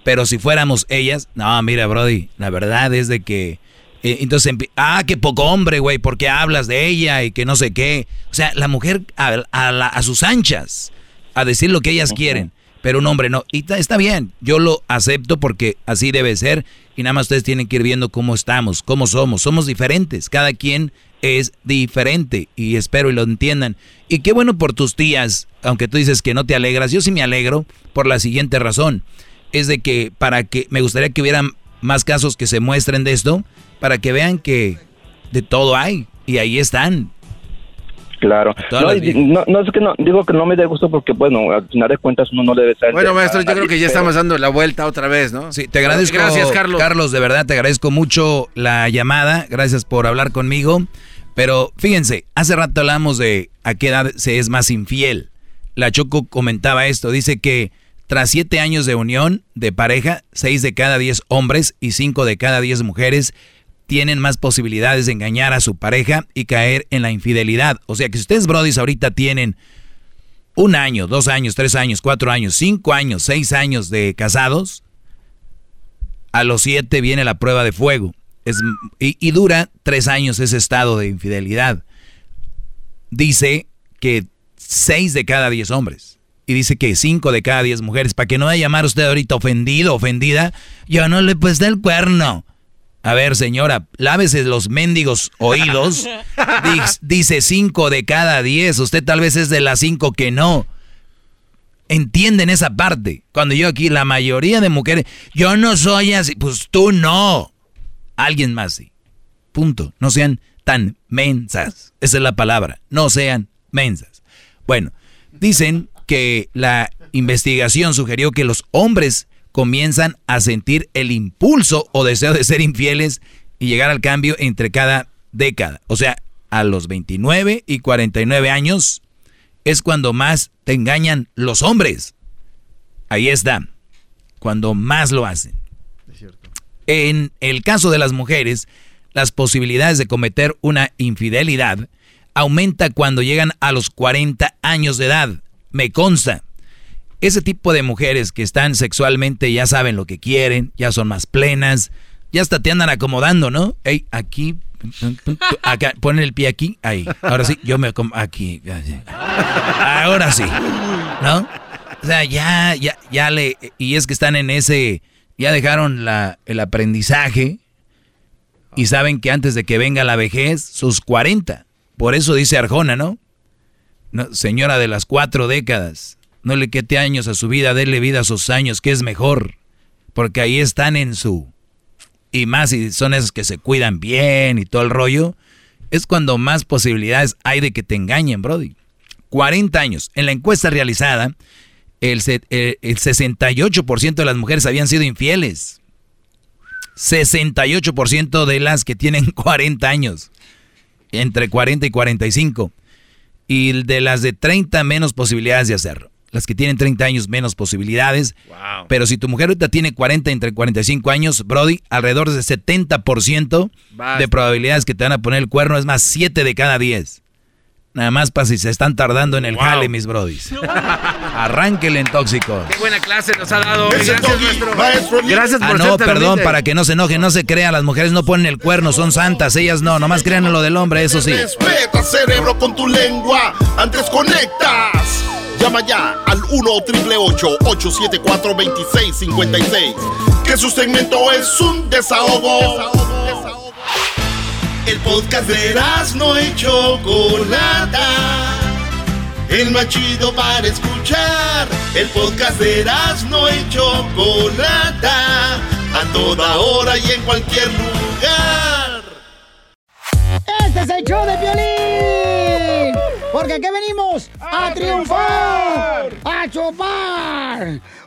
Pero si fuéramos ellas, no, mira Brody, la verdad es de que... eh, entonces, ah, qué poco hombre, güey, porque hablas de ella y que no sé qué. O sea, la mujer a, a la- a sus anchas, a decir lo que ellas quieren, pero un hombre no. Y ta- está bien, yo lo acepto porque así debe ser y nada más ustedes tienen que ir viendo cómo estamos, cómo somos. Somos diferentes, cada quien es diferente y espero y lo entiendan. Y qué bueno por tus tías, aunque tú dices que no te alegras, yo sí me alegro por la siguiente razón. Es de que para que me gustaría que hubieran más casos que se muestren de esto, para que vean que de todo hay y ahí están. Claro. No, no, no, es que no, digo que no me dé gusto porque, bueno, al final de cuentas uno no debe estar... Bueno, maestro, yo creo que ya estamos dando la vuelta otra vez, ¿no? Sí, te agradezco. Gracias, Carlos. Carlos, de verdad, te agradezco mucho la llamada. Gracias por hablar conmigo. Pero fíjense, hace rato hablamos de a qué edad se es más infiel. La Choco comentaba esto, dice que tras siete años de unión de pareja, seis de cada diez hombres y cinco de cada diez mujeres tienen más posibilidades de engañar a su pareja y caer en la infidelidad. O sea que si ustedes, brodis, ahorita tienen un año, dos años, tres años, cuatro años, cinco años, seis años de casados, a los siete viene la prueba de fuego. Y dura tres años ese estado de infidelidad. Dice que seis de cada diez hombres. Y dice que cinco de cada diez mujeres. Para que no vaya a llamar usted ahorita ofendido, ofendida. Yo no le puse el cuerno. A ver, señora, lávese los mendigos oídos. Dice cinco de cada diez. Usted tal vez es de las cinco que no. Entienden esa parte. Cuando yo aquí, la mayoría de mujeres, yo no soy así. Pues tú no. Alguien más sí. Punto. No sean tan mensas. Esa es la palabra. No sean mensas. Bueno, dicen que la investigación sugirió que los hombres comienzan a sentir el impulso o deseo de ser infieles y llegar al cambio entre cada década. O sea, a los 29 y 49 años es cuando más te engañan los hombres. Ahí está, cuando más lo hacen. En el caso de las mujeres, las posibilidades de cometer una infidelidad aumenta cuando llegan a los 40 años de edad. Me consta. Ese tipo de mujeres que están sexualmente ya saben lo que quieren, ya son más plenas, ya hasta te andan acomodando, ¿no? Ey, aquí, acá, ponen el pie aquí, ahí. Ahora sí, yo me acomodo aquí. Ahora sí, ¿no? O sea, ya, ya, ya le, y es que están en ese, ya dejaron la, el aprendizaje y saben que antes de que venga la vejez, sus 40. Por eso dice Arjona, ¿no? Señora de las cuatro décadas, no le quete años a su vida, déle vida a sus años, que es mejor. Porque ahí están en su... Y más si son esos que se cuidan bien y todo el rollo, es cuando más posibilidades hay de que te engañen, Brody. 40 años. En la encuesta realizada, el, el 68% de las mujeres habían sido infieles. 68% de las que tienen 40 años. Entre 40 y 45. Y de las de 30 menos posibilidades de hacerlo las que tienen 30 años menos posibilidades. Pero si tu mujer ahorita tiene 40 entre 45 años, Brody, alrededor de 70% de probabilidades que te van a poner el cuerno, es más, 7 de cada 10. Nada más para si se están tardando en el jale, mis brodis. Arránquele en tóxico. Qué buena clase nos ha dado. Gracias, maestro. Gracias por ah, no, perdón, para que no se enoje, no se crea. Las mujeres no ponen el cuerno, son santas. Ellas no, nomás crean en lo del hombre, eso sí. Respeta, cerebro, con tu lengua. Antes conectas. Llama ya al 1-888-874-2656. Que su segmento es un desahogo. El podcast de no hecho Chocolata. El más chido para escuchar. El podcast de no hecho Chocolata. A toda hora y en cualquier lugar. Este es el show de violín porque aquí venimos a, triunfar, a chupar.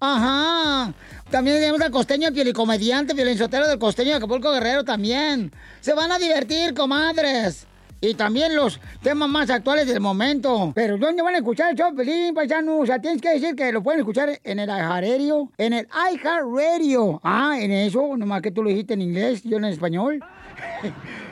Ajá. También tenemos al costeño pielicomediante, violinsotero del costeño de Acapulco Guerrero también. Se van a divertir, comadres. Y también los temas más actuales del momento. Pero ¿dónde van a escuchar el show, Pelín, paisano? O sea, tienes que decir que lo pueden escuchar en el iHeartRadio. En el iHeartRadio. Ah, en eso, nomás que tú lo dijiste en inglés, yo en español.